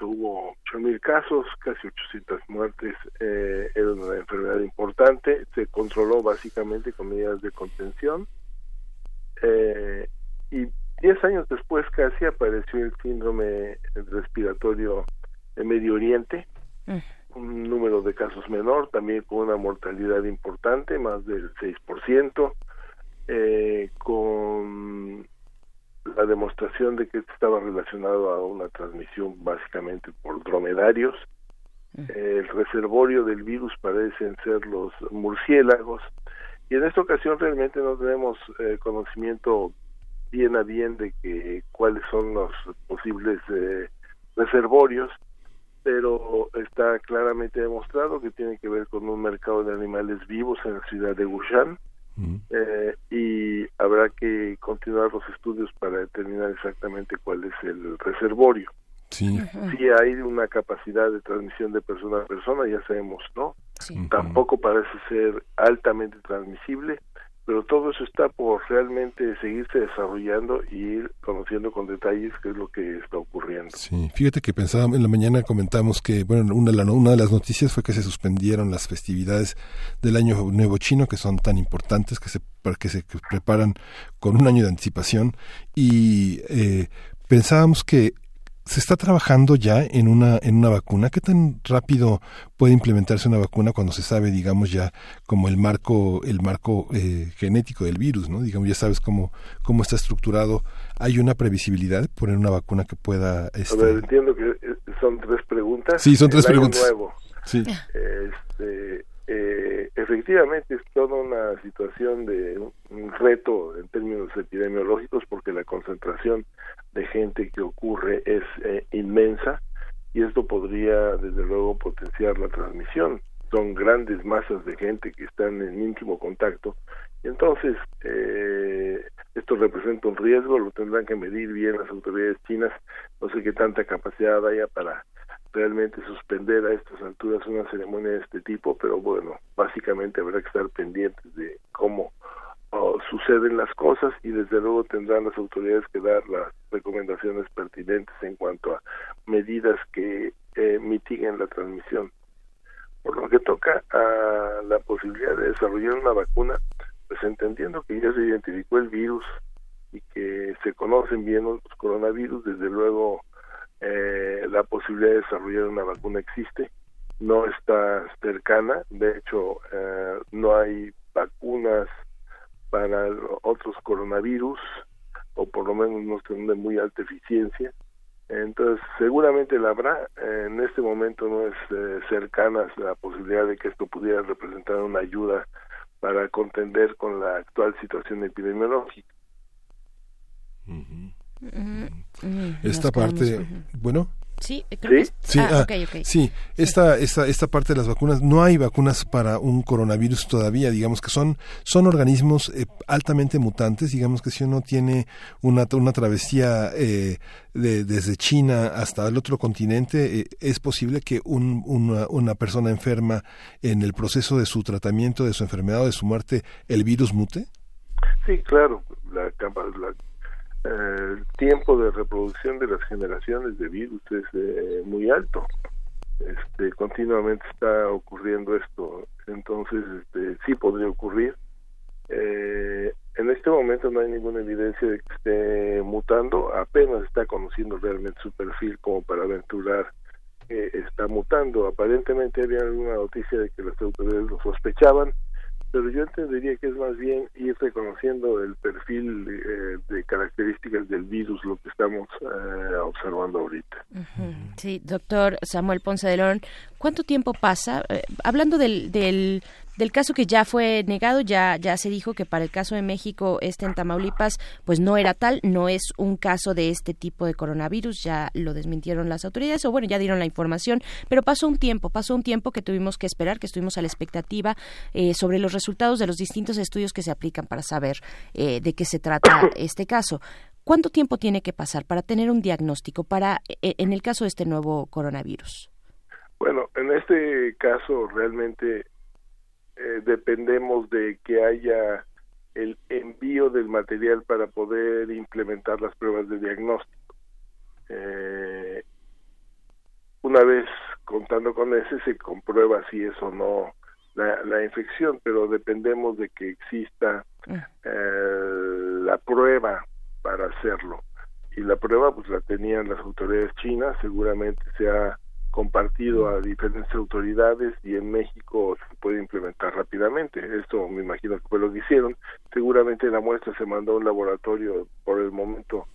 Hubo 8.000 casos, casi 800 muertes. eh, era una enfermedad importante. Se controló básicamente con medidas de contención. Eh, y 10 años después casi apareció el síndrome respiratorio de Medio Oriente, un número de casos menor, también con una mortalidad importante, más del 6%, eh, con la demostración de que estaba relacionado a una transmisión básicamente por dromedarios. Eh, el reservorio del virus parecen ser los murciélagos. Y en esta ocasión realmente no tenemos eh, conocimiento bien a bien de que cuáles son los posibles eh, reservorios pero está claramente demostrado que tiene que ver con un mercado de animales vivos en la ciudad de Wuhan eh, y habrá que continuar los estudios para determinar exactamente cuál es el reservorio. Sí. Si hay una capacidad de transmisión de persona a persona, ya sabemos, ¿no? Tampoco parece ser altamente transmisible, pero todo eso está por realmente seguirse desarrollando y ir conociendo con detalles qué es lo que está ocurriendo. Sí, fíjate que pensábamos, en la mañana comentamos que, bueno, una, una de las noticias fue que se suspendieron las festividades del Año Nuevo Chino, que son tan importantes, que se, que se preparan con un año de anticipación, y eh, pensábamos que se está trabajando ya en una en una vacuna. ¿Qué tan rápido puede implementarse una vacuna cuando se sabe, digamos ya como el marco el marco eh, genético del virus, no? Digamos ya sabes cómo cómo está estructurado. Hay una previsibilidad de poner una vacuna que pueda A este, ver, entiendo que eh, son tres preguntas. Sí, son tres El año preguntas. nuevo. Sí. Este, eh, efectivamente es toda una situación de un reto en términos epidemiológicos porque la concentración de gente que ocurre es eh, inmensa y esto podría desde luego potenciar la transmisión. Son grandes masas de gente que están en íntimo contacto entonces eh, esto representa un riesgo, lo tendrán que medir bien las autoridades chinas, no sé qué tanta capacidad haya para realmente suspender a estas alturas una ceremonia de este tipo, pero bueno, básicamente habrá que estar pendientes de cómo suceden las cosas y desde luego tendrán las autoridades que dar las recomendaciones pertinentes en cuanto a medidas que eh, mitiguen la transmisión. Por lo que toca a la posibilidad de desarrollar una vacuna, pues entendiendo que ya se identificó el virus y que se conocen bien los coronavirus, desde luego eh, la posibilidad de desarrollar una vacuna existe, no está cercana, de hecho eh, no hay vacunas para otros coronavirus, o por lo menos no son de muy alta eficiencia, entonces seguramente la habrá, en este momento no es eh, cercana la posibilidad de que esto pudiera representar una ayuda para contender con la actual situación epidemiológica. esta parte, bueno, Sí, eh, creo que es- Sí, ah, ah, ok, ok. sí, esta, esta, esta parte de las vacunas, no hay vacunas para un coronavirus todavía, digamos que son, son organismos eh, altamente mutantes, digamos que si uno tiene una, una travesía eh, de- desde China hasta el otro continente, eh, es posible que un- una, una persona enferma en el proceso de su tratamiento, de su enfermedad o de su muerte, el virus mute. Sí, claro, la, la- el tiempo de reproducción de las generaciones de virus es eh, muy alto. Este, continuamente está ocurriendo esto, entonces este, sí podría ocurrir. Eh, en este momento no hay ninguna evidencia de que esté mutando, apenas está conociendo realmente su perfil como para aventurar que está mutando. Aparentemente había alguna noticia de que las autoridades lo sospechaban, pero yo entendería que es más bien ir reconociendo el perfil eh, de características del virus, lo que estamos eh, observando ahorita. Sí, doctor Samuel Ponce de León, ¿cuánto tiempo pasa? Eh, hablando del, del, del caso que ya fue negado, ya, ya se dijo que para el caso de México, este en Tamaulipas, pues no era tal, no es un caso de este tipo de coronavirus, ya lo desmintieron las autoridades, o bueno, ya dieron la información, pero pasó un tiempo, pasó un tiempo que tuvimos que esperar, que estuvimos a la expectativa eh, sobre los resultados de los distintos estudios que se aplican para saber eh, de qué se trata *coughs* este caso. ¿Cuánto tiempo tiene que pasar para tener un diagnóstico para, e- en el caso de este nuevo coronavirus? Bueno, en este caso realmente eh, dependemos de que haya el envío del material para poder implementar las pruebas de diagnóstico. Eh, una vez contando con ese se comprueba si es o no la, la infección, pero dependemos de que exista eh, la prueba para hacerlo. Y la prueba pues la tenían las autoridades chinas, seguramente se ha compartido a diferentes autoridades y en México se puede implementar rápidamente. Esto me imagino que fue lo que hicieron. Seguramente la muestra se mandó a un laboratorio por el momento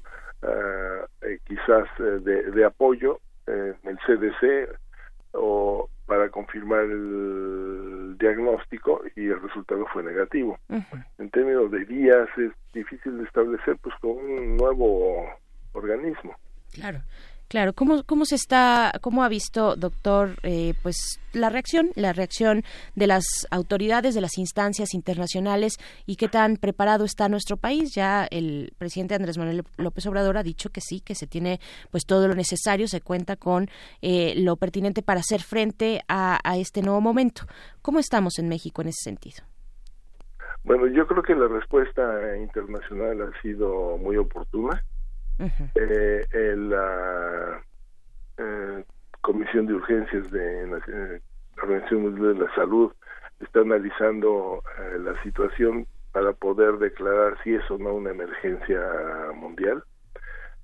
eh, quizás eh, de, de apoyo en el CDC o para confirmar el diagnóstico y el resultado fue negativo. En términos de días es difícil de establecer pues con un nuevo organismo. Claro. Claro, ¿cómo, cómo se está, cómo ha visto, doctor, eh, pues la reacción, la reacción de las autoridades, de las instancias internacionales y qué tan preparado está nuestro país? Ya el presidente Andrés Manuel López Obrador ha dicho que sí, que se tiene pues todo lo necesario, se cuenta con eh, lo pertinente para hacer frente a, a este nuevo momento. ¿Cómo estamos en México en ese sentido? Bueno, yo creo que la respuesta internacional ha sido muy oportuna. Eh, la eh, Comisión de Urgencias de la eh, Organización Mundial de la Salud está analizando eh, la situación para poder declarar si es o no una emergencia mundial.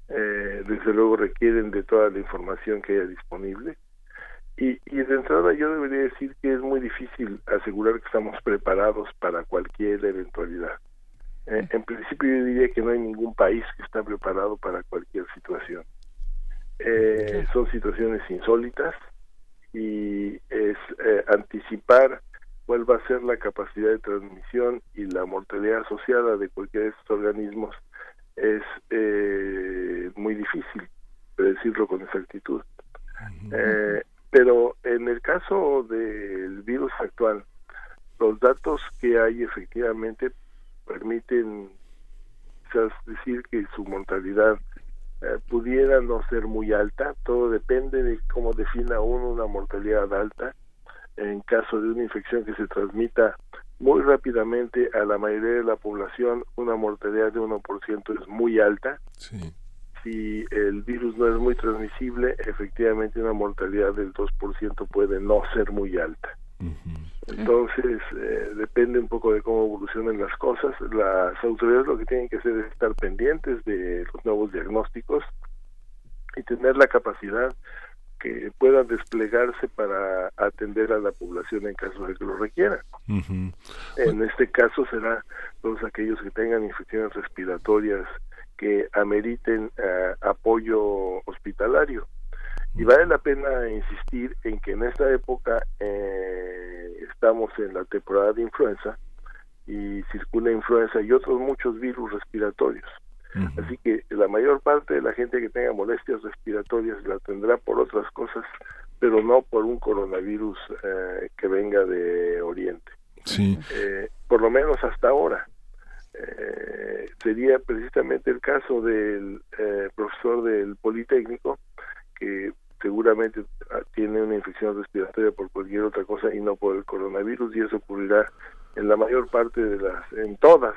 Eh, desde luego requieren de toda la información que haya disponible. Y, y de entrada yo debería decir que es muy difícil asegurar que estamos preparados para cualquier eventualidad. Eh, en principio yo diría que no hay ningún país que está preparado para cualquier situación. Eh, son situaciones insólitas y es eh, anticipar cuál va a ser la capacidad de transmisión y la mortalidad asociada de cualquiera de estos organismos es eh, muy difícil predecirlo con exactitud. Pero en el caso del virus actual, los datos que hay efectivamente permiten quizás decir que su mortalidad eh, pudiera no ser muy alta, todo depende de cómo defina uno una mortalidad alta. En caso de una infección que se transmita muy rápidamente a la mayoría de la población, una mortalidad de 1% es muy alta. Si el virus no es muy transmisible, efectivamente una mortalidad del 2% puede no ser muy alta. Entonces, eh, depende un poco de cómo evolucionen las cosas. Las autoridades lo que tienen que hacer es estar pendientes de los nuevos diagnósticos y tener la capacidad que pueda desplegarse para atender a la población en caso de que lo requiera. En este caso será todos aquellos que tengan infecciones respiratorias que ameriten eh, apoyo hospitalario. Y vale la pena insistir en que en esta época eh, estamos en la temporada de influenza y circula influenza y otros muchos virus respiratorios. Así que la mayor parte de la gente que tenga molestias respiratorias la tendrá por otras cosas, pero no por un coronavirus eh, que venga de Oriente. Sí. Eh, por lo menos hasta ahora. Eh, sería precisamente el caso del profesor del Politécnico, que seguramente ah, tiene una infección respiratoria por cualquier otra cosa y no por el coronavirus, y eso ocurrirá en la mayor parte de las, en todas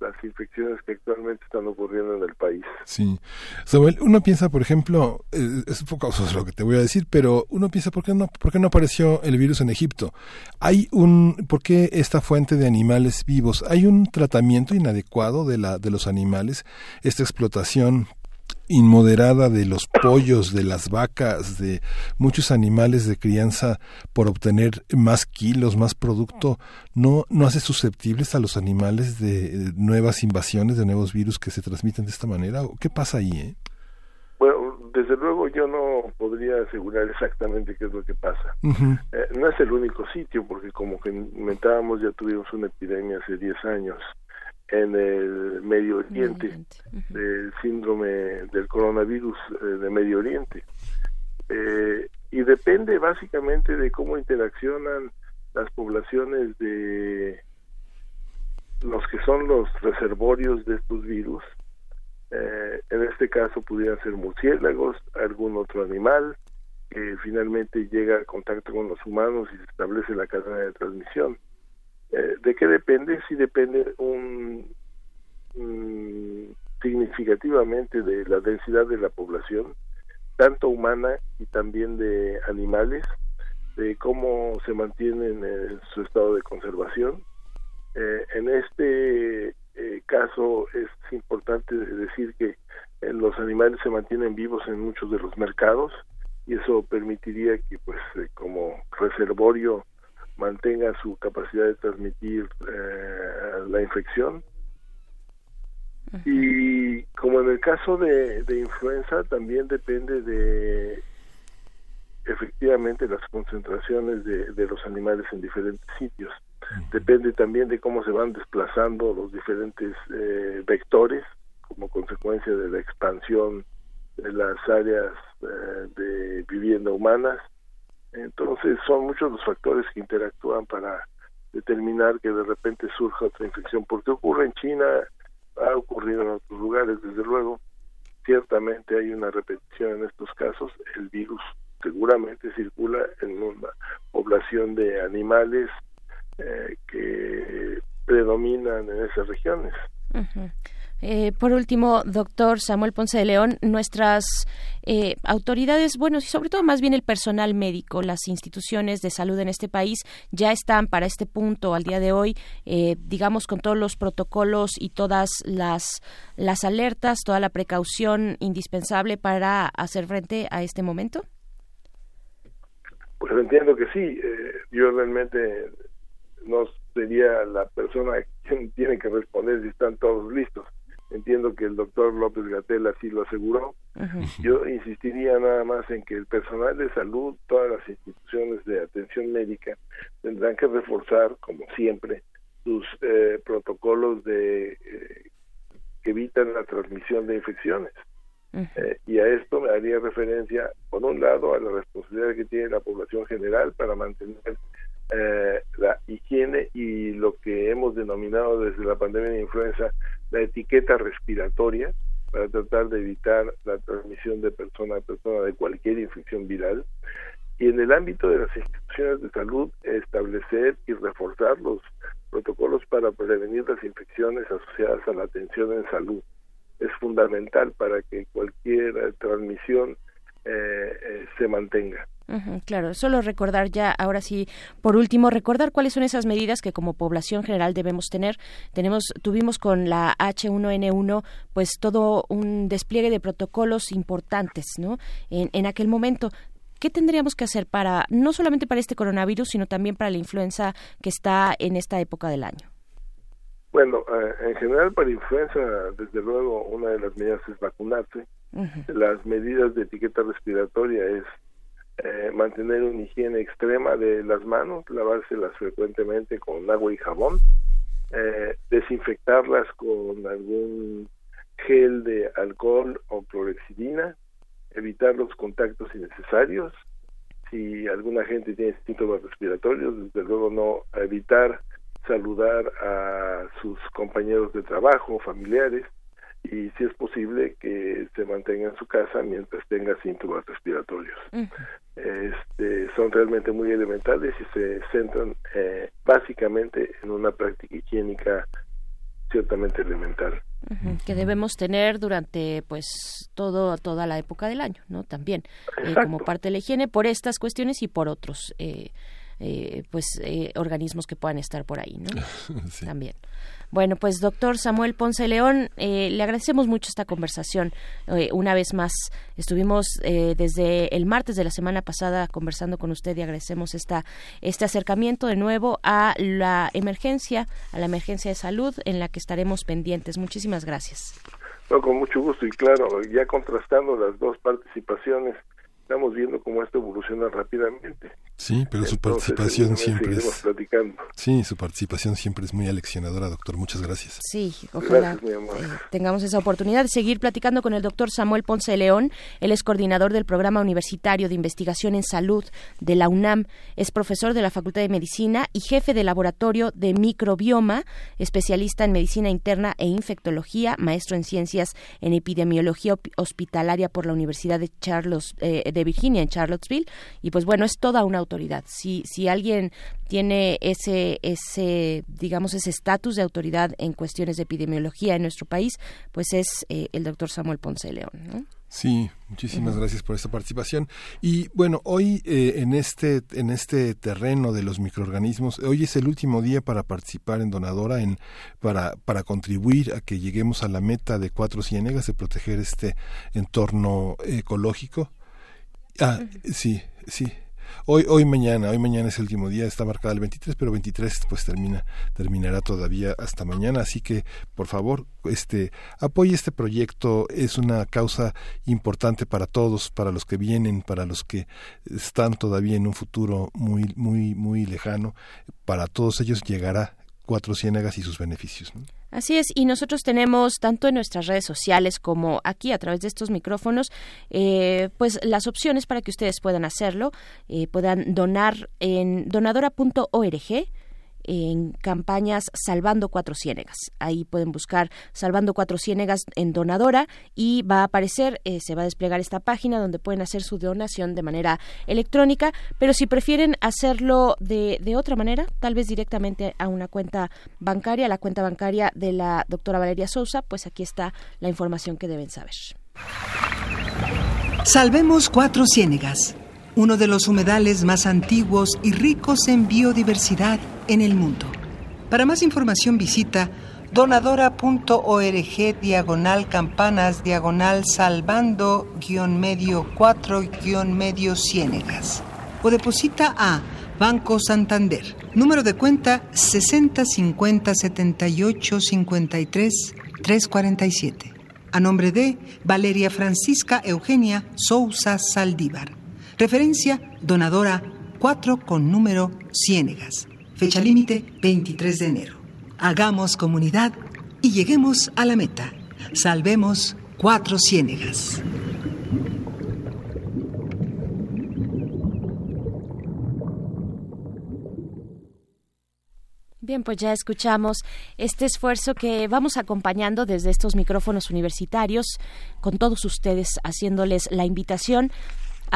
las infecciones que actualmente están ocurriendo en el país. Sí. Samuel, uno piensa, por ejemplo, eh, es un poco lo que te voy a decir, pero uno piensa, ¿por qué no, por qué no apareció el virus en Egipto? Hay un, ¿por qué esta fuente de animales vivos? Hay un tratamiento inadecuado de la, de los animales, esta explotación inmoderada de los pollos, de las vacas, de muchos animales de crianza por obtener más kilos, más producto, no, no hace susceptibles a los animales de, de nuevas invasiones, de nuevos virus que se transmiten de esta manera? ¿O ¿Qué pasa ahí? Eh? Bueno, desde luego yo no podría asegurar exactamente qué es lo que pasa. Eh, no es el único sitio, porque como que comentábamos, ya tuvimos una epidemia hace 10 años en el Medio Oriente, del síndrome del coronavirus eh, de Medio Oriente. Eh, y depende básicamente de cómo interaccionan las poblaciones de los que son los reservorios de estos virus. Eh, en este caso pudieran ser murciélagos, algún otro animal que finalmente llega a contacto con los humanos y se establece la cadena de transmisión. Eh, ¿De qué depende? Sí depende un, mm, significativamente de la densidad de la población, tanto humana y también de animales, de cómo se mantienen en su estado de conservación. Eh, en este eh, caso es importante decir que los animales se mantienen vivos en muchos de los mercados y eso permitiría que pues como reservorio mantenga su capacidad de transmitir eh, la infección. Y como en el caso de, de influenza también depende de efectivamente las concentraciones de, de los animales en diferentes sitios. Depende también de cómo se van desplazando los diferentes eh, vectores como consecuencia de la expansión de las áreas eh, de vivienda humanas entonces son muchos los factores que interactúan para determinar que de repente surja otra infección porque ocurre en China ha ocurrido en otros lugares desde luego ciertamente hay una repetición en estos casos el virus seguramente circula en una población de animales eh, que predominan en esas regiones. Ujú. Eh, por último, doctor Samuel Ponce de León, nuestras eh, autoridades, bueno, y sobre todo más bien el personal médico, las instituciones de salud en este país ya están para este punto al día de hoy, eh, digamos, con todos los protocolos y todas las, las alertas, toda la precaución indispensable para hacer frente a este momento. Pues entiendo que sí, eh, yo realmente no sería la persona quien *laughs* tiene que responder si están todos listos. Entiendo que el doctor López Gatel así lo aseguró. Yo insistiría nada más en que el personal de salud, todas las instituciones de atención médica, tendrán que reforzar, como siempre, sus eh, protocolos de eh, que evitan la transmisión de infecciones. Eh, y a esto me haría referencia, por un lado, a la responsabilidad que tiene la población general para mantener eh, la higiene y lo que hemos denominado desde la pandemia de influenza la etiqueta respiratoria para tratar de evitar la transmisión de persona a persona de cualquier infección viral. Y en el ámbito de las instituciones de salud, establecer y reforzar los protocolos para prevenir las infecciones asociadas a la atención en salud es fundamental para que cualquier transmisión eh, eh, se mantenga. Claro, solo recordar ya, ahora sí, por último, recordar cuáles son esas medidas que como población general debemos tener. Tenemos, tuvimos con la H1N1, pues todo un despliegue de protocolos importantes, ¿no? En, en aquel momento. ¿Qué tendríamos que hacer para, no solamente para este coronavirus, sino también para la influenza que está en esta época del año? Bueno, eh, en general para influenza, desde luego, una de las medidas es vacunarse. Las medidas de etiqueta respiratoria es eh, mantener una higiene extrema de las manos, lavárselas frecuentemente con agua y jabón, eh, desinfectarlas con algún gel de alcohol o clorexidina, evitar los contactos innecesarios. Si alguna gente tiene síntomas respiratorios, desde luego no evitar saludar a sus compañeros de trabajo, familiares, y si es posible que se mantenga en su casa mientras tenga síntomas respiratorios. Este, son realmente muy elementales y se centran eh, básicamente en una práctica higiénica ciertamente elemental. Que debemos tener durante pues todo toda la época del año no también eh, como parte de la higiene por estas cuestiones y por otros eh, eh, pues eh, organismos que puedan estar por ahí no *laughs* también. Bueno pues doctor Samuel Ponce León eh, le agradecemos mucho esta conversación. Eh, una vez más estuvimos eh, desde el martes de la semana pasada conversando con usted y agradecemos esta este acercamiento de nuevo a la emergencia a la emergencia de salud en la que estaremos pendientes. Muchísimas gracias. No, con mucho gusto y claro, ya contrastando las dos participaciones, estamos viendo cómo esto evoluciona rápidamente. Sí, pero su participación siempre es... platicando. Sí, su participación siempre es muy aleccionadora, doctor. Muchas gracias. Sí, ojalá Gracias, eh, tengamos esa oportunidad de seguir platicando con el doctor Samuel Ponce de León. Él es coordinador del Programa Universitario de Investigación en Salud de la UNAM. Es profesor de la Facultad de Medicina y jefe de laboratorio de microbioma, especialista en medicina interna e infectología, maestro en ciencias en epidemiología hospitalaria por la Universidad de Charles eh, de de Virginia en Charlottesville y pues bueno, es toda una autoridad. Si, si alguien tiene ese, ese digamos, ese estatus de autoridad en cuestiones de epidemiología en nuestro país, pues es eh, el doctor Samuel Ponce de León. ¿no? Sí, muchísimas gracias por esta participación. Y bueno, hoy eh, en este en este terreno de los microorganismos, hoy es el último día para participar en Donadora, en para para contribuir a que lleguemos a la meta de cuatro ciénegas de proteger este entorno ecológico. Ah, sí, sí. Hoy, hoy mañana, hoy mañana es el último día, está marcada el 23, pero 23 pues termina, terminará todavía hasta mañana, así que por favor, este, apoye este proyecto, es una causa importante para todos, para los que vienen, para los que están todavía en un futuro muy, muy, muy lejano, para todos ellos llegará Cuatro Ciénagas y sus beneficios. Así es, y nosotros tenemos tanto en nuestras redes sociales como aquí a través de estos micrófonos, eh, pues las opciones para que ustedes puedan hacerlo, eh, puedan donar en donadora.org en campañas Salvando Cuatro Ciénegas. Ahí pueden buscar Salvando Cuatro Ciénegas en Donadora y va a aparecer, eh, se va a desplegar esta página donde pueden hacer su donación de manera electrónica, pero si prefieren hacerlo de, de otra manera, tal vez directamente a una cuenta bancaria, la cuenta bancaria de la doctora Valeria Sousa, pues aquí está la información que deben saber. Salvemos Cuatro Ciénegas, uno de los humedales más antiguos y ricos en biodiversidad en el mundo. Para más información visita donadora.org diagonal campanas diagonal salvando guion medio 4 guion medio ciénegas o deposita a Banco Santander, número de cuenta 60 50 78 53 347. A nombre de Valeria Francisca Eugenia Sousa Saldívar. Referencia donadora 4 con número Ciénegas. Fecha límite 23 de enero. Hagamos comunidad y lleguemos a la meta. Salvemos cuatro ciénegas. Bien, pues ya escuchamos este esfuerzo que vamos acompañando desde estos micrófonos universitarios, con todos ustedes haciéndoles la invitación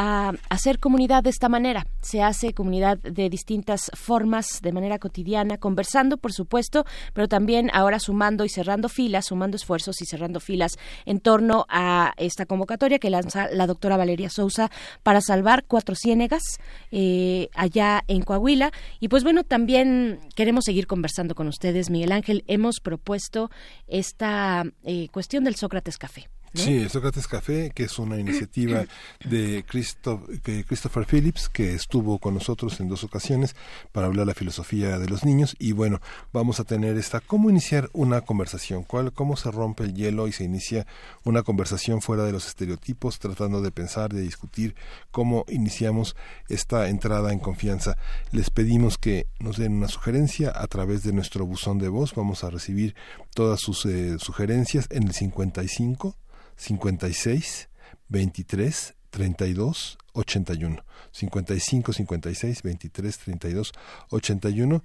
a hacer comunidad de esta manera. Se hace comunidad de distintas formas, de manera cotidiana, conversando, por supuesto, pero también ahora sumando y cerrando filas, sumando esfuerzos y cerrando filas en torno a esta convocatoria que lanza la doctora Valeria Sousa para salvar cuatro ciénegas eh, allá en Coahuila. Y pues bueno, también queremos seguir conversando con ustedes, Miguel Ángel. Hemos propuesto esta eh, cuestión del Sócrates Café. ¿No? Sí, el Sócrates Café, que es una iniciativa *coughs* de Christo- que Christopher Phillips, que estuvo con nosotros en dos ocasiones para hablar de la filosofía de los niños. Y bueno, vamos a tener esta, cómo iniciar una conversación, cuál, cómo se rompe el hielo y se inicia una conversación fuera de los estereotipos, tratando de pensar, de discutir cómo iniciamos esta entrada en confianza. Les pedimos que nos den una sugerencia a través de nuestro buzón de voz. Vamos a recibir todas sus eh, sugerencias en el 55 56 23 32 81 55 56 23 32 81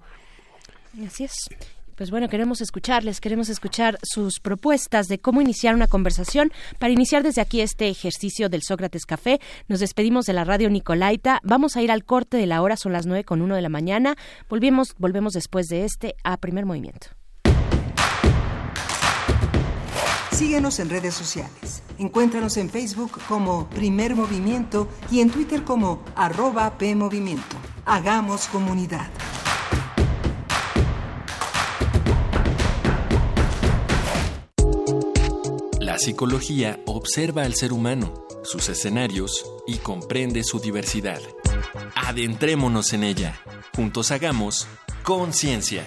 Así es. Pues bueno, queremos escucharles, queremos escuchar sus propuestas de cómo iniciar una conversación. Para iniciar desde aquí este ejercicio del Sócrates Café, nos despedimos de la radio Nicolaita. Vamos a ir al corte de la hora, son las nueve con uno de la mañana. Volvemos, volvemos después de este a primer movimiento. Síguenos en redes sociales. Encuéntranos en Facebook como Primer Movimiento y en Twitter como arroba PMovimiento. Hagamos comunidad. La psicología observa al ser humano, sus escenarios y comprende su diversidad. Adentrémonos en ella. Juntos hagamos conciencia,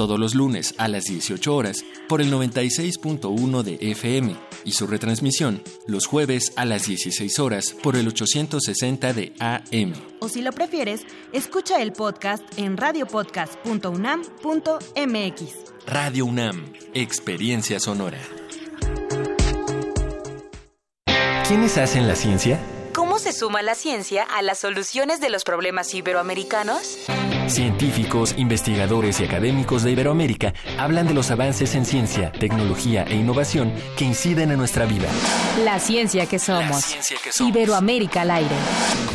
Todos los lunes a las 18 horas por el 96.1 de FM y su retransmisión los jueves a las 16 horas por el 860 de AM. O si lo prefieres, escucha el podcast en radiopodcast.unam.mx. Radio UNAM, Experiencia Sonora. ¿Quiénes hacen la ciencia? ¿Cómo se suma la ciencia a las soluciones de los problemas iberoamericanos? Científicos, investigadores y académicos de Iberoamérica hablan de los avances en ciencia, tecnología e innovación que inciden en nuestra vida. La ciencia que somos. Iberoamérica al aire.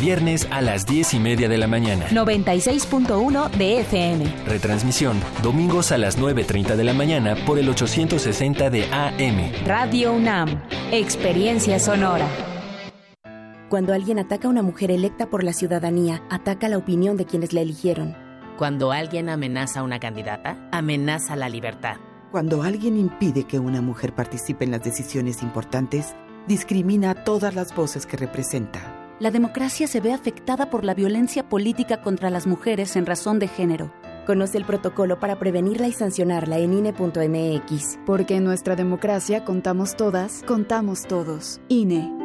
Viernes a las 10 y media de la mañana. 96.1 de FM. Retransmisión, domingos a las 9.30 de la mañana por el 860 de AM. Radio UNAM. Experiencia sonora. Cuando alguien ataca a una mujer electa por la ciudadanía, ataca la opinión de quienes la eligieron. Cuando alguien amenaza a una candidata, amenaza la libertad. Cuando alguien impide que una mujer participe en las decisiones importantes, discrimina a todas las voces que representa. La democracia se ve afectada por la violencia política contra las mujeres en razón de género. Conoce el protocolo para prevenirla y sancionarla en INE.mx. Porque en nuestra democracia contamos todas, contamos todos. INE.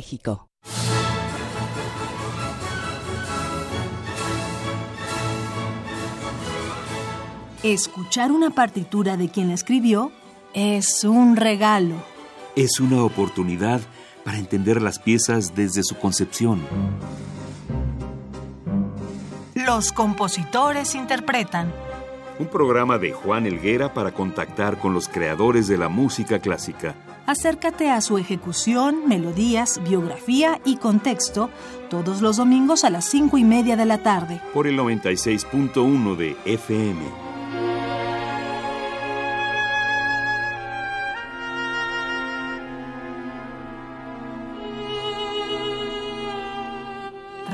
Escuchar una partitura de quien la escribió es un regalo. Es una oportunidad para entender las piezas desde su concepción. Los compositores interpretan. Un programa de Juan Elguera para contactar con los creadores de la música clásica. Acércate a su ejecución, melodías, biografía y contexto todos los domingos a las cinco y media de la tarde. Por el 96.1 de FM.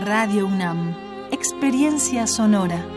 Radio UNAM. Experiencia sonora.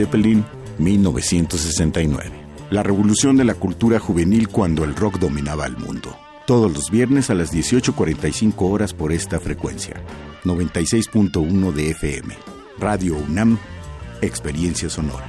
Zeppelin, 1969. La revolución de la cultura juvenil cuando el rock dominaba el mundo. Todos los viernes a las 18.45 horas por esta frecuencia. 96.1 de FM. Radio UNAM, Experiencia Sonora.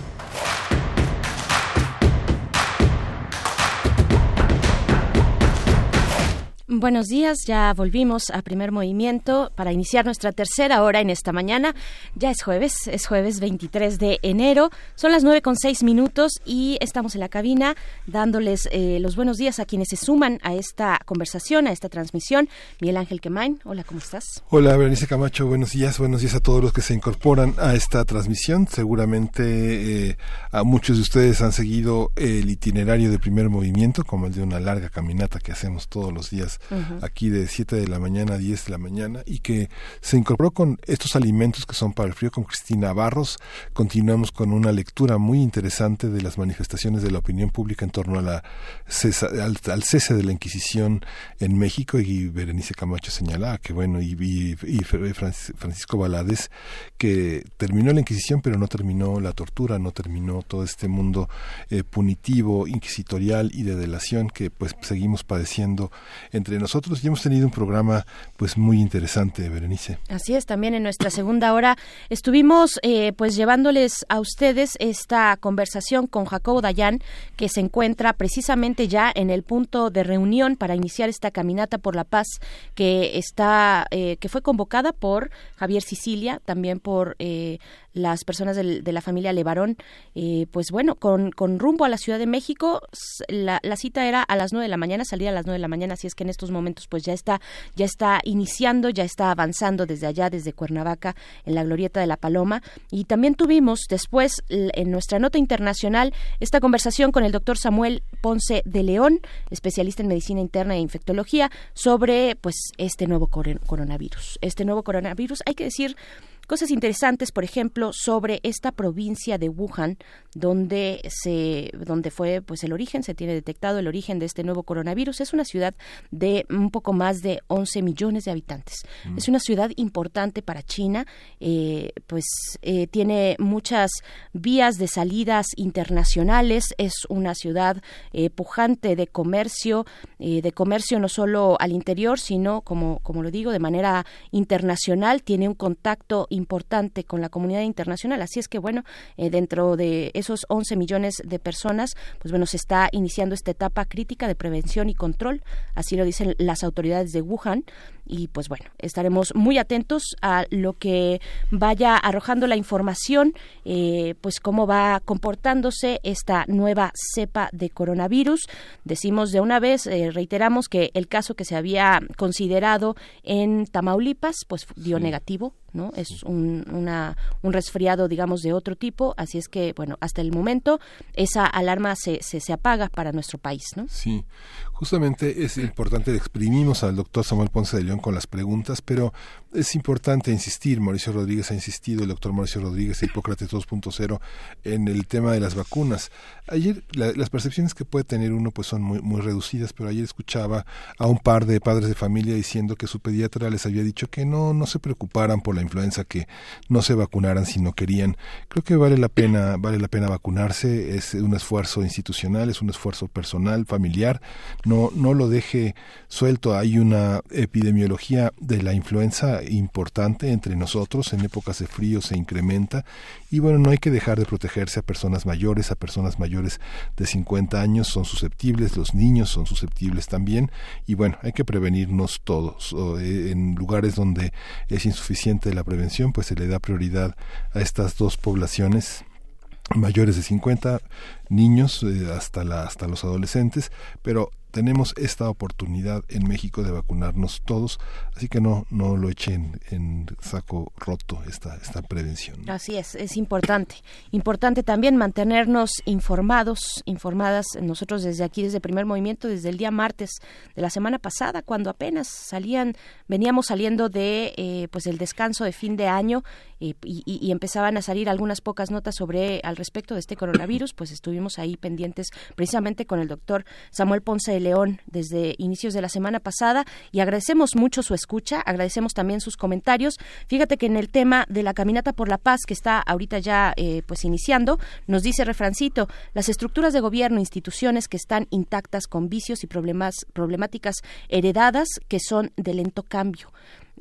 Buenos días, ya volvimos a primer movimiento para iniciar nuestra tercera hora en esta mañana. Ya es jueves, es jueves 23 de enero, son las nueve con seis minutos y estamos en la cabina dándoles eh, los buenos días a quienes se suman a esta conversación, a esta transmisión. Miguel Ángel Quemain, hola, ¿cómo estás? Hola, Berenice Camacho, buenos días, buenos días a todos los que se incorporan a esta transmisión. Seguramente eh, a muchos de ustedes han seguido el itinerario de primer movimiento, como el de una larga caminata que hacemos todos los días Aquí de 7 de la mañana a 10 de la mañana y que se incorporó con estos alimentos que son para el frío con Cristina Barros. Continuamos con una lectura muy interesante de las manifestaciones de la opinión pública en torno a la cesa- al, cese de la Inquisición en México y Berenice Camacho señalaba que bueno y, y- Francis- Francisco Balades que terminó la Inquisición pero no terminó la tortura, no terminó todo este mundo eh, punitivo, inquisitorial y de delación que pues seguimos padeciendo entre nosotros y hemos tenido un programa pues muy interesante, Berenice. Así es, también en nuestra segunda hora estuvimos eh, pues llevándoles a ustedes esta conversación con Jacobo Dayan, que se encuentra precisamente ya en el punto de reunión para iniciar esta caminata por la paz que está eh, que fue convocada por Javier Sicilia, también por eh, las personas del- de la familia Levarón, eh, pues bueno, con, rumbo a la Ciudad de México, la, cita era a las nueve de la mañana, salía a las nueve de la mañana, así es que en estos momentos pues ya está, ya está iniciando, ya está avanzando desde allá, desde Cuernavaca, en la Glorieta de la Paloma, y también tuvimos después en nuestra nota internacional esta conversación con el doctor Samuel Ponce de León, especialista en medicina interna e infectología, sobre pues este nuevo coron- coronavirus. Este nuevo coronavirus, hay que decir cosas interesantes, por ejemplo, sobre esta provincia de Wuhan, donde se, donde fue, pues el origen, se tiene detectado el origen de este nuevo coronavirus. Es una ciudad de un poco más de 11 millones de habitantes. Mm. Es una ciudad importante para China, eh, pues eh, tiene muchas vías de salidas internacionales. Es una ciudad eh, pujante de comercio, de comercio no solo al interior, sino como, como lo digo, de manera internacional. Tiene un contacto importante con la comunidad internacional. Así es que, bueno, eh, dentro de esos 11 millones de personas, pues bueno, se está iniciando esta etapa crítica de prevención y control. Así lo dicen las autoridades de Wuhan. Y pues bueno, estaremos muy atentos a lo que vaya arrojando la información, eh, pues cómo va comportándose esta nueva cepa de coronavirus. Decimos de una vez, eh, reiteramos que el caso que se había considerado en Tamaulipas, pues dio negativo, ¿no? Es un, una, un resfriado, digamos, de otro tipo, así es que, bueno, hasta el momento esa alarma se, se, se apaga para nuestro país, ¿no? Sí, justamente es importante, exprimimos al doctor Samuel Ponce de León con las preguntas, pero es importante insistir, Mauricio Rodríguez ha insistido, el doctor Mauricio Rodríguez, de Hipócrates 2.0, en el tema de las vacunas. Ayer la- las percepciones que puede tener uno pues son muy, muy reducidas, pero ayer escuchaba a un par de padres de familia diciendo que su pediatra les había dicho que no, no se preocuparan por la influenza, que no se vacunaran si no querían. Creo que vale la pena, vale la pena vacunarse, es un esfuerzo institucional, es un esfuerzo personal, familiar, no, no lo deje suelto. Hay una epidemiología de la influenza importante entre nosotros, en épocas de frío se incrementa y bueno, no hay que dejar de protegerse a personas mayores, a personas mayores de 50 años son susceptibles, los niños son susceptibles también y bueno, hay que prevenirnos todos. Eh, en lugares donde es insuficiente la prevención, pues se le da prioridad a estas dos poblaciones mayores de 50 niños eh, hasta la hasta los adolescentes pero tenemos esta oportunidad en México de vacunarnos todos así que no no lo echen en saco roto esta esta prevención Así es, es importante. Importante también mantenernos informados, informadas nosotros desde aquí, desde Primer Movimiento, desde el día martes de la semana pasada, cuando apenas salían, veníamos saliendo de eh, pues el descanso de fin de año eh, y, y- empezaban a salir algunas pocas notas sobre al respecto de este coronavirus, pues estuvimos ahí pendientes precisamente con el doctor Samuel Ponce León desde inicios de la semana pasada y agradecemos mucho su escucha, agradecemos también sus comentarios. Fíjate que en el tema de la caminata por la paz que está ahorita ya eh, pues iniciando, nos dice refrancito, las estructuras de gobierno, instituciones que están intactas con vicios y problemas problemáticas heredadas que son de lento cambio.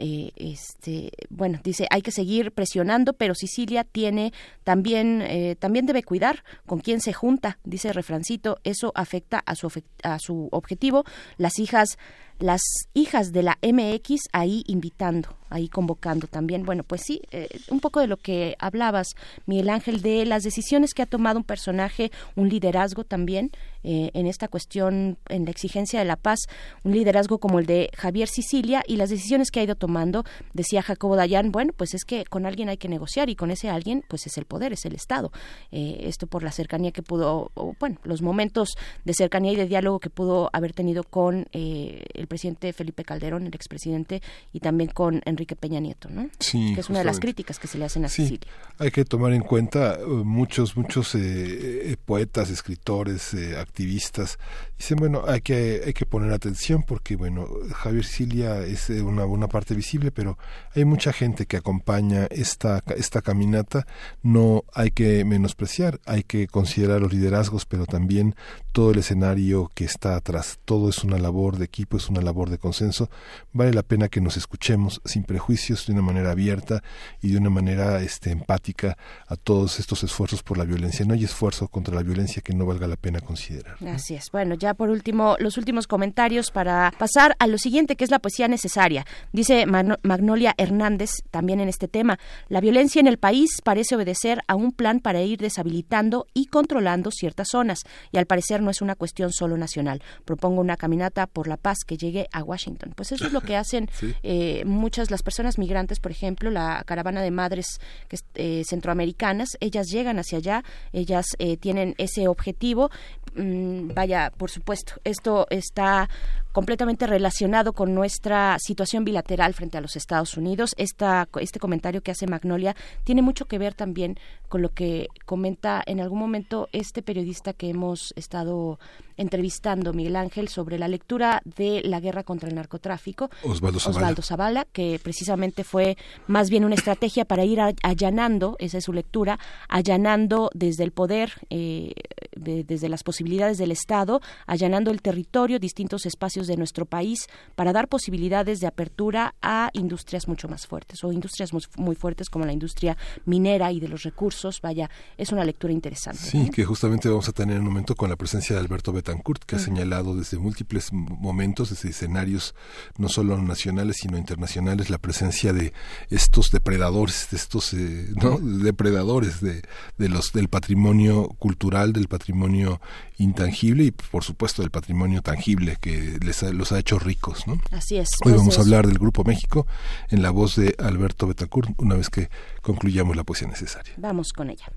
Eh, este bueno dice hay que seguir presionando pero Sicilia tiene también eh, también debe cuidar con quién se junta dice refrancito. Eso afecta a su a su objetivo. Las hijas las hijas de la MX ahí invitando, ahí convocando también. Bueno, pues sí, eh, un poco de lo que hablabas, Miguel Ángel, de las decisiones que ha tomado un personaje, un liderazgo también eh, en esta cuestión, en la exigencia de la paz, un liderazgo como el de Javier Sicilia y las decisiones que ha ido tomando, decía Jacobo Dayan, bueno, pues es que con alguien hay que negociar y con ese alguien, pues es el poder, es el Estado. Eh, esto por la cercanía que pudo, o, bueno, los momentos de cercanía y de diálogo que pudo haber tenido con eh, el presidente Felipe Calderón, el expresidente, y también con Enrique Peña Nieto, ¿no? Sí, que es una de las críticas que se le hacen a Sí, hay que tomar en cuenta eh, muchos muchos eh, eh, poetas, escritores, eh, activistas dicen bueno hay que hay que poner atención porque bueno Javier Sicilia es una una parte visible pero hay mucha gente que acompaña esta esta caminata. No hay que menospreciar hay que considerar los liderazgos pero también todo el escenario que está atrás todo es una labor de equipo es una labor de consenso, vale la pena que nos escuchemos sin prejuicios, de una manera abierta y de una manera este, empática a todos estos esfuerzos por la violencia. No hay esfuerzo contra la violencia que no valga la pena considerar. Así es. Bueno, ya por último, los últimos comentarios para pasar a lo siguiente, que es la poesía necesaria. Dice Magno- Magnolia Hernández también en este tema, la violencia en el país parece obedecer a un plan para ir deshabilitando y controlando ciertas zonas, y al parecer no es una cuestión solo nacional. Propongo una caminata por la paz que llegue a Washington. Pues eso es lo que hacen *laughs* Sí. eh, muchas las personas migrantes, por ejemplo, la caravana de madres que eh, centroamericanas, ellas llegan hacia allá, ellas eh, tienen ese objetivo. Mm, vaya, por supuesto, esto está completamente relacionado con nuestra situación bilateral frente a los Estados Unidos. Esta, este comentario que hace Magnolia tiene mucho que ver también con lo que comenta en algún momento este periodista que hemos estado ど entrevistando, Miguel Ángel, sobre la lectura de la guerra contra el narcotráfico. Osvaldo Zavala. Osvaldo Zavala, que precisamente fue más bien una estrategia para ir allanando, esa es su lectura, allanando desde el poder, eh, de- desde las posibilidades del Estado, allanando el territorio, distintos espacios de nuestro país, para dar posibilidades de apertura a industrias mucho más fuertes, o industrias muy, muy fuertes como la industria minera y de los recursos. Vaya, es una lectura interesante. Sí, que justamente vamos a tener en un momento con la presencia de Alberto Betancourt, que ha señalado desde múltiples momentos, desde escenarios no solo nacionales, sino internacionales, la presencia de estos depredadores, de estos eh, ¿no? depredadores de, de los del patrimonio cultural, del patrimonio intangible y por supuesto del patrimonio tangible que les ha- los ha hecho ricos, ¿no? Así es. Hoy vamos a hablar del Grupo México en la voz de Alberto Betancourt, una vez que concluyamos la poesía necesaria. Vamos con ella.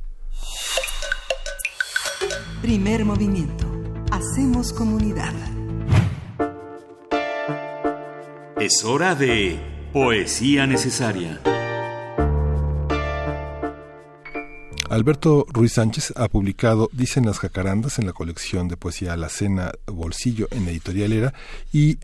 Primer movimiento. Hacemos comunidad. Es hora de Poesía Necesaria. Alberto Ruiz Sánchez ha publicado Dicen las jacarandas en la colección de poesía La Cena Bolsillo en Editorial Era y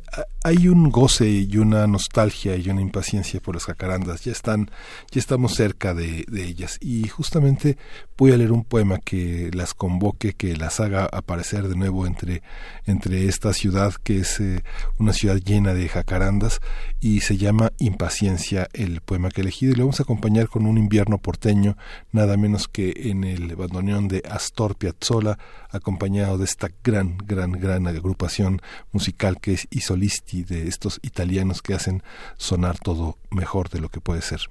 hay un goce y una nostalgia y una impaciencia por las jacarandas. Ya están, ya estamos cerca de, de ellas y justamente voy a leer un poema que las convoque, que las haga aparecer de nuevo entre, entre esta ciudad que es eh, una ciudad llena de jacarandas y se llama Impaciencia el poema que he elegido y lo vamos a acompañar con un invierno porteño nada menos que en el bandoneón de Astor Piazzolla acompañado de esta gran gran gran agrupación musical que es Isolisti de estos italianos que hacen sonar todo mejor de lo que puede ser.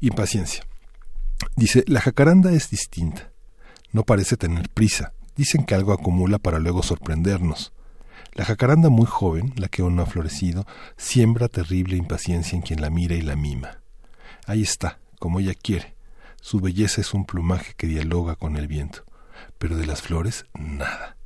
Impaciencia dice la jacaranda es distinta no parece tener prisa dicen que algo acumula para luego sorprendernos la jacaranda muy joven, la que aún no ha florecido, siembra terrible impaciencia en quien la mira y la mima. Ahí está, como ella quiere. Su belleza es un plumaje que dialoga con el viento, pero de las flores nada.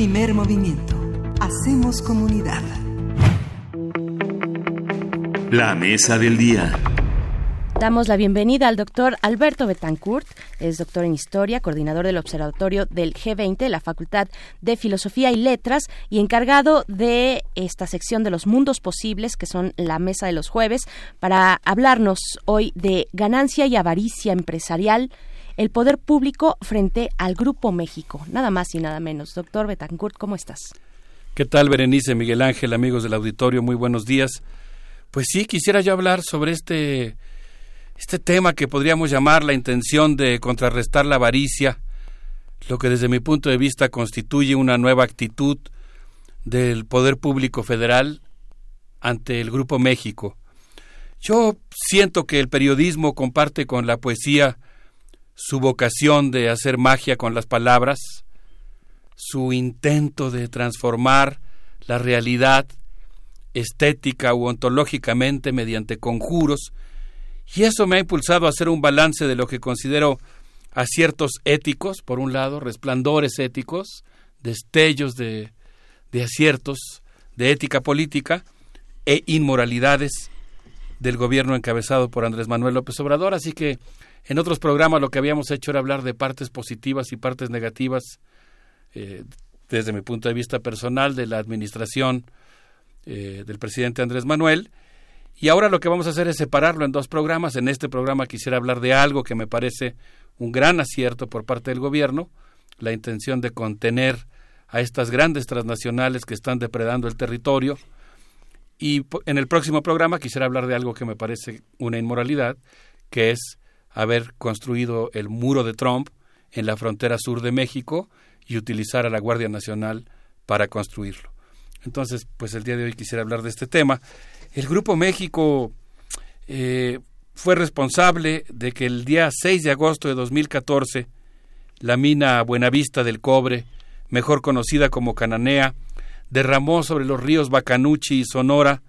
Primer movimiento. Hacemos comunidad. La mesa del día. Damos la bienvenida al doctor Alberto Betancourt, es doctor en Historia, coordinador del Observatorio del G20 de la Facultad de Filosofía y Letras y encargado de esta sección de los mundos posibles, que son la mesa de los jueves, para hablarnos hoy de ganancia y avaricia empresarial, el poder público frente al Grupo México, nada más y nada menos. Doctor Betancourt, ¿cómo estás? ¿Qué tal, Berenice, Miguel Ángel, amigos del auditorio? Muy buenos días. Pues sí, quisiera yo hablar sobre este este tema que podríamos llamar la intención de contrarrestar la avaricia, lo que desde mi punto de vista constituye una nueva actitud del poder público federal ante el Grupo México. Yo siento que el periodismo comparte con la poesía su vocación de hacer magia con las palabras, su intento de transformar la realidad estética u ontológicamente mediante conjuros y eso me ha impulsado a hacer un balance de lo que considero aciertos éticos, por un lado, resplandores éticos, destellos de, de aciertos de ética política e inmoralidades del gobierno encabezado por Andrés Manuel López Obrador. Así que en otros programas lo que habíamos hecho era hablar de partes positivas y partes negativas, eh, desde mi punto de vista personal, de la administración eh, del presidente Andrés Manuel y ahora lo que vamos a hacer es separarlo en dos programas. En este programa quisiera hablar de algo que me parece un gran acierto por parte del gobierno, la intención de contener a estas grandes transnacionales que están depredando el territorio. Y en el próximo programa quisiera hablar de algo que me parece una inmoralidad, que es haber construido el muro de Trump en la frontera sur de México y utilizar a la Guardia Nacional para construirlo. Entonces, pues el día de hoy quisiera hablar de este tema el Grupo México eh, fue responsable de que el día 6 de agosto de 2014 la mina Buenavista del Cobre, mejor conocida como Cananea, derramó sobre los ríos Bacanuchi y Sonora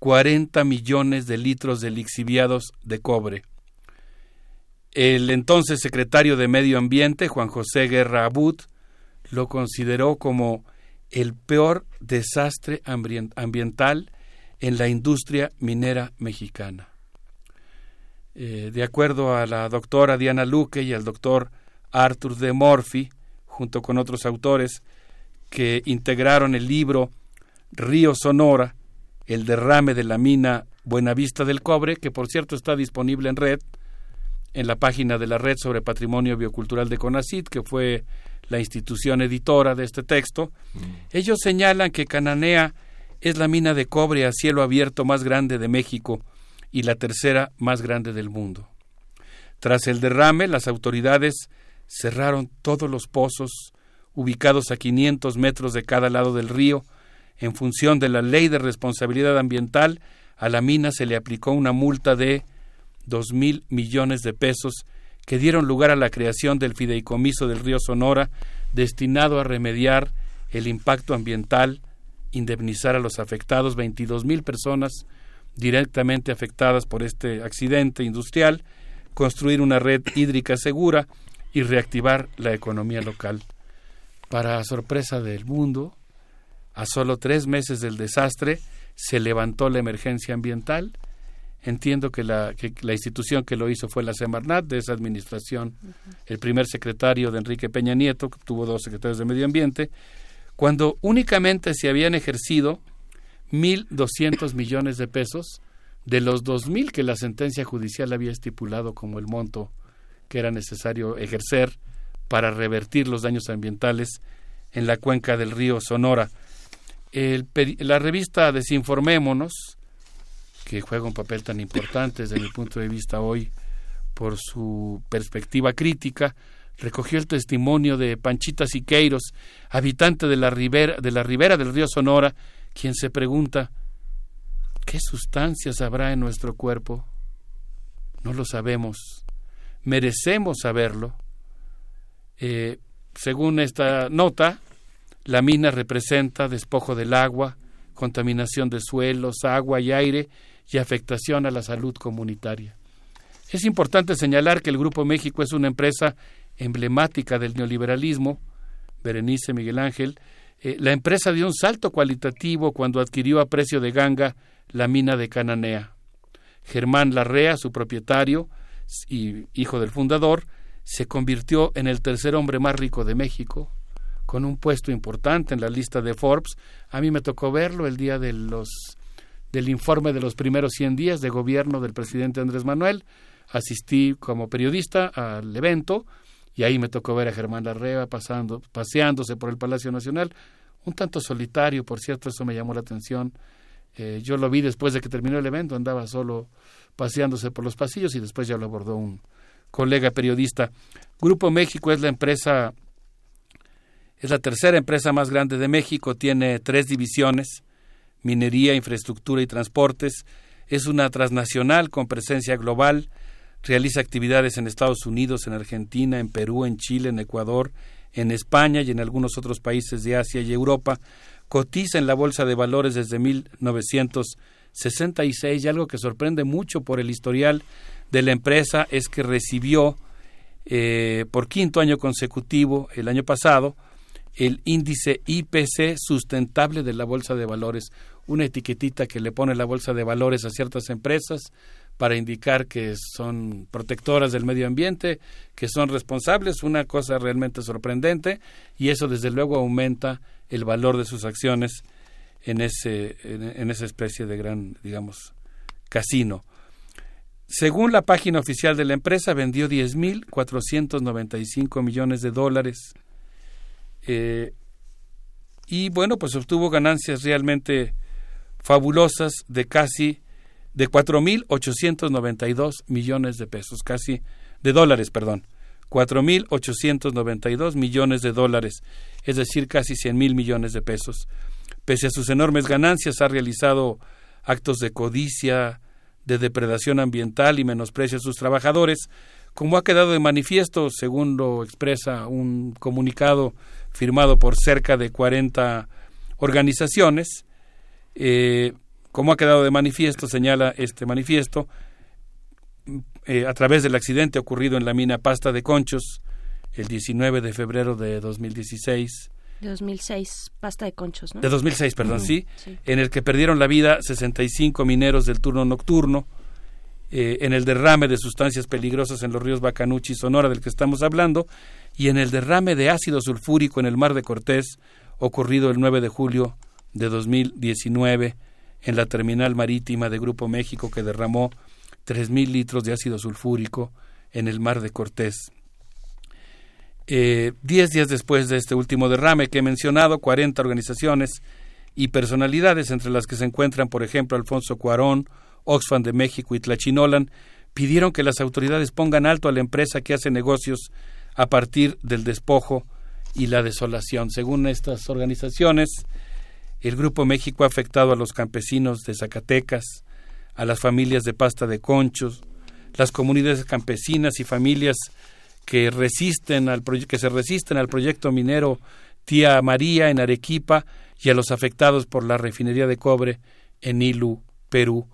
40 millones de litros de lixiviados de cobre. El entonces secretario de Medio Ambiente, Juan José Guerra Abud, lo consideró como el peor desastre ambiental en la industria minera mexicana. Eh, de acuerdo a la doctora Diana Luque y al doctor Arthur de Morphy, junto con otros autores que integraron el libro Río Sonora, el derrame de la mina Buenavista del Cobre, que por cierto está disponible en red, en la página de la Red sobre Patrimonio Biocultural de CONACIT, que fue la institución editora de este texto, mm. ellos señalan que Cananea es la mina de cobre a cielo abierto más grande de México y la tercera más grande del mundo. Tras el derrame, las autoridades cerraron todos los pozos ubicados a 500 metros de cada lado del río. En función de la ley de responsabilidad ambiental, a la mina se le aplicó una multa de dos mil millones de pesos que dieron lugar a la creación del fideicomiso del río Sonora destinado a remediar el impacto ambiental indemnizar a los afectados, 22 mil personas directamente afectadas por este accidente industrial, construir una red hídrica segura y reactivar la economía local. Para sorpresa del mundo, a solo tres meses del desastre se levantó la emergencia ambiental. Entiendo que la, que la institución que lo hizo fue la Semarnat, de esa administración, el primer secretario de Enrique Peña Nieto, que tuvo dos secretarios de Medio Ambiente, cuando únicamente se habían ejercido 1.200 millones de pesos de los 2.000 que la sentencia judicial había estipulado como el monto que era necesario ejercer para revertir los daños ambientales en la cuenca del río Sonora. la revista Desinformémonos, que juega un papel tan importante desde mi punto de vista hoy por su perspectiva crítica, recogió el testimonio de Panchita Siqueiros, habitante de la, ribera, de la ribera del río Sonora, quien se pregunta, ¿qué sustancias habrá en nuestro cuerpo? No lo sabemos. Merecemos saberlo. Eh, según esta nota, la mina representa despojo del agua, contaminación de suelos, agua y aire y afectación a la salud comunitaria. Es importante señalar que el Grupo México es una empresa emblemática del neoliberalismo, Berenice Miguel Ángel, Eh, la empresa dio un salto cualitativo cuando adquirió a precio de ganga la mina de Cananea. Germán Larrea, su propietario y hijo del fundador, se convirtió en el tercer hombre más rico de México, con un puesto importante en la lista de Forbes. A mí me tocó verlo el día de los, del informe de los primeros 100 días de gobierno del presidente Andrés Manuel. Asistí como periodista al evento y ahí me tocó ver a Germán Larrea pasando, paseándose por el Palacio Nacional, un tanto solitario, por cierto, eso me llamó la atención. Eh, yo lo vi después de que terminó el evento, andaba solo paseándose por los pasillos y después ya lo abordó un colega periodista. Grupo México es la empresa, es la tercera empresa más grande de México, tiene tres divisiones, minería, infraestructura y transportes, es una transnacional con presencia global, realiza actividades en Estados Unidos, en Argentina, en Perú, en Chile, en Ecuador, en España y en algunos otros países de Asia y Europa. Cotiza en la Bolsa de Valores desde 1966 y algo que sorprende mucho por el historial de la empresa es que recibió eh, por quinto año consecutivo el año pasado el índice IPC sustentable de la Bolsa de Valores, una etiquetita que le pone la Bolsa de Valores a ciertas empresas para indicar que son protectoras del medio ambiente, que son responsables, una cosa realmente sorprendente y eso desde luego aumenta el valor de sus acciones en ese en, esa especie de gran digamos casino. Según la página oficial de la empresa, vendió 10.495 millones de dólares. Eh, y bueno, pues obtuvo ganancias realmente fabulosas de casi de 4.892 millones de pesos, casi de dólares, perdón. 4.892 millones de dólares, es decir, casi 100 mil millones de pesos. Pese a sus enormes ganancias, ha realizado actos de codicia, de depredación ambiental y menosprecio a sus trabajadores, como ha quedado de manifiesto, según lo expresa un comunicado firmado por cerca de 40 organizaciones. Eh, como ha quedado de manifiesto, señala este manifiesto, eh, a través del accidente ocurrido en la mina Pasta de Conchos el 19 de febrero de 2016. De 2006, Pasta de Conchos, ¿no? De 2006, perdón, sí, en el que perdieron la vida 65 mineros del turno nocturno, eh, en el derrame de sustancias peligrosas en los ríos Bacanuchi y Sonora del que estamos hablando, y en el derrame de ácido sulfúrico en el mar de Cortés, ocurrido el 9 de julio de 2019 en la terminal marítima de Grupo México que derramó 3.000 litros de ácido sulfúrico en el mar de Cortés. Eh, diez días después de este último derrame que he mencionado, 40 organizaciones y personalidades, entre las que se encuentran, por ejemplo, Alfonso Cuarón, Oxfam de México y Tlachinolan, pidieron que las autoridades pongan alto a la empresa que hace negocios a partir del despojo y la desolación. Según estas organizaciones, el Grupo México ha afectado a los campesinos de Zacatecas, a las familias de pasta de conchos, las comunidades campesinas y familias que resisten al que se resisten al proyecto minero Tía María en Arequipa y a los afectados por la refinería de cobre en Ilu, Perú.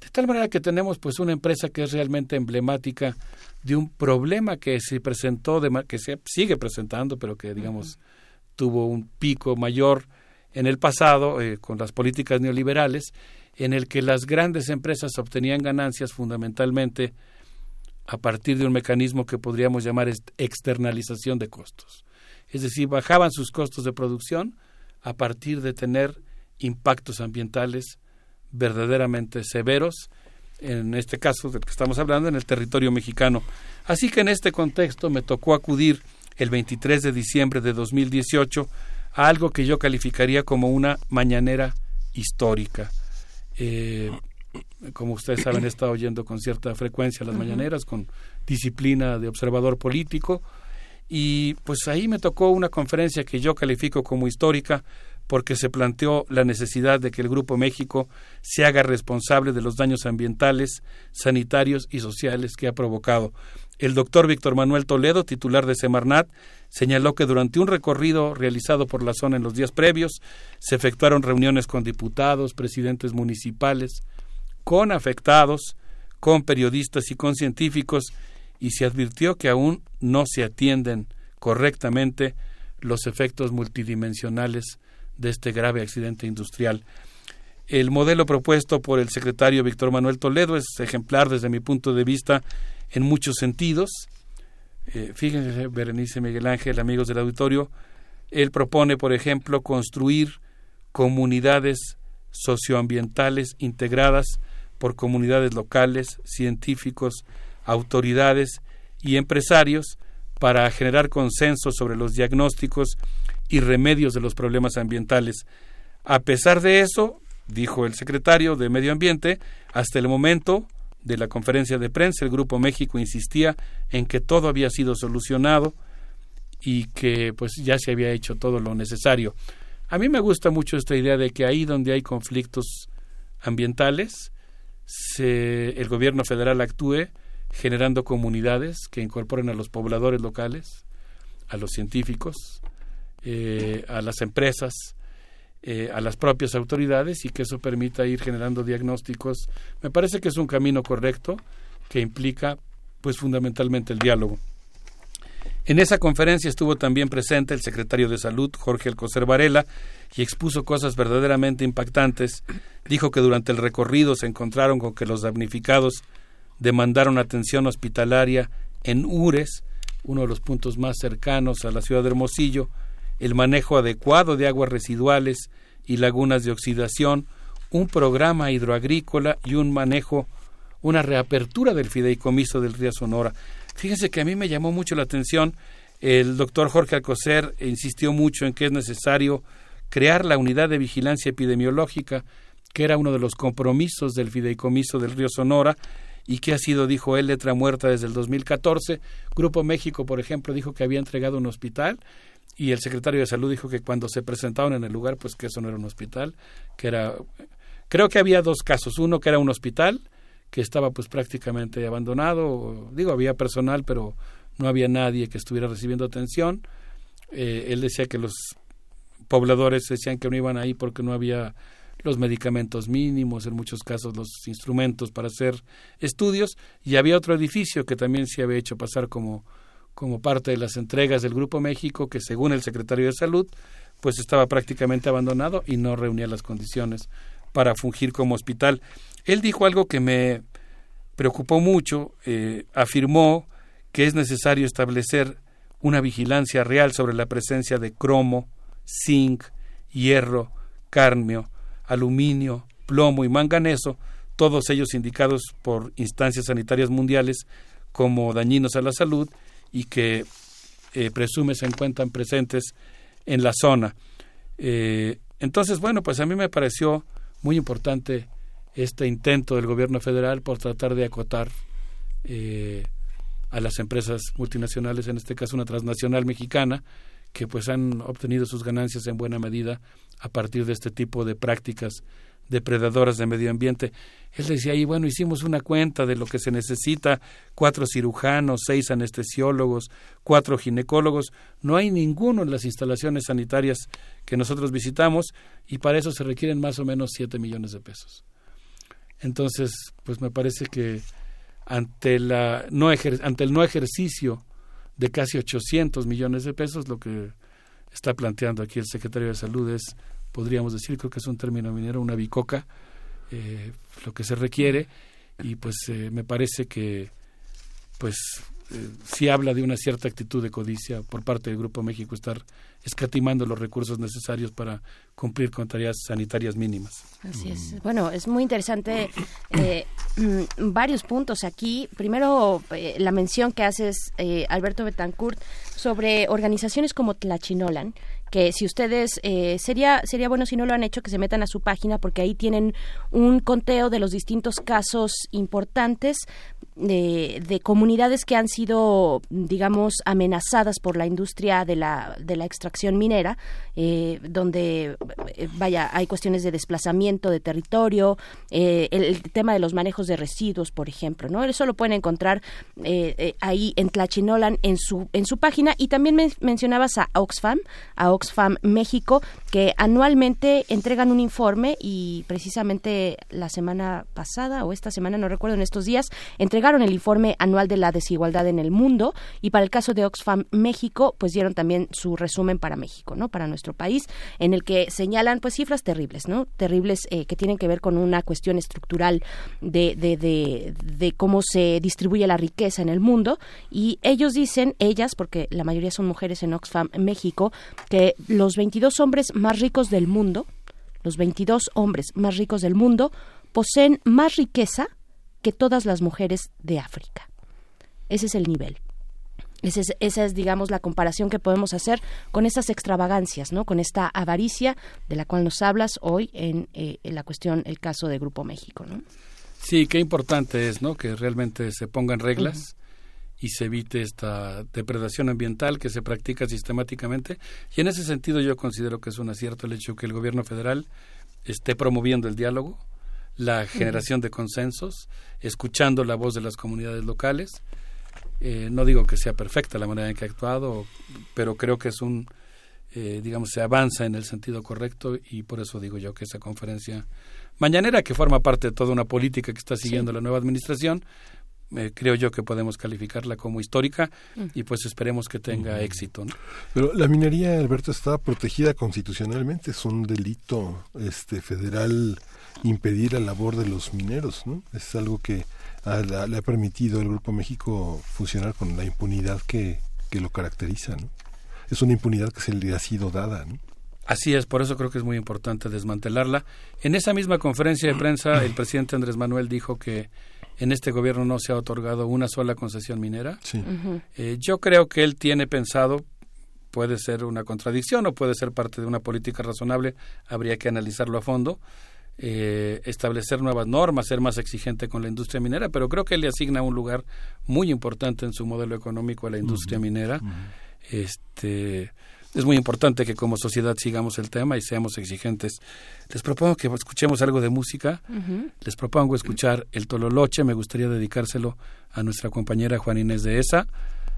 De tal manera que tenemos pues una empresa que es realmente emblemática de un problema que se presentó, de, que se sigue presentando, pero que digamos tuvo un pico mayor en el pasado eh, con las políticas neoliberales, en el que las grandes empresas obtenían ganancias fundamentalmente a partir de un mecanismo que podríamos llamar externalización de costos. Es decir, bajaban sus costos de producción a partir de tener impactos ambientales verdaderamente severos, en este caso del que estamos hablando, en el territorio mexicano. Así que en este contexto me tocó acudir el 23 de diciembre de 2018 a algo que yo calificaría como una mañanera histórica. Eh, como ustedes saben, he estado oyendo con cierta frecuencia las mañaneras, con disciplina de observador político, y pues ahí me tocó una conferencia que yo califico como histórica porque se planteó la necesidad de que el Grupo México se haga responsable de los daños ambientales, sanitarios y sociales que ha provocado. El doctor Víctor Manuel Toledo, titular de Semarnat, señaló que durante un recorrido realizado por la zona en los días previos, se efectuaron reuniones con diputados, presidentes municipales, con afectados, con periodistas y con científicos, y se advirtió que aún no se atienden correctamente los efectos multidimensionales de este grave accidente industrial. El modelo propuesto por el secretario Víctor Manuel Toledo es ejemplar desde mi punto de vista en muchos sentidos. Eh, fíjense, Berenice Miguel Ángel, amigos del auditorio, él propone, por ejemplo, construir comunidades socioambientales integradas por comunidades locales, científicos, autoridades y empresarios para generar consenso sobre los diagnósticos y remedios de los problemas ambientales. A pesar de eso, dijo el secretario de Medio Ambiente, hasta el momento de la conferencia de prensa el Grupo México insistía en que todo había sido solucionado y que pues ya se había hecho todo lo necesario. A mí me gusta mucho esta idea de que ahí donde hay conflictos ambientales, el gobierno federal actúe generando comunidades que incorporen a los pobladores locales, a los científicos, eh, a las empresas, eh, a las propias autoridades y que eso permita ir generando diagnósticos. Me parece que es un camino correcto que implica pues fundamentalmente el diálogo. En esa conferencia estuvo también presente el secretario de Salud, Jorge Alcocer Varela, y expuso cosas verdaderamente impactantes. Dijo que durante el recorrido se encontraron con que los damnificados demandaron atención hospitalaria en Ures, uno de los puntos más cercanos a la ciudad de Hermosillo, el manejo adecuado de aguas residuales y lagunas de oxidación, un programa hidroagrícola y un manejo, una reapertura del fideicomiso del río Sonora. Fíjense que a mí me llamó mucho la atención, el doctor Jorge Alcocer insistió mucho en que es necesario crear la unidad de vigilancia epidemiológica, que era uno de los compromisos del fideicomiso del río Sonora, y que ha sido, dijo él, letra muerta desde el 2014. Grupo México, por ejemplo, dijo que había entregado un hospital y el secretario de Salud dijo que cuando se presentaron en el lugar, pues que eso no era un hospital, que era... Creo que había dos casos. Uno que era un hospital, que estaba pues prácticamente abandonado. Digo, había personal, pero no había nadie que estuviera recibiendo atención. Eh, él decía que los pobladores decían que no iban ahí porque no había los medicamentos mínimos, en muchos casos los instrumentos para hacer estudios, y había otro edificio que también se había hecho pasar como, como parte de las entregas del Grupo México, que según el secretario de Salud, pues estaba prácticamente abandonado y no reunía las condiciones para fungir como hospital. Él dijo algo que me preocupó mucho, eh, afirmó que es necesario establecer una vigilancia real sobre la presencia de cromo, zinc, hierro, carmio, aluminio, plomo y manganeso, todos ellos indicados por instancias sanitarias mundiales como dañinos a la salud y que eh, presume se encuentran presentes en la zona. Eh, entonces, bueno, pues a mí me pareció muy importante este intento del gobierno federal por tratar de acotar eh, a las empresas multinacionales, en este caso una transnacional mexicana, que pues han obtenido sus ganancias en buena medida a partir de este tipo de prácticas depredadoras de medio ambiente. Él decía, y bueno, hicimos una cuenta de lo que se necesita, cuatro cirujanos, seis anestesiólogos, cuatro ginecólogos, no hay ninguno en las instalaciones sanitarias que nosotros visitamos y para eso se requieren más o menos siete millones de pesos. Entonces, pues me parece que ante, la no ante el no ejercicio de casi 800 millones de pesos, lo que está planteando aquí el secretario de Salud es, podríamos decir, creo que es un término minero, una bicoca, eh, lo que se requiere, y pues eh, me parece que pues eh, sí habla de una cierta actitud de codicia por parte del Grupo México estar escatimando los recursos necesarios para cumplir con tareas sanitarias mínimas. Así es. Bueno, es muy interesante eh, mm, varios puntos aquí. Primero, eh, la mención que haces, eh, Alberto Betancourt, sobre organizaciones como Tlachinolan, que si ustedes eh, sería sería bueno si no lo han hecho que se metan a su página porque ahí tienen un conteo de los distintos casos importantes de, de comunidades que han sido digamos amenazadas por la industria de la de la extracción minera eh, donde eh, vaya hay cuestiones de desplazamiento de territorio eh, el, tema de los manejos de residuos por ejemplo no eso lo pueden encontrar ahí en Tlachinolan en su en su página. Y también men- mencionabas a Oxfam a Oxfam México que anualmente entregan un informe y precisamente la semana pasada o esta semana no recuerdo en estos días entregaron entregaron el informe anual de la desigualdad en el mundo y para el caso de Oxfam México, pues dieron también su resumen para México, ¿no? Para nuestro país, en el que señalan pues cifras terribles, ¿no? Terribles eh, que tienen que ver con una cuestión estructural de, de, de, de cómo se distribuye la riqueza en el mundo y ellos dicen, ellas, porque la mayoría son mujeres en Oxfam México, que los 22 hombres más ricos del mundo, los 22 hombres más ricos del mundo, poseen más riqueza que todas las mujeres de África. Ese es el nivel. Ese es- esa es, digamos, la comparación que podemos hacer con esas extravagancias, ¿no? Con esta avaricia de la cual nos hablas hoy en, eh, en la cuestión, el caso de Grupo México, ¿no? Sí, qué importante es, ¿no? Que realmente se pongan reglas y se evite esta depredación ambiental que se practica sistemáticamente. Y en ese sentido yo considero que es un acierto el hecho que el gobierno federal esté promoviendo el diálogo, la generación de consensos, escuchando la voz de las comunidades locales. Eh, no digo que sea perfecta la manera en que ha actuado, pero creo que es un, eh, digamos, se avanza en el sentido correcto y por eso digo yo que esa conferencia mañanera, que forma parte de toda una política que está siguiendo la nueva administración, eh, creo yo que podemos calificarla como histórica y pues esperemos que tenga éxito. ¿no? Pero la minería, Alberto, está protegida constitucionalmente. Es un delito este federal impedir la labor de los mineros, ¿no? Es algo que ha- la- le ha permitido al Grupo México funcionar con la impunidad que, que lo caracteriza, ¿no? Es una impunidad que se le ha sido dada, ¿no? Así es, por eso creo que es muy importante desmantelarla. En esa misma conferencia de prensa, *clears throat* el presidente Andrés Manuel dijo que en este gobierno no se ha otorgado una sola concesión minera. Eh, yo creo que él tiene pensado, puede ser una contradicción o puede ser parte de una política razonable, habría que analizarlo a fondo, eh, establecer nuevas normas, ser más exigente con la industria minera, pero creo que él le asigna un lugar muy importante en su modelo económico a la industria minera. Este es muy importante que como sociedad sigamos el tema y seamos exigentes. Les propongo que escuchemos algo de música. Les propongo escuchar el Tololoche. Me gustaría dedicárselo a nuestra compañera Juan Inés de ESA,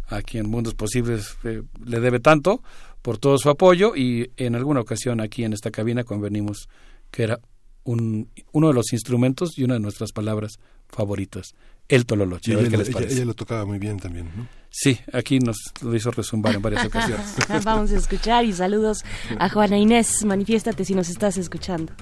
a quien Mundos Posibles eh, le debe tanto por todo su apoyo y en alguna ocasión aquí en esta cabina convenimos que era un, uno de los instrumentos y una de nuestras palabras favoritas, el Tololoche. Ella, ella lo tocaba muy bien también, ¿no? Sí, aquí nos lo hizo resumbar en varias *laughs* ocasiones. *laughs* Vamos a escuchar y saludos a Juana Inés. Manifiéstate si nos estás escuchando.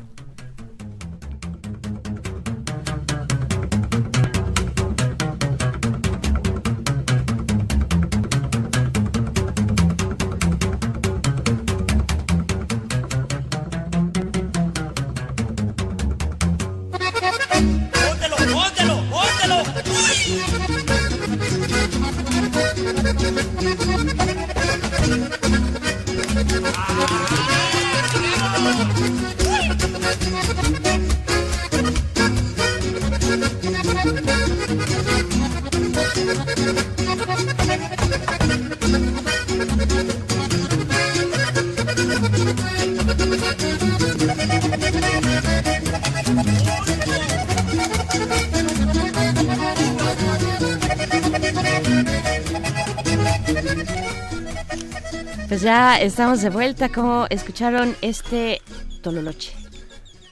Ya estamos de vuelta. ¿Cómo escucharon este Tololoche?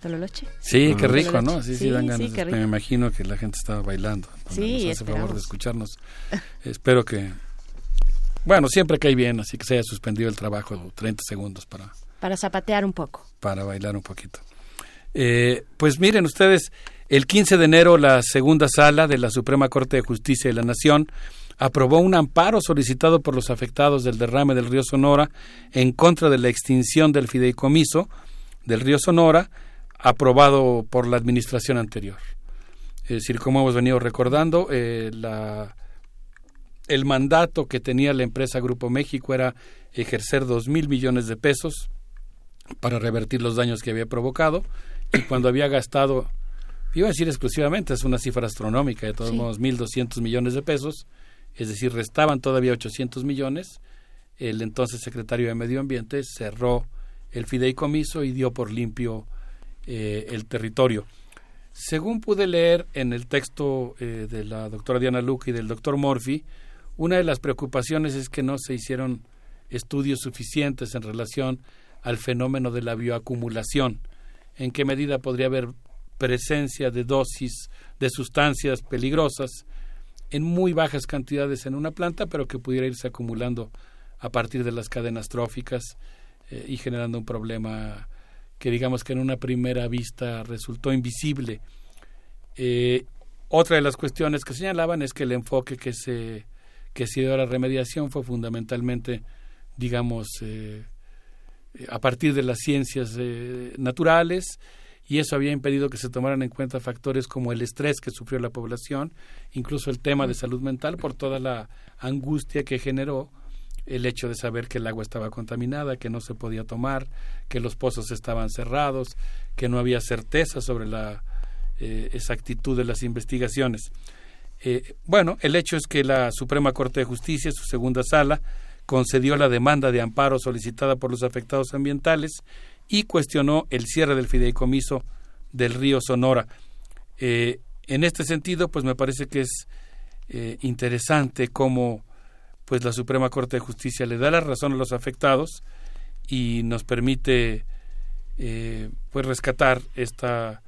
¿Tololoche? Sí, qué rico, Tololoche. ¿no? Sí, sí, dan ganas. me imagino que la gente estaba bailando. Sí, Nos hace favor de escucharnos. Espero que... Bueno, siempre cae bien, así que se haya suspendido el trabajo 30 segundos para, Para zapatear un poco. para bailar un poquito. Eh, pues miren ustedes, el 15 de enero la segunda sala de la Suprema Corte de Justicia de la Nación aprobó un amparo solicitado por los afectados del derrame del río Sonora en contra de la extinción del fideicomiso del río Sonora aprobado por la administración anterior. Es decir, como hemos venido recordando, eh, la, el mandato que tenía la empresa Grupo México era ejercer dos mil millones de pesos para revertir los daños que había provocado y cuando había gastado, iba a decir exclusivamente, es una cifra astronómica, de todos Sí. modos, 1.200 millones de pesos, es decir, restaban todavía 800 millones, el entonces secretario de Medio Ambiente cerró el fideicomiso y dio por limpio eh, el territorio. Según pude leer en el texto eh, de la doctora Diana Luque y del doctor Morphy, una de las preocupaciones es que no se hicieron estudios suficientes en relación al fenómeno de la bioacumulación, en qué medida podría haber presencia de dosis de sustancias peligrosas en muy bajas cantidades en una planta, pero que pudiera irse acumulando a partir de las cadenas tróficas eh, y generando un problema que digamos que en una primera vista resultó invisible. Eh, otra de las cuestiones que señalaban es que el enfoque que se que se dio a la remediación fue fundamentalmente, digamos, eh, a partir de las ciencias naturales y eso había impedido que se tomaran en cuenta factores como el estrés que sufrió la población, incluso el tema de salud mental por toda la angustia que generó el hecho de saber que el agua estaba contaminada, que no se podía tomar, que los pozos estaban cerrados, que no había certeza sobre la eh, exactitud de las investigaciones. Eh, bueno, el hecho es que la Suprema Corte de Justicia, su segunda sala, concedió la demanda de amparo solicitada por los afectados ambientales y cuestionó el cierre del fideicomiso del río Sonora. Eh, en este sentido, pues me parece que es interesante cómo pues la Suprema Corte de Justicia le da la razón a los afectados y nos permite eh, pues rescatar esta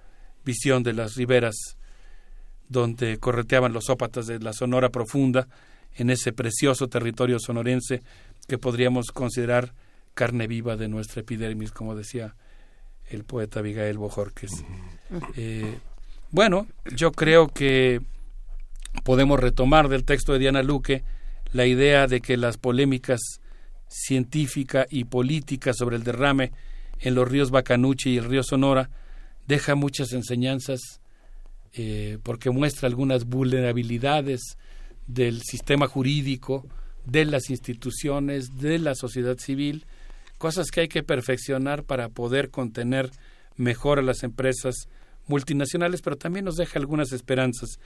visión de las riberas donde correteaban los ópatas de la Sonora profunda en ese precioso territorio sonorense que podríamos considerar carne viva de nuestra epidermis, como decía el poeta Abigail Bojorques. Eh, bueno, yo creo que podemos retomar del texto de Diana Luque la idea de que las polémicas científica y política sobre el derrame en los ríos Bacanuchi y el río Sonora deja muchas enseñanzas eh, porque muestra algunas vulnerabilidades del sistema jurídico, de las instituciones, de la sociedad civil, cosas que hay que perfeccionar para poder contener mejor a las empresas multinacionales, pero también nos deja algunas esperanzas.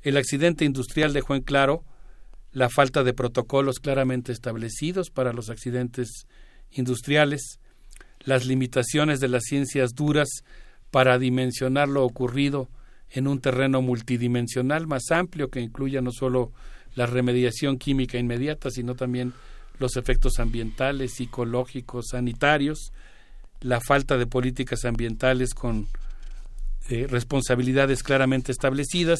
El accidente industrial dejó en claro la falta de protocolos claramente establecidos para los accidentes industriales, las limitaciones de las ciencias duras para dimensionar lo ocurrido en un terreno multidimensional más amplio que incluya no solo la remediación química inmediata, sino también los efectos ambientales, psicológicos, sanitarios, la falta de políticas ambientales con eh, responsabilidades claramente establecidas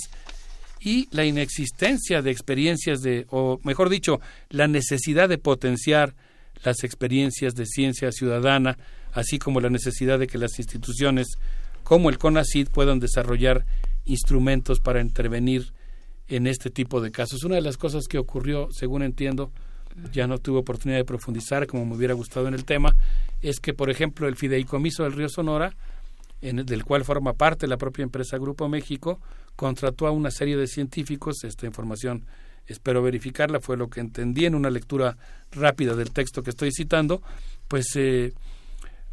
y la inexistencia de experiencias de, o mejor dicho, la necesidad de potenciar las experiencias de ciencia ciudadana, así como la necesidad de que las instituciones como el CONACID puedan desarrollar instrumentos para intervenir en este tipo de casos. Una de las cosas que ocurrió, según entiendo, ya no tuve oportunidad de profundizar como me hubiera gustado en el tema, es que, por ejemplo, el fideicomiso del río Sonora, en el, del cual forma parte la propia empresa Grupo México, contrató a una serie de científicos, esta información espero verificarla, fue lo que entendí en una lectura rápida del texto que estoy citando, pues eh,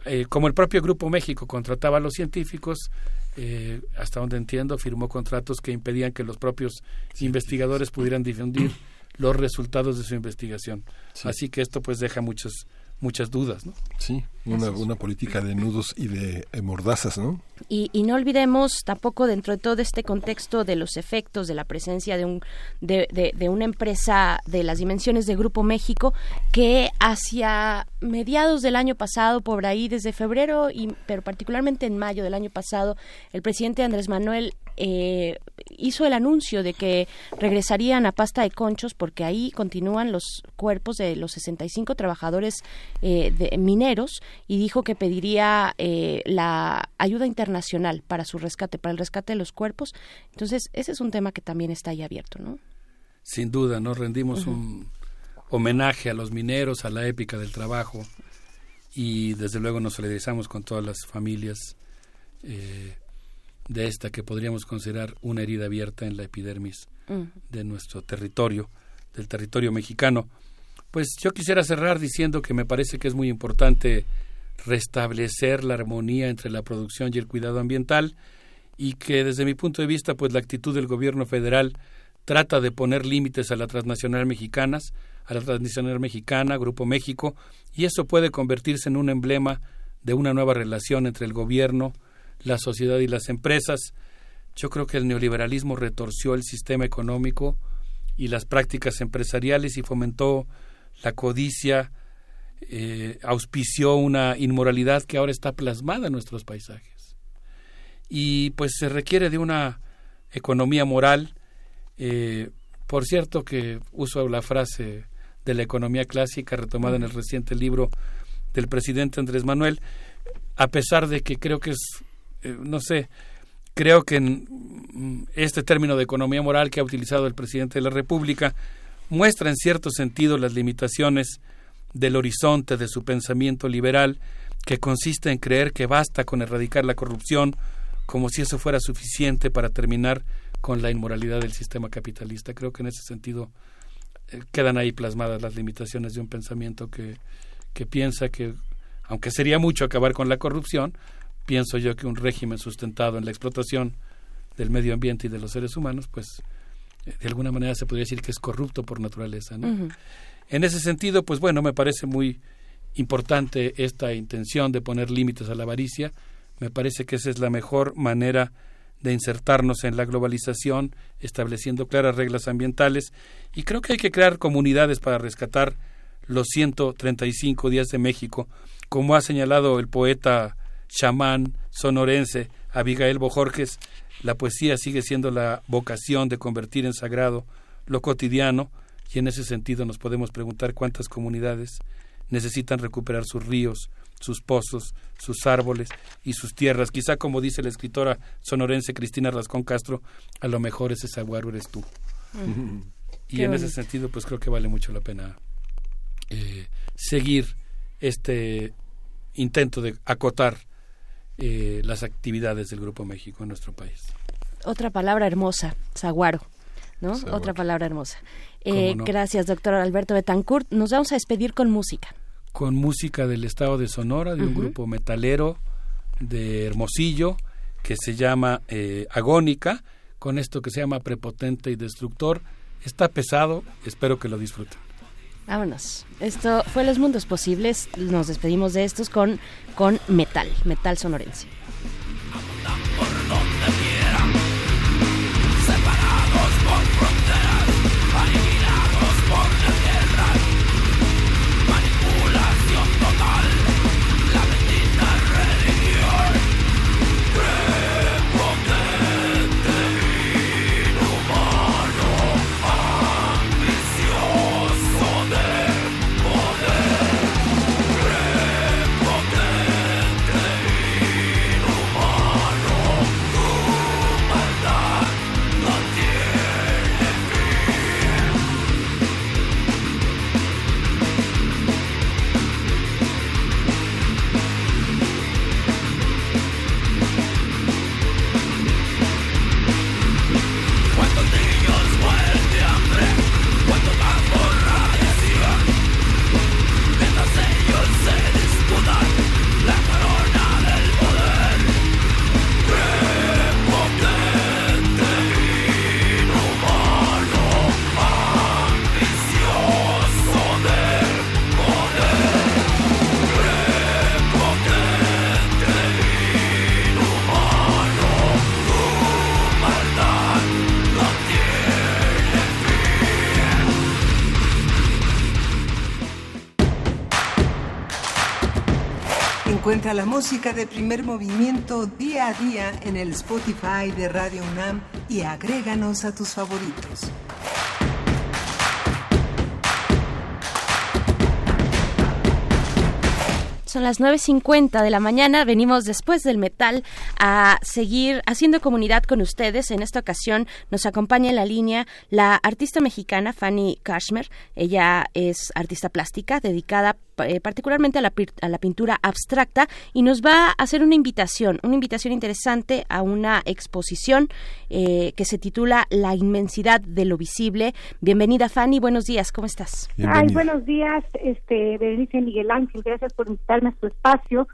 eh, como el propio Grupo México contrataba a los científicos, eh, hasta donde entiendo, firmó contratos que impedían que los propios investigadores pudieran difundir los resultados de su investigación. Así que esto pues deja muchas muchas dudas, ¿no? Sí, una, una política de nudos y de eh, mordazas, ¿no? Y, y, no olvidemos tampoco dentro de todo este contexto de los efectos de la presencia de un de, de, de, una empresa de las dimensiones de Grupo México que hacia mediados del año pasado por ahí desde febrero y pero particularmente en mayo del año pasado el presidente Andrés Manuel eh, hizo el anuncio de que regresarían a pasta de conchos porque ahí continúan los cuerpos de los 65 trabajadores eh, de, mineros y dijo que pediría eh, la ayuda internacional para su rescate, para el rescate de los cuerpos. Entonces, ese es un tema que también está ahí abierto, ¿no? Sin duda, ¿no? Rendimos uh -huh. un homenaje a los mineros, a la épica del trabajo y desde luego nos solidarizamos con todas las familias eh, de esta que podríamos considerar una herida abierta en la epidermis mm. de nuestro territorio, del territorio mexicano. Pues yo quisiera cerrar diciendo que me parece que es muy importante restablecer la armonía entre la producción y el cuidado ambiental y que desde mi punto de vista pues la actitud del gobierno federal trata de poner límites a la transnacional mexicanas, a la transnacional mexicana, Grupo México, y eso puede convertirse en un emblema de una nueva relación entre el gobierno, la sociedad y las empresas. Yo creo que el neoliberalismo retorció el sistema económico y las prácticas empresariales y fomentó la codicia, eh, auspició una inmoralidad que ahora está plasmada en nuestros paisajes. Y pues se requiere de una economía moral eh, Por cierto que uso la frase de la economía clásica retomada en el reciente libro del presidente Andrés Manuel, a pesar de que creo que es, eh, no sé, creo que en mm, este término de economía moral que ha utilizado el presidente de la República muestra en cierto sentido las limitaciones del horizonte de su pensamiento liberal, que consiste en creer que basta con erradicar la corrupción como si eso fuera suficiente para terminar con la inmoralidad del sistema capitalista. Creo que en ese sentido eh, quedan ahí plasmadas las limitaciones de un pensamiento que, que piensa que, aunque sería mucho acabar con la corrupción, pienso yo que un régimen sustentado en la explotación del medio ambiente y de los seres humanos, pues eh, de alguna manera se podría decir que es corrupto por naturaleza. En ese sentido, pues bueno, me parece muy importante esta intención de poner límites a la avaricia. Me parece que esa es la mejor manera de insertarnos en la globalización, estableciendo claras reglas ambientales. Y creo que hay que crear comunidades para rescatar los 135 días de México, como ha señalado el poeta chamán sonorense Abigail Bojorges. La poesía sigue siendo la vocación de convertir en sagrado lo cotidiano y en ese sentido nos podemos preguntar cuántas comunidades necesitan recuperar sus ríos, sus pozos, sus árboles y sus tierras. Quizá como dice la escritora sonorense Cristina Rascón Castro, a lo mejor ese saguaro eres tú. Mm. Y Qué en ese sentido, pues creo que vale mucho la pena eh, seguir este intento de acotar eh, las actividades del Grupo México en nuestro país. Otra palabra hermosa, saguaro. ¿no? Saguaro. Otra palabra hermosa. ¿Cómo Eh, no? Gracias, doctor Alberto Betancourt. Nos vamos a despedir con música. Con música del estado de Sonora, de un grupo metalero de Hermosillo que se llama eh, Agónica, con esto que se llama Prepotente y Destructor. Está pesado, espero que lo disfruten. Vámonos. Esto fue Los Mundos Posibles. Nos despedimos de estos con, con metal, metal sonorense. La música de primer movimiento día a día en el Spotify de Radio UNAM y agréganos a tus favoritos. Son las 9.50 de la mañana. Venimos después del metal a seguir haciendo comunidad con ustedes. En esta ocasión nos acompaña en la línea la artista mexicana Fanny Kashmer. Ella es artista plástica dedicada eh, particularmente a la, pir- a la pintura abstracta y nos va a hacer una invitación, una invitación interesante a una exposición eh, que se titula La inmensidad de lo visible. Bienvenida Fanny, buenos días, ¿cómo estás? Ay, buenos días, este, Berenice Miguel Ángel, gracias por invitarme a su espacio.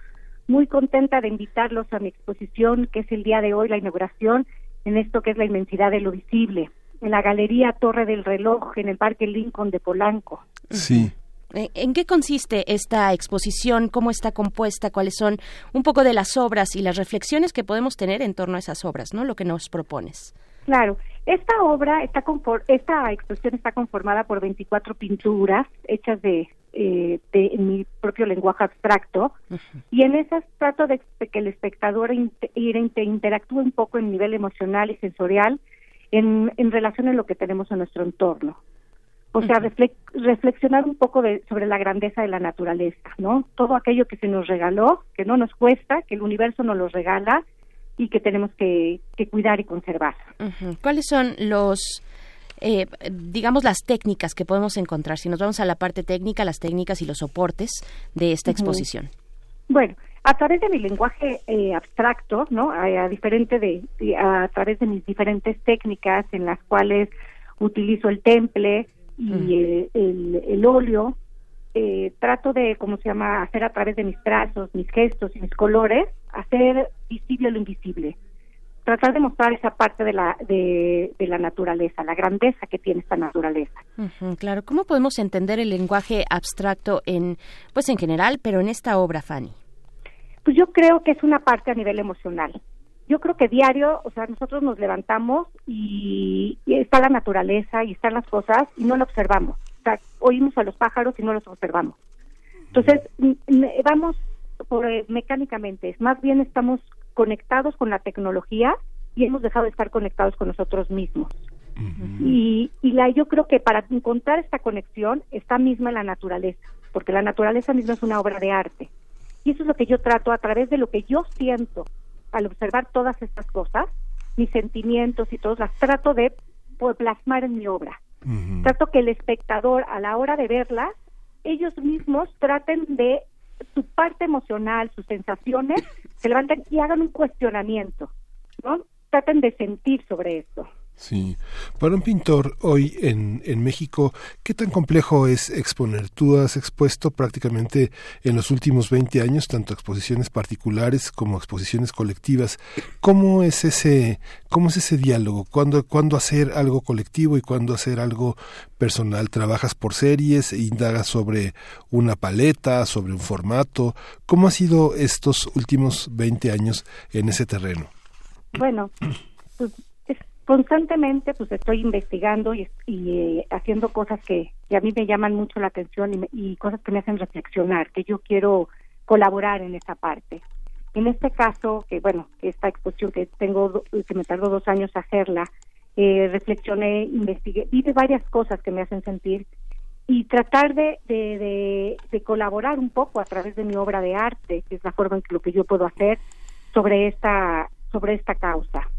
Muy contenta de invitarlos a mi exposición, que es el día de hoy, la inauguración, en esto que es la inmensidad de lo visible, en la Galería Torre del Reloj, en el Parque Lincoln de Polanco. Sí. Eh, ¿En qué consiste esta exposición? ¿Cómo está compuesta? ¿Cuáles son un poco de las obras y las reflexiones que podemos tener en torno a esas obras, ¿no? Lo que nos propones. Claro, esta obra, está esta exposición está conformada por 24 pinturas hechas de, eh, de en mi propio lenguaje abstracto y en esas trato de, que el espectador interactúe un poco en nivel emocional y sensorial en, en relación a lo que tenemos en nuestro entorno. O sea, refle- reflexionar un poco de, sobre la grandeza de la naturaleza, ¿no? Todo aquello que se nos regaló, que no nos cuesta, que el universo nos lo regala y que tenemos que, que cuidar y conservar. ¿Cuáles son los, eh, digamos, las técnicas que podemos encontrar? Si nos vamos a la parte técnica, las técnicas y los soportes de esta exposición. Bueno, a través de mi lenguaje eh, abstracto, ¿no? A, a diferente de- a través de mis diferentes técnicas en las cuales utilizo el temple y eh, el, el óleo, eh, trato de, ¿cómo se llama?, hacer a través de mis trazos, mis gestos y mis colores, hacer visible lo invisible. Tratar de mostrar esa parte de la, de, de la naturaleza, la grandeza que tiene esta naturaleza. Ujú, claro, ¿cómo podemos entender el lenguaje abstracto en, pues en general, pero en esta obra, Fanny? Pues yo creo que es una parte a nivel emocional. Yo creo que diario, o sea, nosotros nos levantamos y, y está la naturaleza y están las cosas y no lo observamos. O sea, oímos a los pájaros y no los observamos. Entonces, vamos por, eh, mecánicamente, más bien estamos conectados con la tecnología y hemos dejado de estar conectados con nosotros mismos. Y, y la, yo creo que para encontrar esta conexión está misma en la naturaleza, porque la naturaleza misma es una obra de arte. Y eso es lo que yo trato a través de lo que yo siento al observar todas estas cosas, mis sentimientos y todos, las trato de pues, plasmar en mi obra. Trato que el espectador a la hora de verlas, ellos mismos traten de su parte emocional, sus sensaciones, se levanten y hagan un cuestionamiento, ¿no? Traten de sentir sobre esto. Sí. Para un pintor hoy en, en México, ¿qué tan complejo es exponer? Tú has expuesto prácticamente en los últimos 20 años tanto exposiciones particulares como exposiciones colectivas. ¿Cómo es ese, cómo es ese diálogo? ¿Cuándo, ¿Cuándo hacer algo colectivo y cuándo hacer algo personal? ¿Trabajas por series? ¿Indagas sobre una paleta, sobre un formato? ¿Cómo ha sido estos últimos 20 años en ese terreno? Bueno, pues es- constantemente pues estoy investigando y, y, eh, haciendo cosas que, que a mí me llaman mucho la atención y, me- y cosas que me hacen reflexionar, que yo quiero colaborar en esa parte. En este caso, que bueno, esta exposición que tengo, que me tardó dos años hacerla, eh, reflexioné, investigué, vi varias cosas que me hacen sentir y tratar de, de, de, de colaborar un poco a través de mi obra de arte, que es la forma en que lo que yo puedo hacer sobre esta sobre esta causa.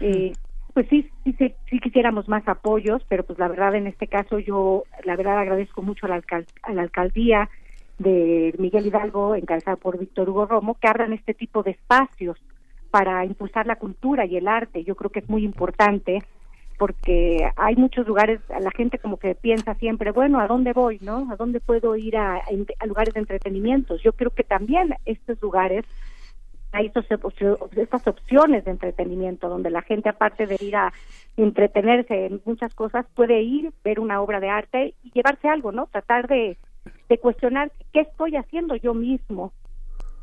Eh, pues sí, sí, sí, quisiéramos más apoyos, pero pues la verdad en este caso yo, la verdad agradezco mucho a la, alcal- a la alcaldía de Miguel Hidalgo, encabezada por Víctor Hugo Romo, que abran este tipo de espacios para impulsar la cultura y el arte. Yo creo que es muy importante porque hay muchos lugares, la gente como que piensa siempre, bueno, ¿a dónde voy, no? ¿A dónde puedo ir a, a lugares de entretenimiento? Yo creo que también estos lugares hay estos estas opciones de entretenimiento donde la gente aparte de ir a entretenerse en muchas cosas puede ir ver una obra de arte y llevarse algo no tratar de, de cuestionar qué estoy haciendo yo mismo.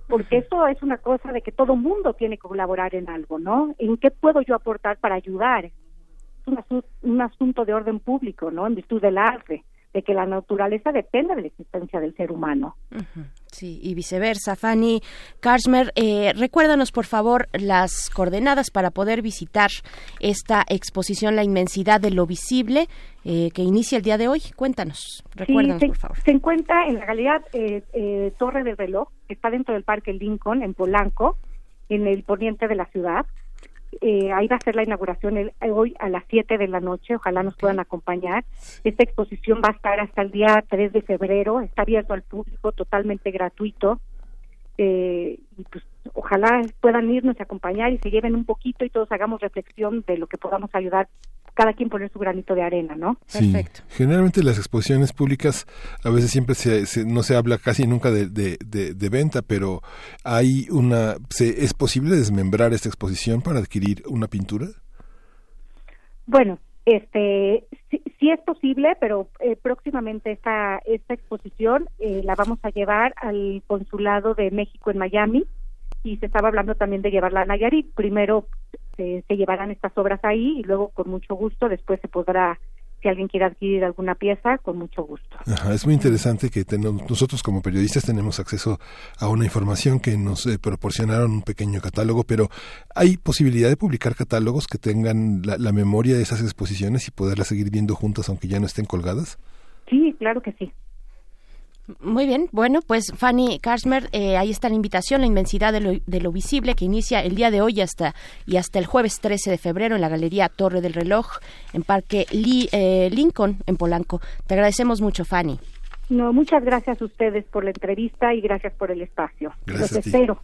Porque eso es una cosa de que todo mundo tiene que colaborar en algo no en qué puedo yo aportar para ayudar es un, asu- un asunto de orden público no en virtud del arte de que la naturaleza depende de la existencia del ser humano Sí, y viceversa. Fanny Karchmer, eh, recuérdanos por favor las coordenadas para poder visitar esta exposición La inmensidad de lo visible eh, que inicia el día de hoy. Cuéntanos, recuérdanos se, por favor. se encuentra en la galería eh, eh, Torre del Reloj, que está dentro del Parque Lincoln, en Polanco, en el poniente de la ciudad. Eh, ahí va a ser la inauguración el- hoy a las 7 de la noche. Ojalá nos puedan acompañar. Esta exposición va a estar hasta el día 3 de febrero. Está abierto al público, totalmente gratuito. Eh, y pues ojalá puedan irnos a acompañar y se lleven un poquito y todos hagamos reflexión de lo que podamos ayudar, cada quien poner su granito de arena, ¿no? Sí. Generalmente las exposiciones públicas a veces siempre se, se- no se habla casi nunca de, de, de- de venta, pero hay una se, es posible desmembrar esta exposición para adquirir una pintura. Bueno, este sí, sí es posible, pero eh, próximamente esta esta exposición eh, la vamos a llevar al consulado de México en Miami y se estaba hablando también de llevarla a Nayarit. Primero se, se llevarán estas obras ahí y luego con mucho gusto después se podrá si alguien quiere adquirir alguna pieza, con mucho gusto. Ajá, es muy interesante que tenemos, nosotros como periodistas tenemos acceso a una información que nos eh, proporcionaron un pequeño catálogo, pero ¿hay posibilidad de publicar catálogos que tengan la, la memoria de esas exposiciones y poderlas seguir viendo juntas aunque ya no estén colgadas? Sí, claro que sí. Muy bien, bueno, pues Fanny Karsmer, eh, ahí está la invitación, la inmensidad de lo, de lo visible que inicia el día de hoy hasta y hasta el jueves 13 de febrero en la Galería Torre del Reloj en Parque Lee, eh, Lincoln en Polanco. Te agradecemos mucho, Fanny. No, muchas gracias a ustedes por la entrevista y gracias por el espacio. Gracias Los a ti. espero.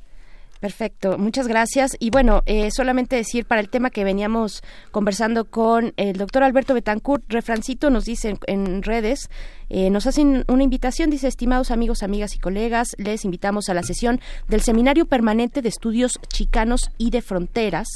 Perfecto, muchas gracias. Y bueno, eh, solamente decir para el tema que veníamos conversando con el doctor Alberto Betancourt, Refrancito nos dice en, en redes, eh, nos hacen una invitación, dice, estimados amigos, amigas y colegas, les invitamos a la sesión del Seminario Permanente de Estudios Chicanos y de Fronteras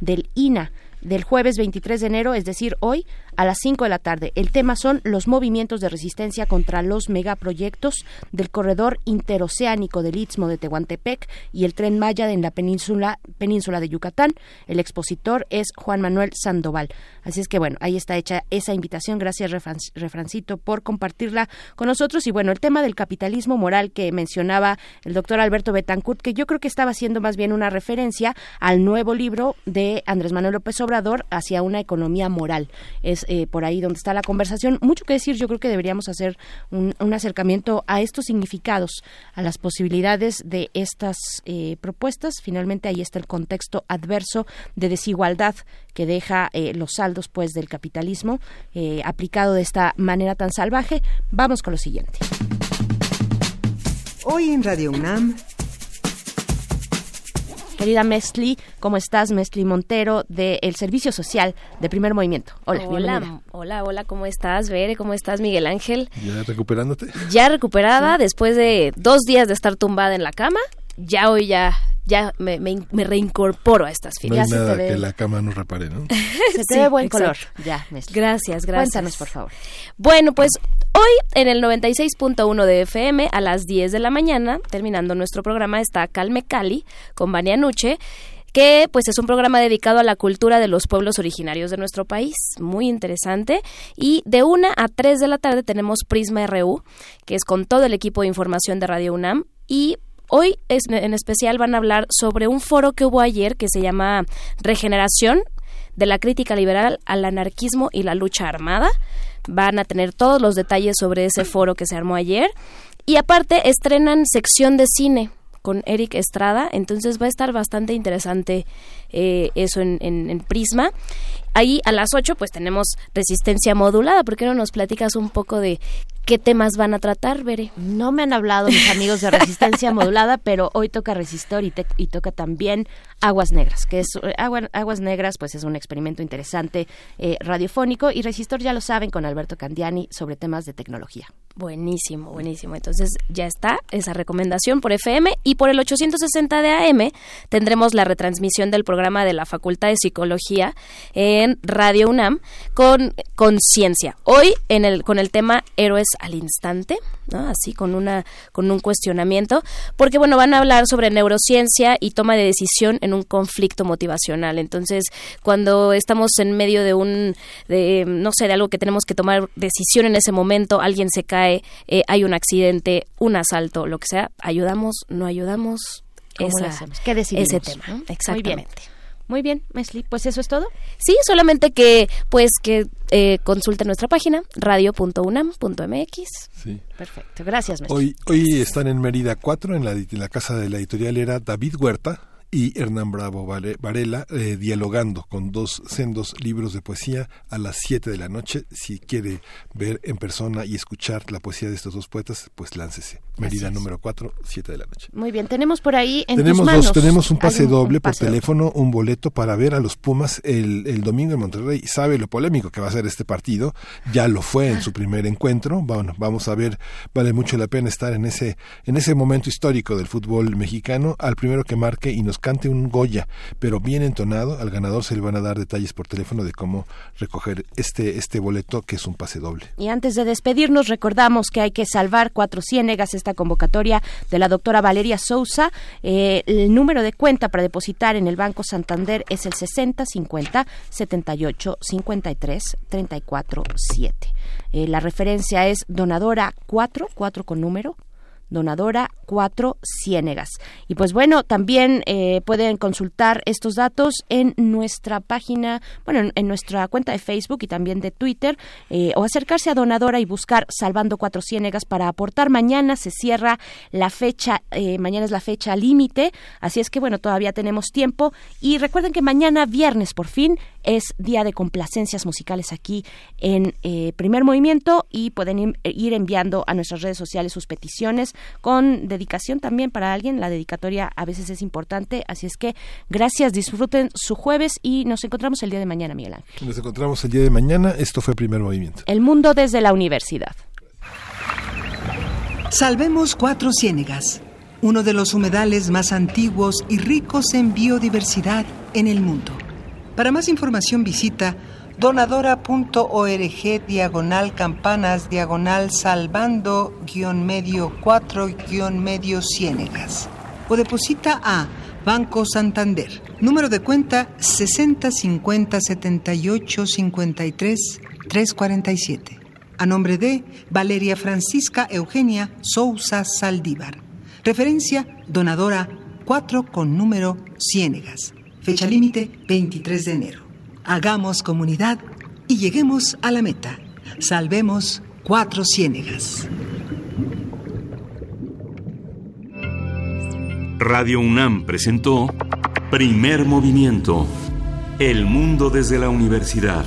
del INA del jueves 23 de enero, es decir, hoy a las 5 de la tarde. El tema son los movimientos de resistencia contra los megaproyectos del corredor interoceánico del Istmo de Tehuantepec y el tren Maya en la península, península de Yucatán. El expositor es Juan Manuel Sandoval. Así es que bueno, ahí está hecha esa invitación. Gracias, Refran- Refrancito, por compartirla con nosotros. Y bueno, el tema del capitalismo moral que mencionaba el doctor Alberto Betancourt, que yo creo que estaba haciendo más bien una referencia al nuevo libro de Andrés Manuel López Obrador hacia una economía moral. Es eh, por ahí donde está la conversación. Mucho que decir, yo creo que deberíamos hacer un, acercamiento a estos significados, a las posibilidades de estas eh, propuestas. Finalmente ahí está el contexto adverso de desigualdad que deja eh, los saldos pues del capitalismo aplicado de esta manera tan salvaje. Vamos con lo siguiente. Hoy en Radio UNAM, Querida Mesli, ¿cómo estás? Mesli Montero del Servicio Social de Primer Movimiento. Hola, bienvenida. Hola, hola, hola, ¿cómo estás, Bere? ¿Cómo estás, Miguel Ángel? ¿Ya recuperándote? Ya recuperada después de dos días de estar tumbada en la cama, ya hoy ya, ya me, me, me reincorporo a estas No filas. hay nada que la cama no repare, ¿no? *laughs* Se te Sí, ve buen exacto. color. Ya, Mesli. Gracias, gracias. Cuéntanos, por favor. Bueno, pues hoy en el 96.1 de FM a las 10 de la mañana, terminando nuestro programa, está Calme Cali con Vania Nuche que pues es un programa dedicado a la cultura de los pueblos originarios de nuestro país, muy interesante. Y de una a 3 de la tarde tenemos Prisma RU, que es con todo el equipo de información de Radio UNAM. Y hoy es, en especial van a hablar sobre un foro que hubo ayer que se llama Regeneración de la crítica liberal al anarquismo y la lucha armada. Van a tener todos los detalles sobre ese foro que se armó ayer. Y aparte estrenan sección de cine con Eric Estrada, entonces va a estar bastante interesante eh, eso en, Prisma. Ahí a las 8 pues tenemos resistencia modulada, ¿por qué no nos platicas un poco de qué temas van a tratar, Bere? No me han hablado mis amigos de resistencia *laughs* modulada, pero hoy toca resistor y, te- y toca también Aguas Negras, que es eh, Agua- Aguas Negras, pues es un experimento interesante eh, radiofónico y resistor ya lo saben con Alberto Candiani sobre temas de tecnología. Buenísimo, buenísimo. Entonces ya está esa recomendación por FM y por el 860 de AM tendremos la retransmisión del programa de la Facultad de Psicología en Radio UNAM con conciencia. Hoy en el con el tema Héroes al instante, ¿no? Así con una con un cuestionamiento, porque bueno, van a hablar sobre neurociencia y toma de decisión en un conflicto motivacional. Entonces, cuando estamos en medio de un de no sé, de algo que tenemos que tomar decisión en ese momento, alguien se cae, eh, hay un accidente, un asalto, lo que sea, ayudamos, no ayudamos, ¿Cómo esa-? ¿Qué decidimos, ese tema, no? Muy bien. Muy bien, Mesli, pues eso es todo. Sí, solamente que pues que eh, consulte nuestra página radio.unam.mx. Sí. Perfecto, gracias, Mesli. Hoy, hoy están en Mérida 4, en la, en la casa de la editorial era David Huerta y Hernán Bravo Vare- Varela, eh, dialogando con dos sendos libros de poesía a las 7 de la noche. Si quiere ver en persona y escuchar la poesía de estos dos poetas, pues láncese. Mérida número 4, 7 de la noche. Muy bien, tenemos por ahí en tenemos tus manos. dos, tenemos un pase doble por pase teléfono, un boleto para ver a los Pumas el, el domingo en Monterrey. Sabe lo polémico que va a ser este partido, ya lo fue en su primer encuentro. Bueno, vamos a ver, vale mucho la pena estar en ese, en ese momento histórico del fútbol mexicano. Al primero que marque y nos nos cante un Goya, pero bien entonado, al ganador se le van a dar detalles por teléfono de cómo recoger este, este boleto que es un pase doble. Y antes de despedirnos, recordamos que hay que salvar cuatro ciénegas esta convocatoria de la doctora Valeria Sousa. Eh, el número de cuenta para depositar en el Banco Santander es el 60 50 78 53 34 7. la referencia es donadora 4, 4 con número, donadora 4 Ciénegas. Y pues bueno, también eh, pueden consultar estos datos en nuestra página, bueno, en, nuestra cuenta de Facebook y también de Twitter, eh, o acercarse a donadora y buscar Salvando 4 Ciénegas para aportar. Mañana se cierra la fecha, eh, mañana es la fecha límite, así es que bueno, todavía tenemos tiempo. Y recuerden que mañana, viernes por fin, es día de complacencias musicales aquí en Primer Movimiento y pueden ir enviando a nuestras redes sociales sus peticiones con dedicación también para alguien. La dedicatoria a veces es importante. Así es que gracias, disfruten su jueves y nos encontramos el día de mañana, Miguel Ángel. Nos encontramos el día de mañana. Esto fue Primer Movimiento. El mundo desde la universidad. Salvemos Cuatro Ciénegas, uno de los humedales más antiguos y ricos en biodiversidad en el mundo. Para más información visita donadora.org diagonal campanas diagonal salvando guion medio 4 guion medio ciénegas o deposita a Banco Santander, número de cuenta 60 50 78 53 347. A nombre de Valeria Francisca Eugenia Sousa Saldívar. Referencia donadora 4 con número Ciénegas. Fecha límite 23 de enero. Hagamos comunidad y lleguemos a la meta. Salvemos cuatro ciénegas. Radio UNAM presentó Primer Movimiento. El mundo desde la universidad.